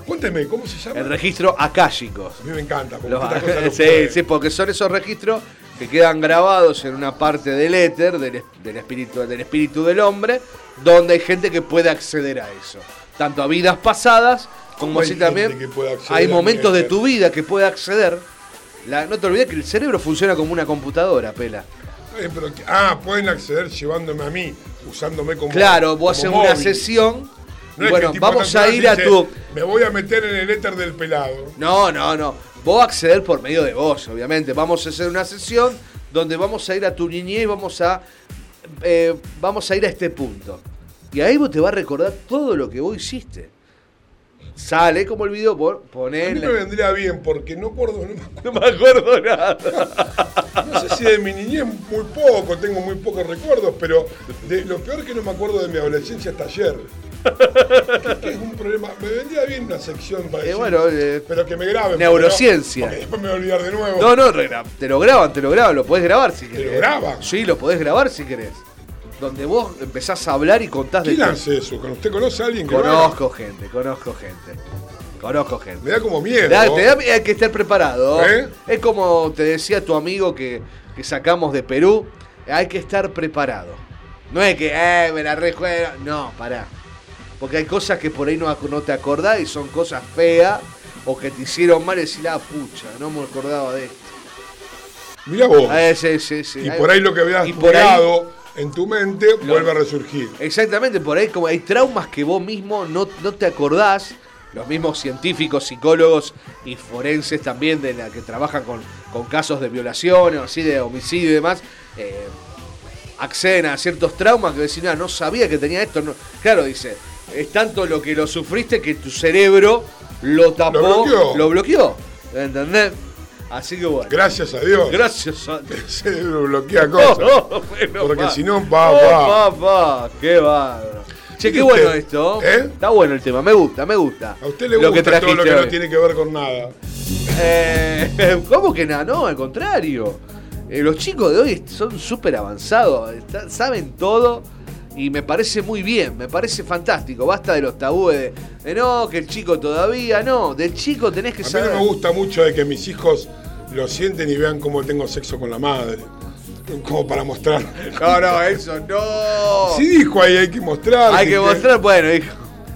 Cuénteme, ¿cómo se llama? El registro acálicos. A mí me encanta. porque Los- sí, sí, porque son esos registros que quedan grabados en una parte del éter, del, del espíritu, del espíritu del hombre, donde hay gente que puede acceder a eso. Tanto a vidas pasadas, como ¿Cómo hay así también hay momentos de tu vida que puede acceder. La- no te olvides que el cerebro funciona como una computadora, pela. Eh, pero ah, pueden acceder llevándome a mí, usándome como. Claro, vos haces una sesión. No bueno, vamos a ir a dice, tu. Me voy a meter en el éter del pelado. No, no, no. Vos acceder por medio de vos, obviamente. Vamos a hacer una sesión donde vamos a ir a tu niñez y vamos a, eh, vamos a ir a este punto. Y ahí vos te vas a recordar todo lo que vos hiciste. Sale como el video, vos A mí me vendría bien porque no acuerdo, no me acuerdo, No me acuerdo nada. no sé si de mi niñez muy poco, tengo muy pocos recuerdos, pero de, lo peor que no me acuerdo de mi adolescencia hasta ayer. Que, es un problema. Me vendría bien una sección para Eh, bueno, eh, pero que me graben. porque neurociencia. no- Porque después me voy a olvidar de nuevo. No, no, te lo graban, te lo graban, lo podés grabar si querés. lo graban? Sí, lo podés grabar si querés. Donde vos empezás a hablar y contás de ¿Quién hace eso? ¿Usted conoce a alguien que? Conozco gente, conozco gente. Conozco gente. Me da como miedo. Te da- te da- hay que estar preparado. ¿Eh? Es como te decía tu amigo que, que sacamos de Perú. Hay que estar preparado. No es que, eh, me la rejuego. No, pará. Porque hay cosas que por ahí no, no te acordás y son cosas feas o que te hicieron mal y decís, la pucha, no me acordaba de esto. Mirá vos. Eh, sí, sí, sí. y por ahí lo que habías jugado en tu mente vuelve a resurgir. Exactamente, por ahí como hay traumas que vos mismo no, no te acordás, los mismos científicos, psicólogos y forenses también de la que trabajan con, con casos de violación o así de homicidio y demás, eh, acceden a ciertos traumas que decís, "Ah, no sabía que tenía esto. no". Claro, dice, es tanto lo que lo sufriste que tu cerebro lo tapó, bloqueó. lo bloqueó. ¿Entendés? Así que bueno. Gracias a Dios. Gracias a Dios. El cerebro bloquea cosas. Oh, bueno, porque si no, va, Oh, va. papá, qué bárbaro. Che, ¿Y qué bueno esto. ¿Eh? Está bueno el tema, me gusta, me gusta. A usted le Lo que gusta todo lo que no tiene que ver con nada. Eh, ¿Cómo que nada? No, al contrario. Eh, los chicos de hoy son súper avanzados, saben todo y me parece muy bien, me parece fantástico. Basta de los tabúes de, de no, que el chico todavía, no, del chico tenés que A mí saber. no me gusta mucho de que mis hijos lo sienten y vean cómo tengo sexo con la madre. Como para mostrar. No, no, eso no. Sí dijo ahí, hay que mostrar. Hay que mostrar, bueno, hijo.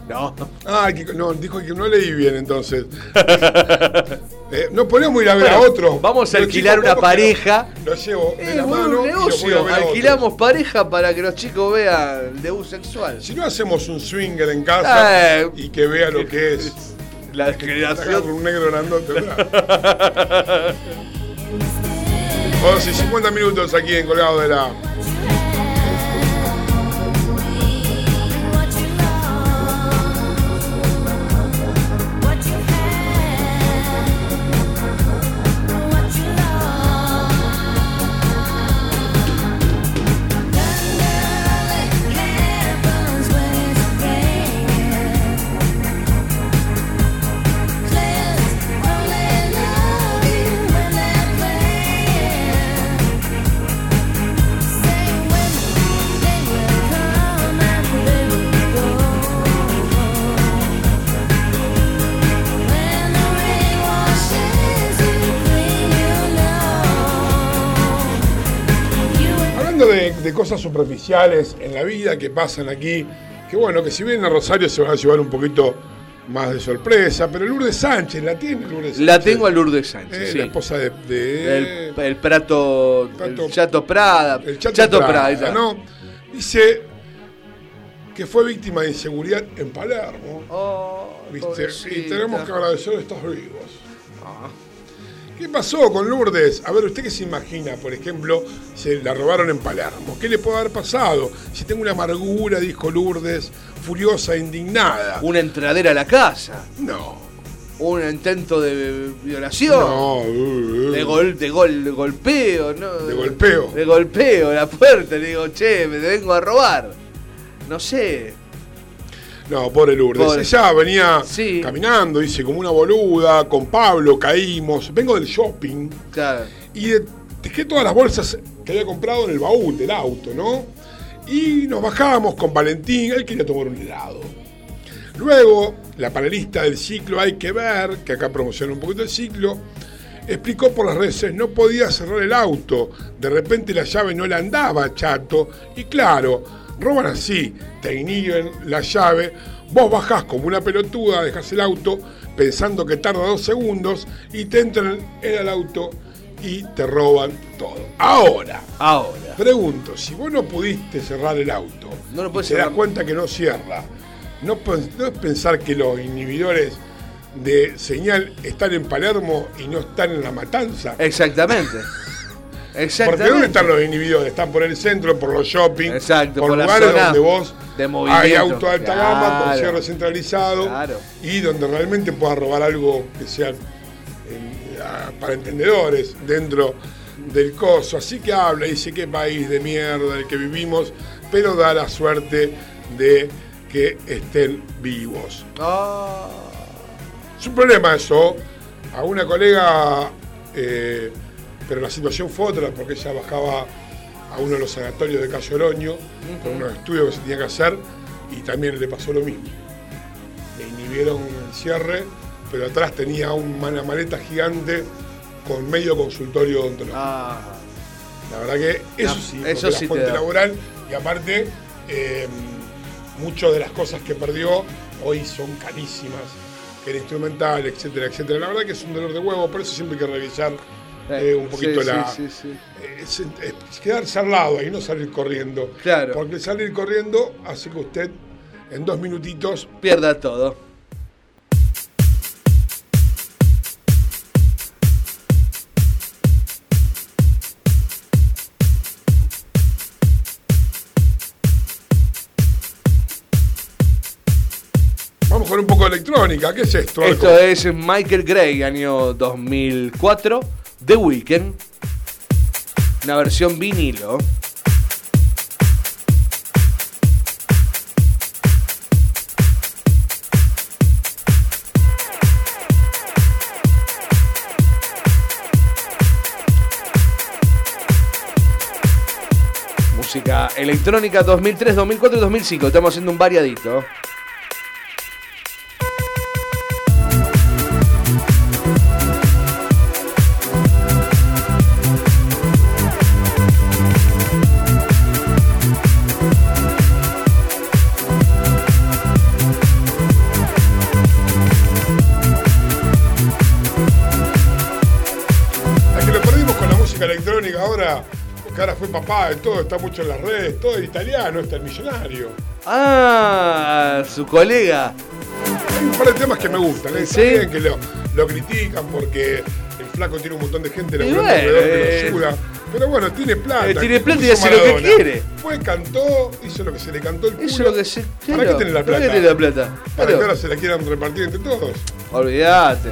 No. Ah, que, no, dijo que no leí bien entonces. Eh, no podemos ir a ver a otro. vamos a alquilar chicos, una pareja. Lo llevo de Eh, la mano un negocio. Alquilamos pareja para que los chicos vean el debut sexual. Si no hacemos un swinger en casa Eh, y que vea lo que es. La generación. un negro grandote atrás. 11 y 50 minutos aquí en Colgado de la. Superficiales en la vida que pasan aquí, que bueno, que si vienen a Rosario se van a llevar un poquito más de sorpresa, pero Lourdes Sánchez, ¿la tiene Lourdes Sánchez? La tengo a Lourdes Sánchez, Eh, sí. La esposa de... de- El, el Prato. Prato- el Chato Prada. el Chato, Prada, Prada. ¿no? Dice que fue víctima de inseguridad en Palermo. Oh. Y tenemos que agradecer estos vivos. Ah. ¿Qué pasó con Lourdes? A ver, ¿usted qué se imagina? Por ejemplo, se la robaron en Palermo. ¿Qué le puede haber pasado? Si tengo una amargura, dijo Lourdes, furiosa, indignada. Una entradera a la casa. No. Un intento de violación. No, uh, uh. De, gol, de, gol, de golpeo, ¿no? De golpeo. De golpeo, la puerta. Le digo, che, me vengo a robar. No sé. No, pobre Lourdes. Pobre. Ella venía Sí. caminando, dice, como una boluda, con Pablo, caímos. Vengo del shopping. Claro. Y de- dejé todas las bolsas que había comprado en el baúl del auto, ¿no? Y nos bajamos con Valentín, él quería tomar un helado. Luego, la panelista del ciclo Hay que ver, que acá promociona un poquito el ciclo, explicó por las redes, no podía cerrar el auto, de repente la llave no le andaba, chato, y claro, roban así, te inhiben la llave, vos bajás como una pelotuda, dejás el auto pensando que tarda dos segundos y te entran en el auto y te roban todo. Ahora, Ahora. pregunto, si vos no pudiste cerrar el auto, No lo puedes te das cerrar. cuenta que no cierra, no, no es pensar que los inhibidores de señal están en Palermo y no están en la matanza. Exactamente. Porque. ¿dónde están los inhibidores? Están por el centro, por los shopping, Exacto, por, por lugares donde vos de hay auto de alta gama con Claro. cierre centralizado Claro. y donde realmente puedas robar algo que sea eh, para entendedores dentro del coso. Así que habla, dice qué país de mierda el que vivimos, pero da la suerte de que estén vivos. Ah. Es un problema eso. A una colega, eh, pero la situación fue otra, porque ella bajaba a uno de los sanatorios de Cayo Oroño, con unos estudios que se tenía que hacer, y también le pasó lo mismo. Le inhibieron el cierre, pero atrás tenía una maleta gigante con medio consultorio odontológico. Ah. La verdad que eso No, sí, eso sí la fuente laboral y aparte eh, muchas de las cosas que perdió hoy son carísimas, que era instrumental, etcétera, etcétera. La verdad que es un dolor de huevo, por eso siempre hay que revisar eh, un poquito sí, la... sí, sí, sí. eh, es- es quedarse al lado y no salir corriendo. Claro. Porque salir corriendo hace que usted en dos minutitos Pierda todo. Vamos con un poco de electrónica. ¿Qué es esto? Esto es Michael Gray, año 2004, The Weeknd. Una versión vinilo. Música electrónica 2003, 2004 y 2005. Estamos haciendo un variadito. Papá de todo, está mucho en las redes, todo es italiano, está el millonario. Ah, su colega. Hay un par de temas que me gustan, ¿eh? Sí. que lo, lo critican porque el flaco tiene un montón de gente laburando bueno, alrededor que eh, lo ayuda. Pero bueno, tiene plata. Eh, tiene ¿Qué plata y hizo hace lo que quiere. Fue, cantó, hizo lo que se le cantó el culo. Es lo que se. ¿Para qué tener la ¿para plata? qué tener la plata? Para Claro. que ahora se la quieran repartir entre todos. Olvídate.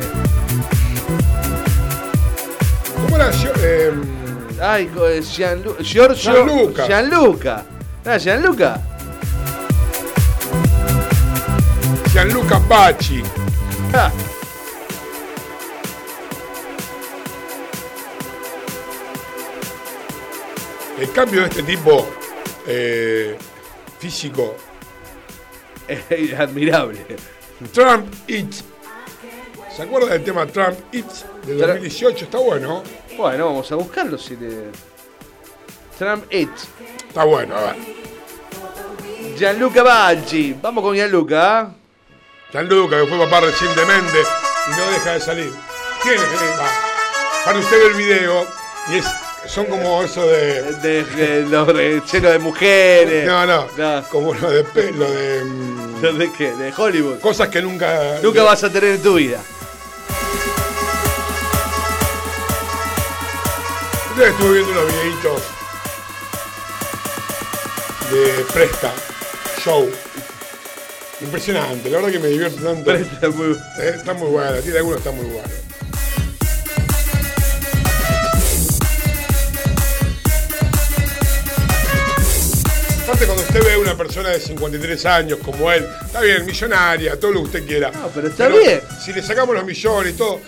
¿Cómo era yo? Eh, Ay, Gianlu- Giorgio. Gianluca. Gianluca. Ah, Gianluca. Gianluca Pachi. Ja. El cambio de este tipo eh, físico. Es admirable. Trump Eats. ¿Se acuerda del tema Trump del Tra- 2018? Está bueno. Bueno, vamos a buscarlo si le. Trump It. Está bueno, a ver. Gianluca Baggi. Vamos con Gianluca. ¿ah? Gianluca, que fue papá recientemente y no deja de salir. Tiene que va. Para usted ver el video y es, son como eso de. De, de los llenos de mujeres. No, no. No. Como lo de pelo, de. mm, ¿De qué? De Hollywood. Cosas que nunca. Nunca vas a tener en tu vida. Yo estuve viendo unos videitos de Presta Show. Impresionante, la verdad que me divierto tanto. Presta muy- Eh, está muy buena, tiene algunos que están muy buenos. Aparte cuando usted ve a una persona de 53 años como él, está bien, millonaria, todo lo que usted quiera. No, pero está bien. Si le sacamos los millones y todo,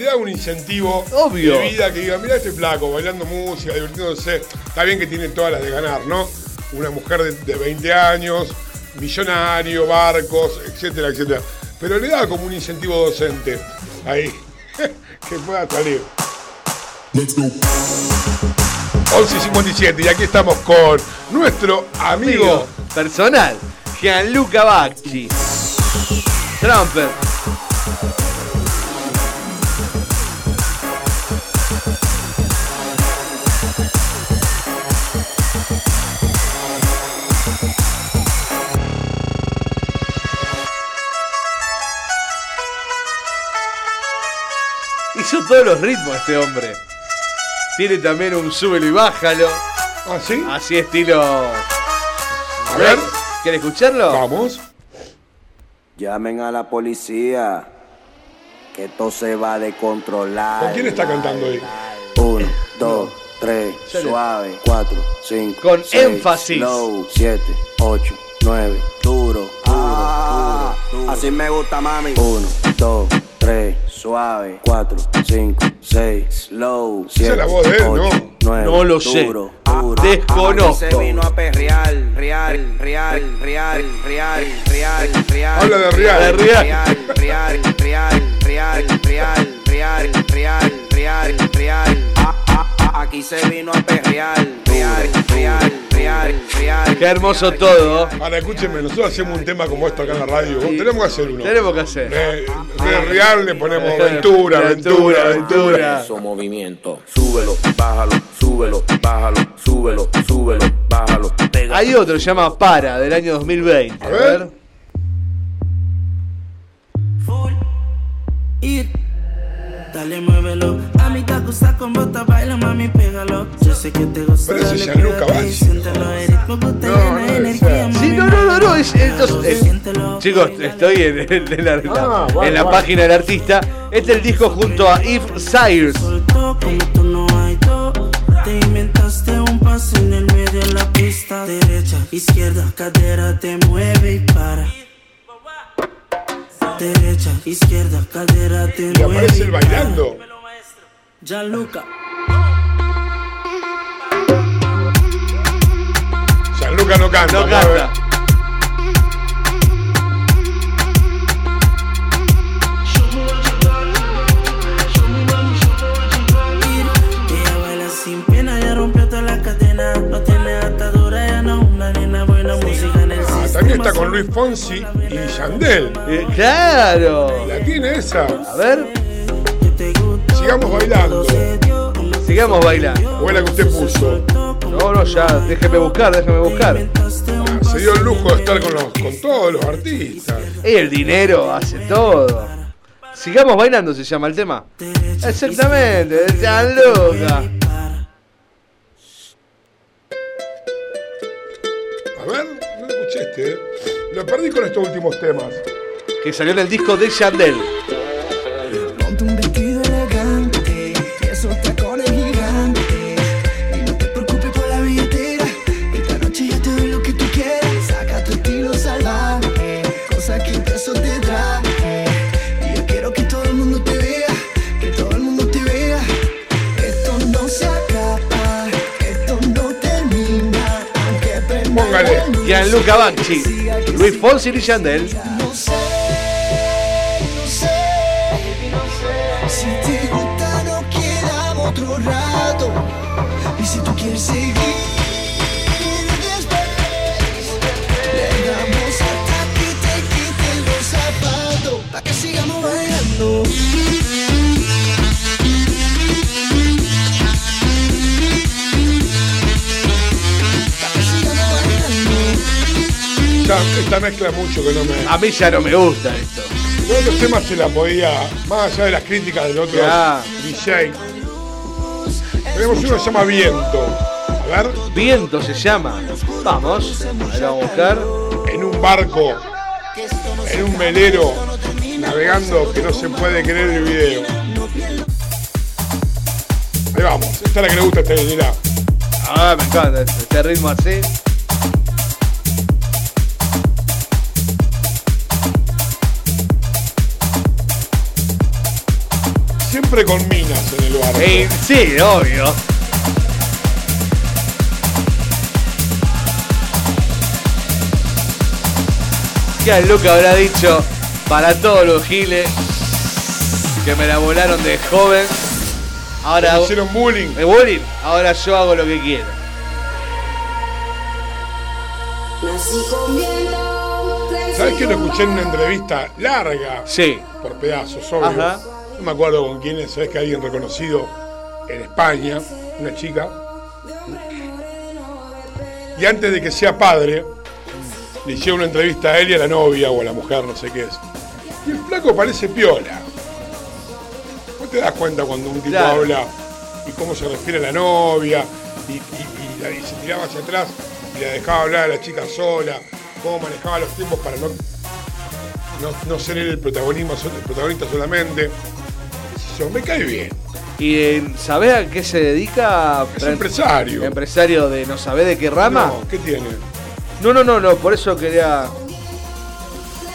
le da un incentivo Obvio. de vida que diga, mira este flaco, bailando música, divirtiéndose, está bien que tiene todas las de ganar, ¿no? Una mujer de, de 20 años, millonario, barcos, etcétera, etcétera. Pero le da como un incentivo docente ahí, que pueda salir. 11.57 y aquí estamos con nuestro amigo Amigo personal. Gianluca Baggi. Trumper. Hizo todos los ritmos este hombre. Tiene también un súbelo y bájalo. ¿Ah, sí? Así estilo. A ver, ¿Quiere escucharlo? vamos. Llamen a la policía, que esto se va a descontrolar. ¿Con quién está cantando ahí? Uno, dos, tres, Sale. suave, cuatro, cinco, Con seis, énfasis. slow, siete, ocho, nueve, duro, duro, duro, Así me gusta, mami. Uno, dos, tres, suave, cuatro, cinco, seis, slow, Esa siete, es la voz de él, ¿no? ocho, nueve, No lo sé. duro, duro. Desconozco. Se vino a perrear, real, real, real, real, real, real. Habla de real. De real. real, real, real, real, real, real, real, real, real. Aquí se vino a perrear, real, real, real, real. Qué hermoso todo. Ahora escúchenme, nosotros hacemos un tema como esto acá en la radio. Tenemos que hacer uno. Tenemos que hacer. De real le ponemos aventura, aventura, aventura. Eso movimiento. Súbelo, bájalo, súbelo, bájalo, súbelo, súbelo, bájalo. Hay otro, se llama Para, del año 2020. A ver. Ir. Dale, muévelo. A mí te gusta con bota, baila, mami, pégalo. Yo sé que te gusta. Pero ese dale, es pégate y siéntelo, el ritmo que te No, llena no es energía, ese. Sí, mami, no, no, no, no, es, entonces, es- Siéntelo, Chicos, estoy en, en- en la, Ah, vale, en la vale. página del artista. Este es el disco junto a Eve Sayers. Soltó como tú no hay dos. Te inventaste un paso en el medio de la pista. Derecha, izquierda, cadera te mueve y para. Derecha, izquierda, cadera te Y mueve. aparece y el bailando. Gianluca. Gianluca no canta. No canta. Ah, está con Luis Fonsi y Yandel. Eh, claro. La tiene esa. A ver. Sigamos bailando. Sigamos bailando. ¿O la que usted puso? No, no, ya, déjeme buscar, déjeme buscar. Se dio el lujo de estar con, los, con todos los artistas. Y el dinero hace todo. Sigamos bailando se llama el tema. Exactamente, de Gianluca. Lo perdí con estos últimos temas. Que salió en el disco de Yandel. Gianluca Banchi, Luis Fonsi y Yandel. Ya, esta mezcla mucho que no me. A mí ya no me gusta esto. Todos los temas se la podía, más allá de las críticas del otro Ya. DJ. Tenemos uno que se llama Viento. A ver, Viento se llama. Vamos, ahí lo vamos a buscar. en un barco, en un velero, navegando que no se puede creer el video. Ahí vamos, esta es la que le gusta a este mirá. Ah, me encanta este, este ritmo así. Siempre con minas en el barco. Eh, sí, obvio. Gianluca habrá dicho para todos los giles que me la volaron de joven. Ahora Me hicieron bullying. ¿Me bullying? Ahora yo hago lo que quiero. ¿Sabes que lo escuché en una entrevista larga? Sí. Por pedazos, obvio. Ajá. No me acuerdo con quién es, sabes que alguien reconocido en España, una chica. Y antes de que sea padre, le hicieron una entrevista a él y a la novia o a la mujer, no sé qué es. Y el flaco parece piola. Vos te das cuenta cuando un tipo Claro. habla y cómo se refiere a la novia y, y- y la- y se tiraba hacia atrás y la dejaba hablar a la chica sola, cómo manejaba los tiempos para no, no, no ser el, protagonismo, el protagonista solamente. Me cae bien. ¿Y sabés a qué se dedica? Es empresario. ¿Empresario de no sabe de qué rama? No, ¿Qué tiene? No, no, no, no, por eso quería.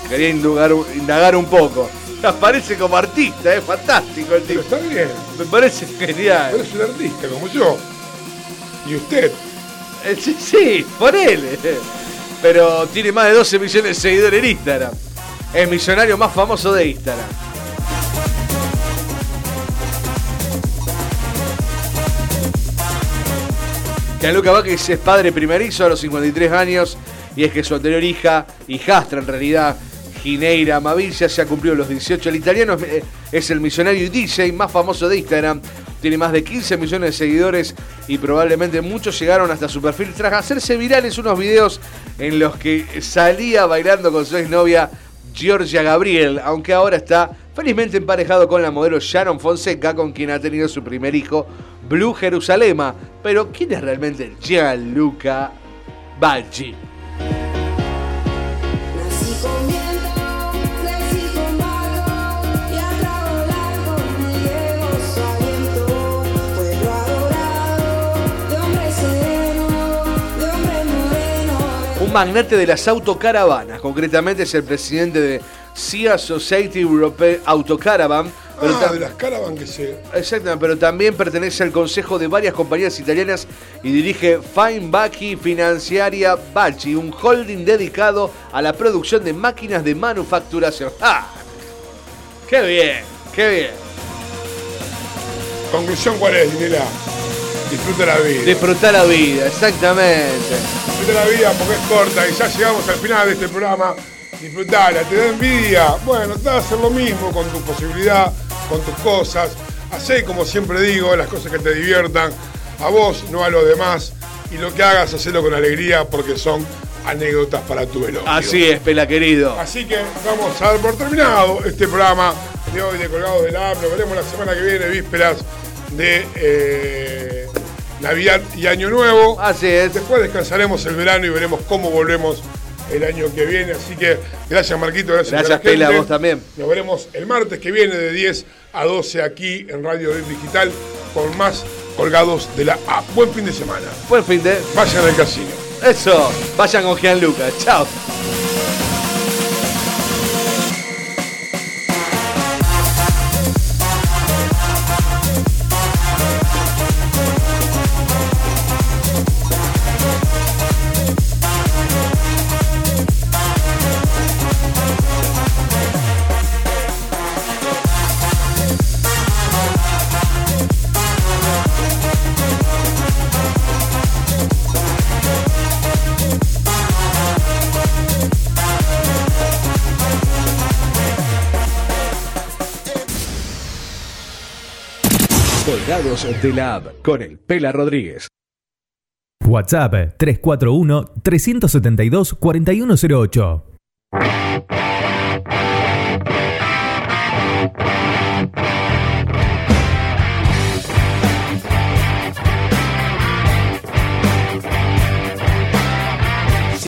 Quería indagar, indagar un poco. Aparece como artista, es fantástico el tipo. Está bien. Me parece genial. Pero es un artista como yo. Y usted. Eh, Sí, sí, por él. Pero tiene más de 12 millones de seguidores en Instagram. Es millonario más famoso de Instagram. Gianluca Vázquez es padre primerizo a los 53 años y es que su anterior hija, hijastra en realidad, Gineira Mavilla, ya cumplió los 18. El italiano es, es el millonario y DJ más famoso de Instagram. Tiene más de 15 millones de seguidores y probablemente muchos llegaron hasta su perfil tras hacerse virales unos videos en los que salía bailando con su exnovia Giorgia Gabriel, aunque ahora está felizmente emparejado con la modelo Sharon Fonseca, con quien ha tenido su primer hijo, Blue Jerusalema. Pero, ¿quién es realmente Gianluca Baggi? Magnate de las autocaravanas, concretamente es el presidente de CIA Society Europe Autocaravan. Pero ah, de las caravan que se. Exactamente, pero también pertenece al consejo de varias compañías italianas y dirige Feinbacchi Financiaria Bacci, un holding dedicado a la producción de máquinas de manufacturación. ¡Ah! ¡Qué bien! ¡Qué bien! Conclusión, ¿cuál es, Dinela? Disfruta la vida. Disfrutar la vida, exactamente. Disfruta la vida porque es corta y ya llegamos al final de este programa. Disfrutala, te da envidia. Bueno, trata de hacer lo mismo con tu posibilidad, con tus cosas. Hacé, como siempre digo, las cosas que te diviertan, a vos, no a los demás, y lo que hagas, hacelo con alegría porque son anécdotas para tu velorio. Así es, Pela querido. Así que vamos a dar por terminado este programa de hoy de Colgados del App. Nos veremos la semana que viene, vísperas de eh, Navidad y Año Nuevo. Así es. Después descansaremos el verano y veremos cómo volvemos el año que viene. Así que gracias, Marquito. Gracias, Gracias, a. Pela, vos también. Nos veremos el martes que viene de 10 a 12 aquí en Radio Digital con más Colgados de la App. Buen fin de semana. Buen fin de. Vayan al casino. Eso. Vayan con Gianluca. Chao. De la App con el Pela Rodríguez. WhatsApp 341 372 4108.